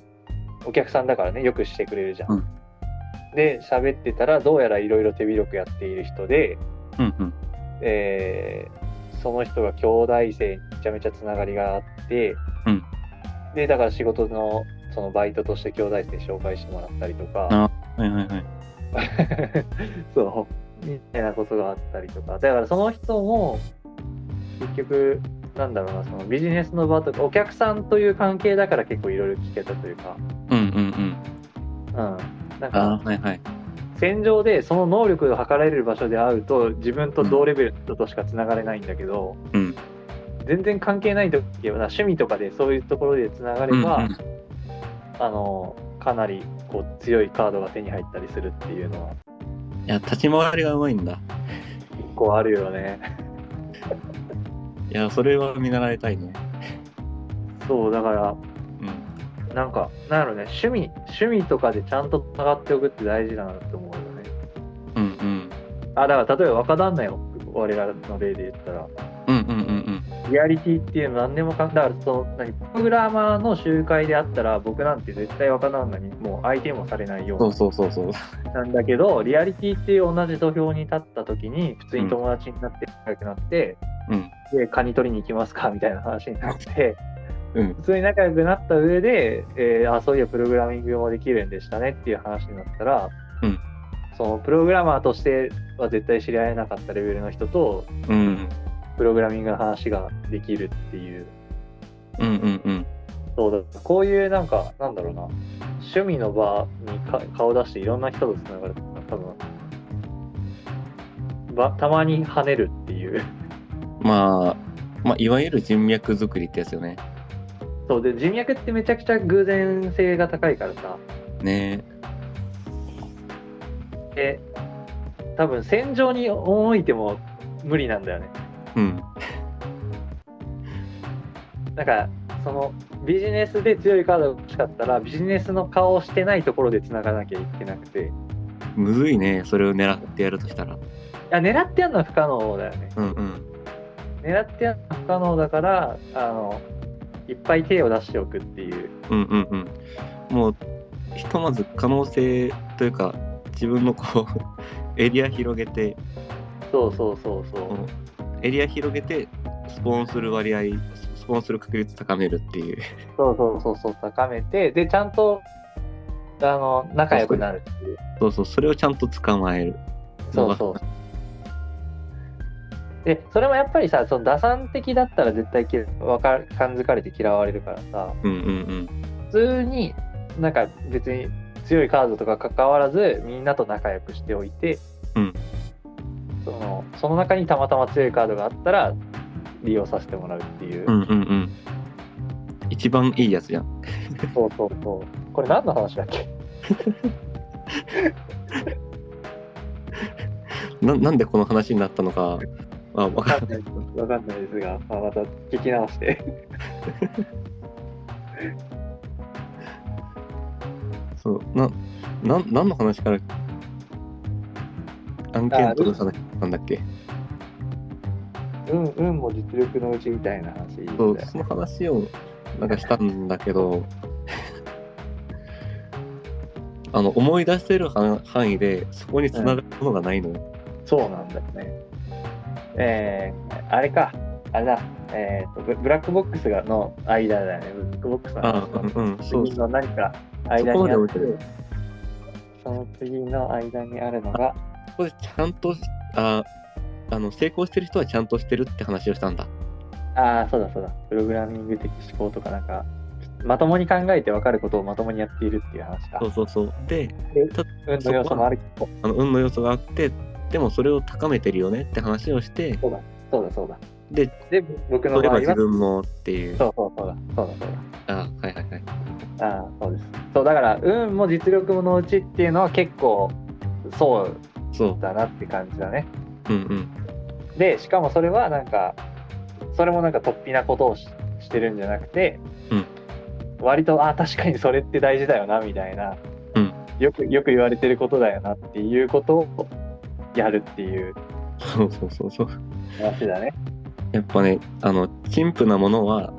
お客さんだからねよくしてくれるじゃん。うん。で喋ってたらどうやらいろいろ手広くやっている人で、うんうん。えーその人が兄弟生にめちゃめちゃつながりがあって、うん。でだから仕事のそのバイトとして兄弟生紹介してもらったりとか、あはいはいはい。*laughs* そうみたいなことがあったりとか。だからその人も結局なんだろうなそのビジネスの場とかお客さんという関係だから結構いろいろ聞けたというか、うんうんうん。うん、なんあかはいはい。戦場でその能力が測られる場所で会うと自分と同レベルの人としかつながれないんだけど、うん。全然関係ない時は趣味とかでそういうところでつながれば、うんうん。あのかなりこう強いカードが手に入ったりするっていうのはいや、立ち回りがうまいんだ。結構あるよね。*laughs* いや、それは見習いたいね。そう、だから、うん。なんか、なんやろね、趣味、趣味とかでちゃんと上がっておくって大事だなって思うよね。うんうん。あ、だから例えば若旦那よ、我らの例で言ったら、うんうんうんうん。リアリティっていうの何でもかんだからその何プログラマーの集会であったら僕なんて絶対若旦那にもう相手もされないようそうなそうそうそう。なんだけどリアリティっていう同じ土俵に立った時に普通に友達になって仲良くなって、うん。でカニ取りに行きますかみたいな話になってうん。普通に仲良くなった上で、えーあそういやプログラミングもできるんでしたねっていう話になったら、うんそのプログラマーとしては絶対知り合えなかったレベルの人とうん。プログラミングの話ができるっていう。うんうんうん。そうだ。こういうなんかなんだろうな。趣味の場にか顔出していろんな人とつながる。多分。ばたまに跳ねるっていう。まあ、まあ、いわゆる人脈作りってやつよね。そうで人脈ってめちゃくちゃ偶然性が高いからさ。ね。で多分戦場に赴いても無理なんだよねうん。なんかそのビジネスで強いカードが欲しかったらビジネスの顔をしてないところでつながなきゃいけなくていむずいね。それを狙ってやるとしたら。や狙ってやるのは不可能だよねうんうん。狙ってやるのは不可能だからあのいっぱい手を出しておくっていううんうんうん。もう、ひとまず可能性というか、自分のこう、エリア広げて、そうそうそうそう、こうエリア広げて、スポーンする割合、スポーンする確率高めるっていう。そうそうそうそう高めてでちゃんとあの仲良くなるっていうそうそう、それをちゃんと捕まえる。そうそうでそれもやっぱりさその打算的だったら絶対きわかる感づかれて嫌われるからさうんうんうん。普通になんか別に強いカードとか関わらずみんなと仲良くしておいて、うんそのその中にたまたま強いカードがあったら利用させてもらうっていう、うんうんうん。一番いいやつじゃん。そうそうそうこれ何の話だっけ？*laughs* ななんでこの話になったのか、まあ、わかんない。わかんないですが、まあ、また聞き直してそう、な、なん、何の話から案件との話なんだっけ？運運も実力のうちみたいな話。だよそう、その話をなんかしたんだけど、*laughs* あの、思い出せる範範囲で、そこに繋がるものがないのよ。そうなんだよね。えー、あれか、あれだ、えーとブ、ブラックボックスがの間だよね。ブラックボックスのうんうん、そう。次の何か間にあってその次の間にあるのが、そこでちゃんと、あ、あの、成功してる人はちゃんとしてるって話をしたんだ。ああ、そうだそうだ、プログラミング的思考とかなんか、まともに考えて分かることをまともにやっているっていう話かそ。うそうそう。で、運の要素もあるけど、あの運の要素があって、でもそれを高めてるよねって話をして、そうだ、そうだ、そうだ。で、で、僕の場合は、分もっていう。そうそうそうだ、そうだ、そうだ。あはいはいはい。ああ、そうです。そう、だから、運も実力ものうちっていうのは結構、そうそう。だなって感じだね。うんうん。で、しかもそれはなんか、それもなんか突飛なことをししてるんじゃなくて、うん割と、あ確かにそれって大事だよな、みたいな、うんよく、よく言われてることだよなっていうことをやるっていうそうそうそうそう。話だね。やっぱね、あの、陳腐なものは、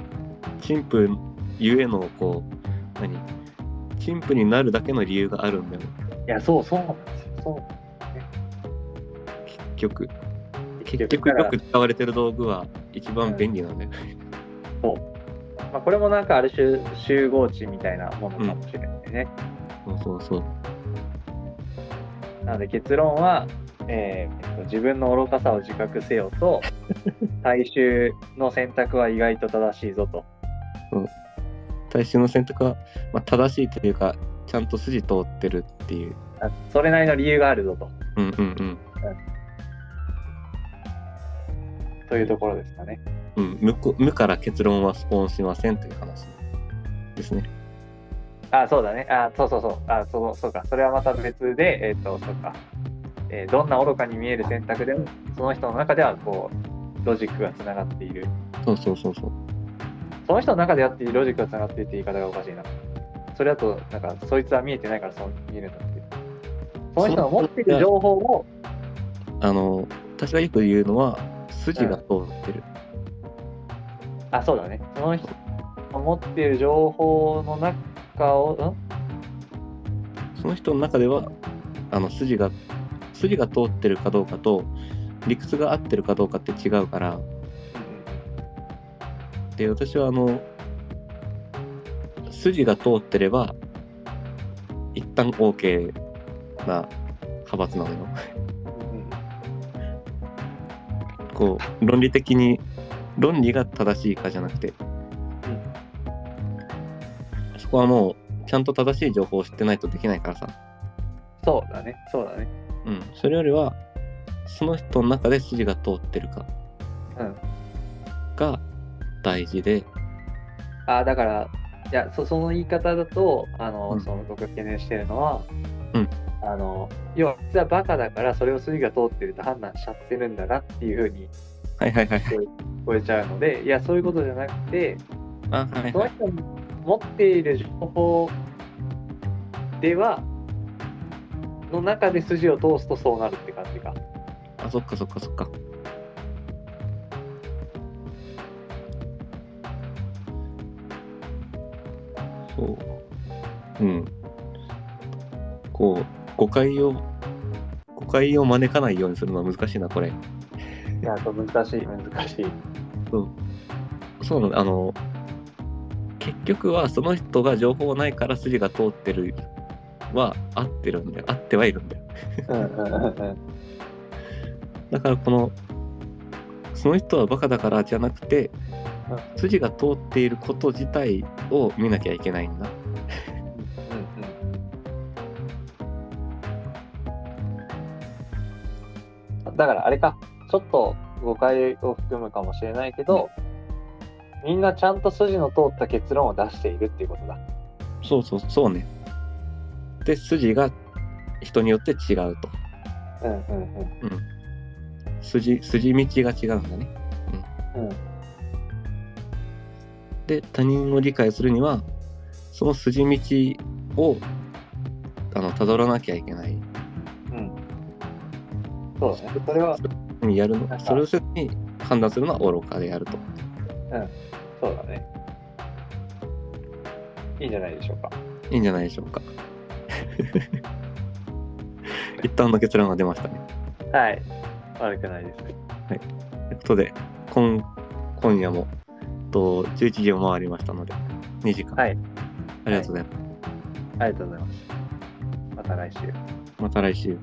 陳腐ゆえの、こう、何？陳腐になるだけの理由があるんだよ。いや、そうそうなんですよ。そう結局。結局よく使われてる道具は一番便利なんだよ。まあ、これもなんかある種集合値みたいなものかもしれないね。そうそうそう。なので結論は、えーえっと自分の愚かさを自覚せよと *laughs* 大衆の選択は意外と正しいぞと。大衆の選択は、まあ、正しいというか、ちゃんと筋通ってるっていう。あそれなりの理由があるぞと。うんうんうん。というところですかね。うん、無こ無から結論はスポーンしませんという話ですね。あ、そうだね。あ、そうそうそう。あ、そうそうか。それはまた別で、えっ、と、そうか。えーどんな愚かに見える選択でも、その人の中ではこう、ロジックがつながっている。そうそうそうそう。その人の中であってロジックがつながっているって言い方がおかしいな。それだと、なんか、そいつは見えてないからそう見えるんだって。その人の持っている情報を、あの、私がよく言うのは、筋が通ってる。あ、そうだね。その人の持っている情報の中を、ん？その人の中では、あの、筋が、筋が通ってるかどうかと、理屈が合ってるかどうかって違うから、で、私はあの、筋が通ってれば、一旦 OK な派閥なのよ。こう、論理的に、論理が正しいかじゃなくて、そこはもう、ちゃんと正しい情報を知ってないとできないからさ。そうだね。そうだね。うん。それよりは、その人の中で筋が通ってるかうん。が大事で、あだから、いやそその言い方だと、あの、うんその僕が懸念してるのは、うんあの、要は、実はバカだから、それを筋が通ってると判断しちゃってるんだなっていうふうにはいはいはい。聞こえちゃうので、いや、そういうことじゃなくて、あ、はいはい。その人の持っている情報では、の中で筋を通すとそうなるって感じか。あ、そっかそっかそっか。そう。うん。こう、誤解を、誤解を招かないようにするのは難しいな、これ。いや、そう難しい、難しい。そうなの、あの、結局はその人が情報ないから筋が通ってるは合ってるんだよ。合ってはいるんだよ。だからこの、その人はバカだからじゃなくてうん、筋が通っていること自体を見なきゃいけないんだ。うだからあれか、ちょっと誤解を含むかもしれないけど、みんなちゃんと筋の通った結論を出しているっていうことだ。そうそう、そうね。で、筋が人によって違うと。うんうんうん。うん。筋、筋道が違うんだね。うんで、他人を理解するには、その筋道を、あの、辿らなきゃいけない。うん。そうだね。それは、にやるの？それをせずに判断するのは愚かであると。そうだね。いいんじゃないでしょうか。いいんじゃないでしょうか。*laughs* 一旦の結論が出ましたね。はい。悪くないです。ということで、今今夜もと11時を回りましたので、2時間。はい。ありがとうございます。ありがとうございます。また来週。また来週。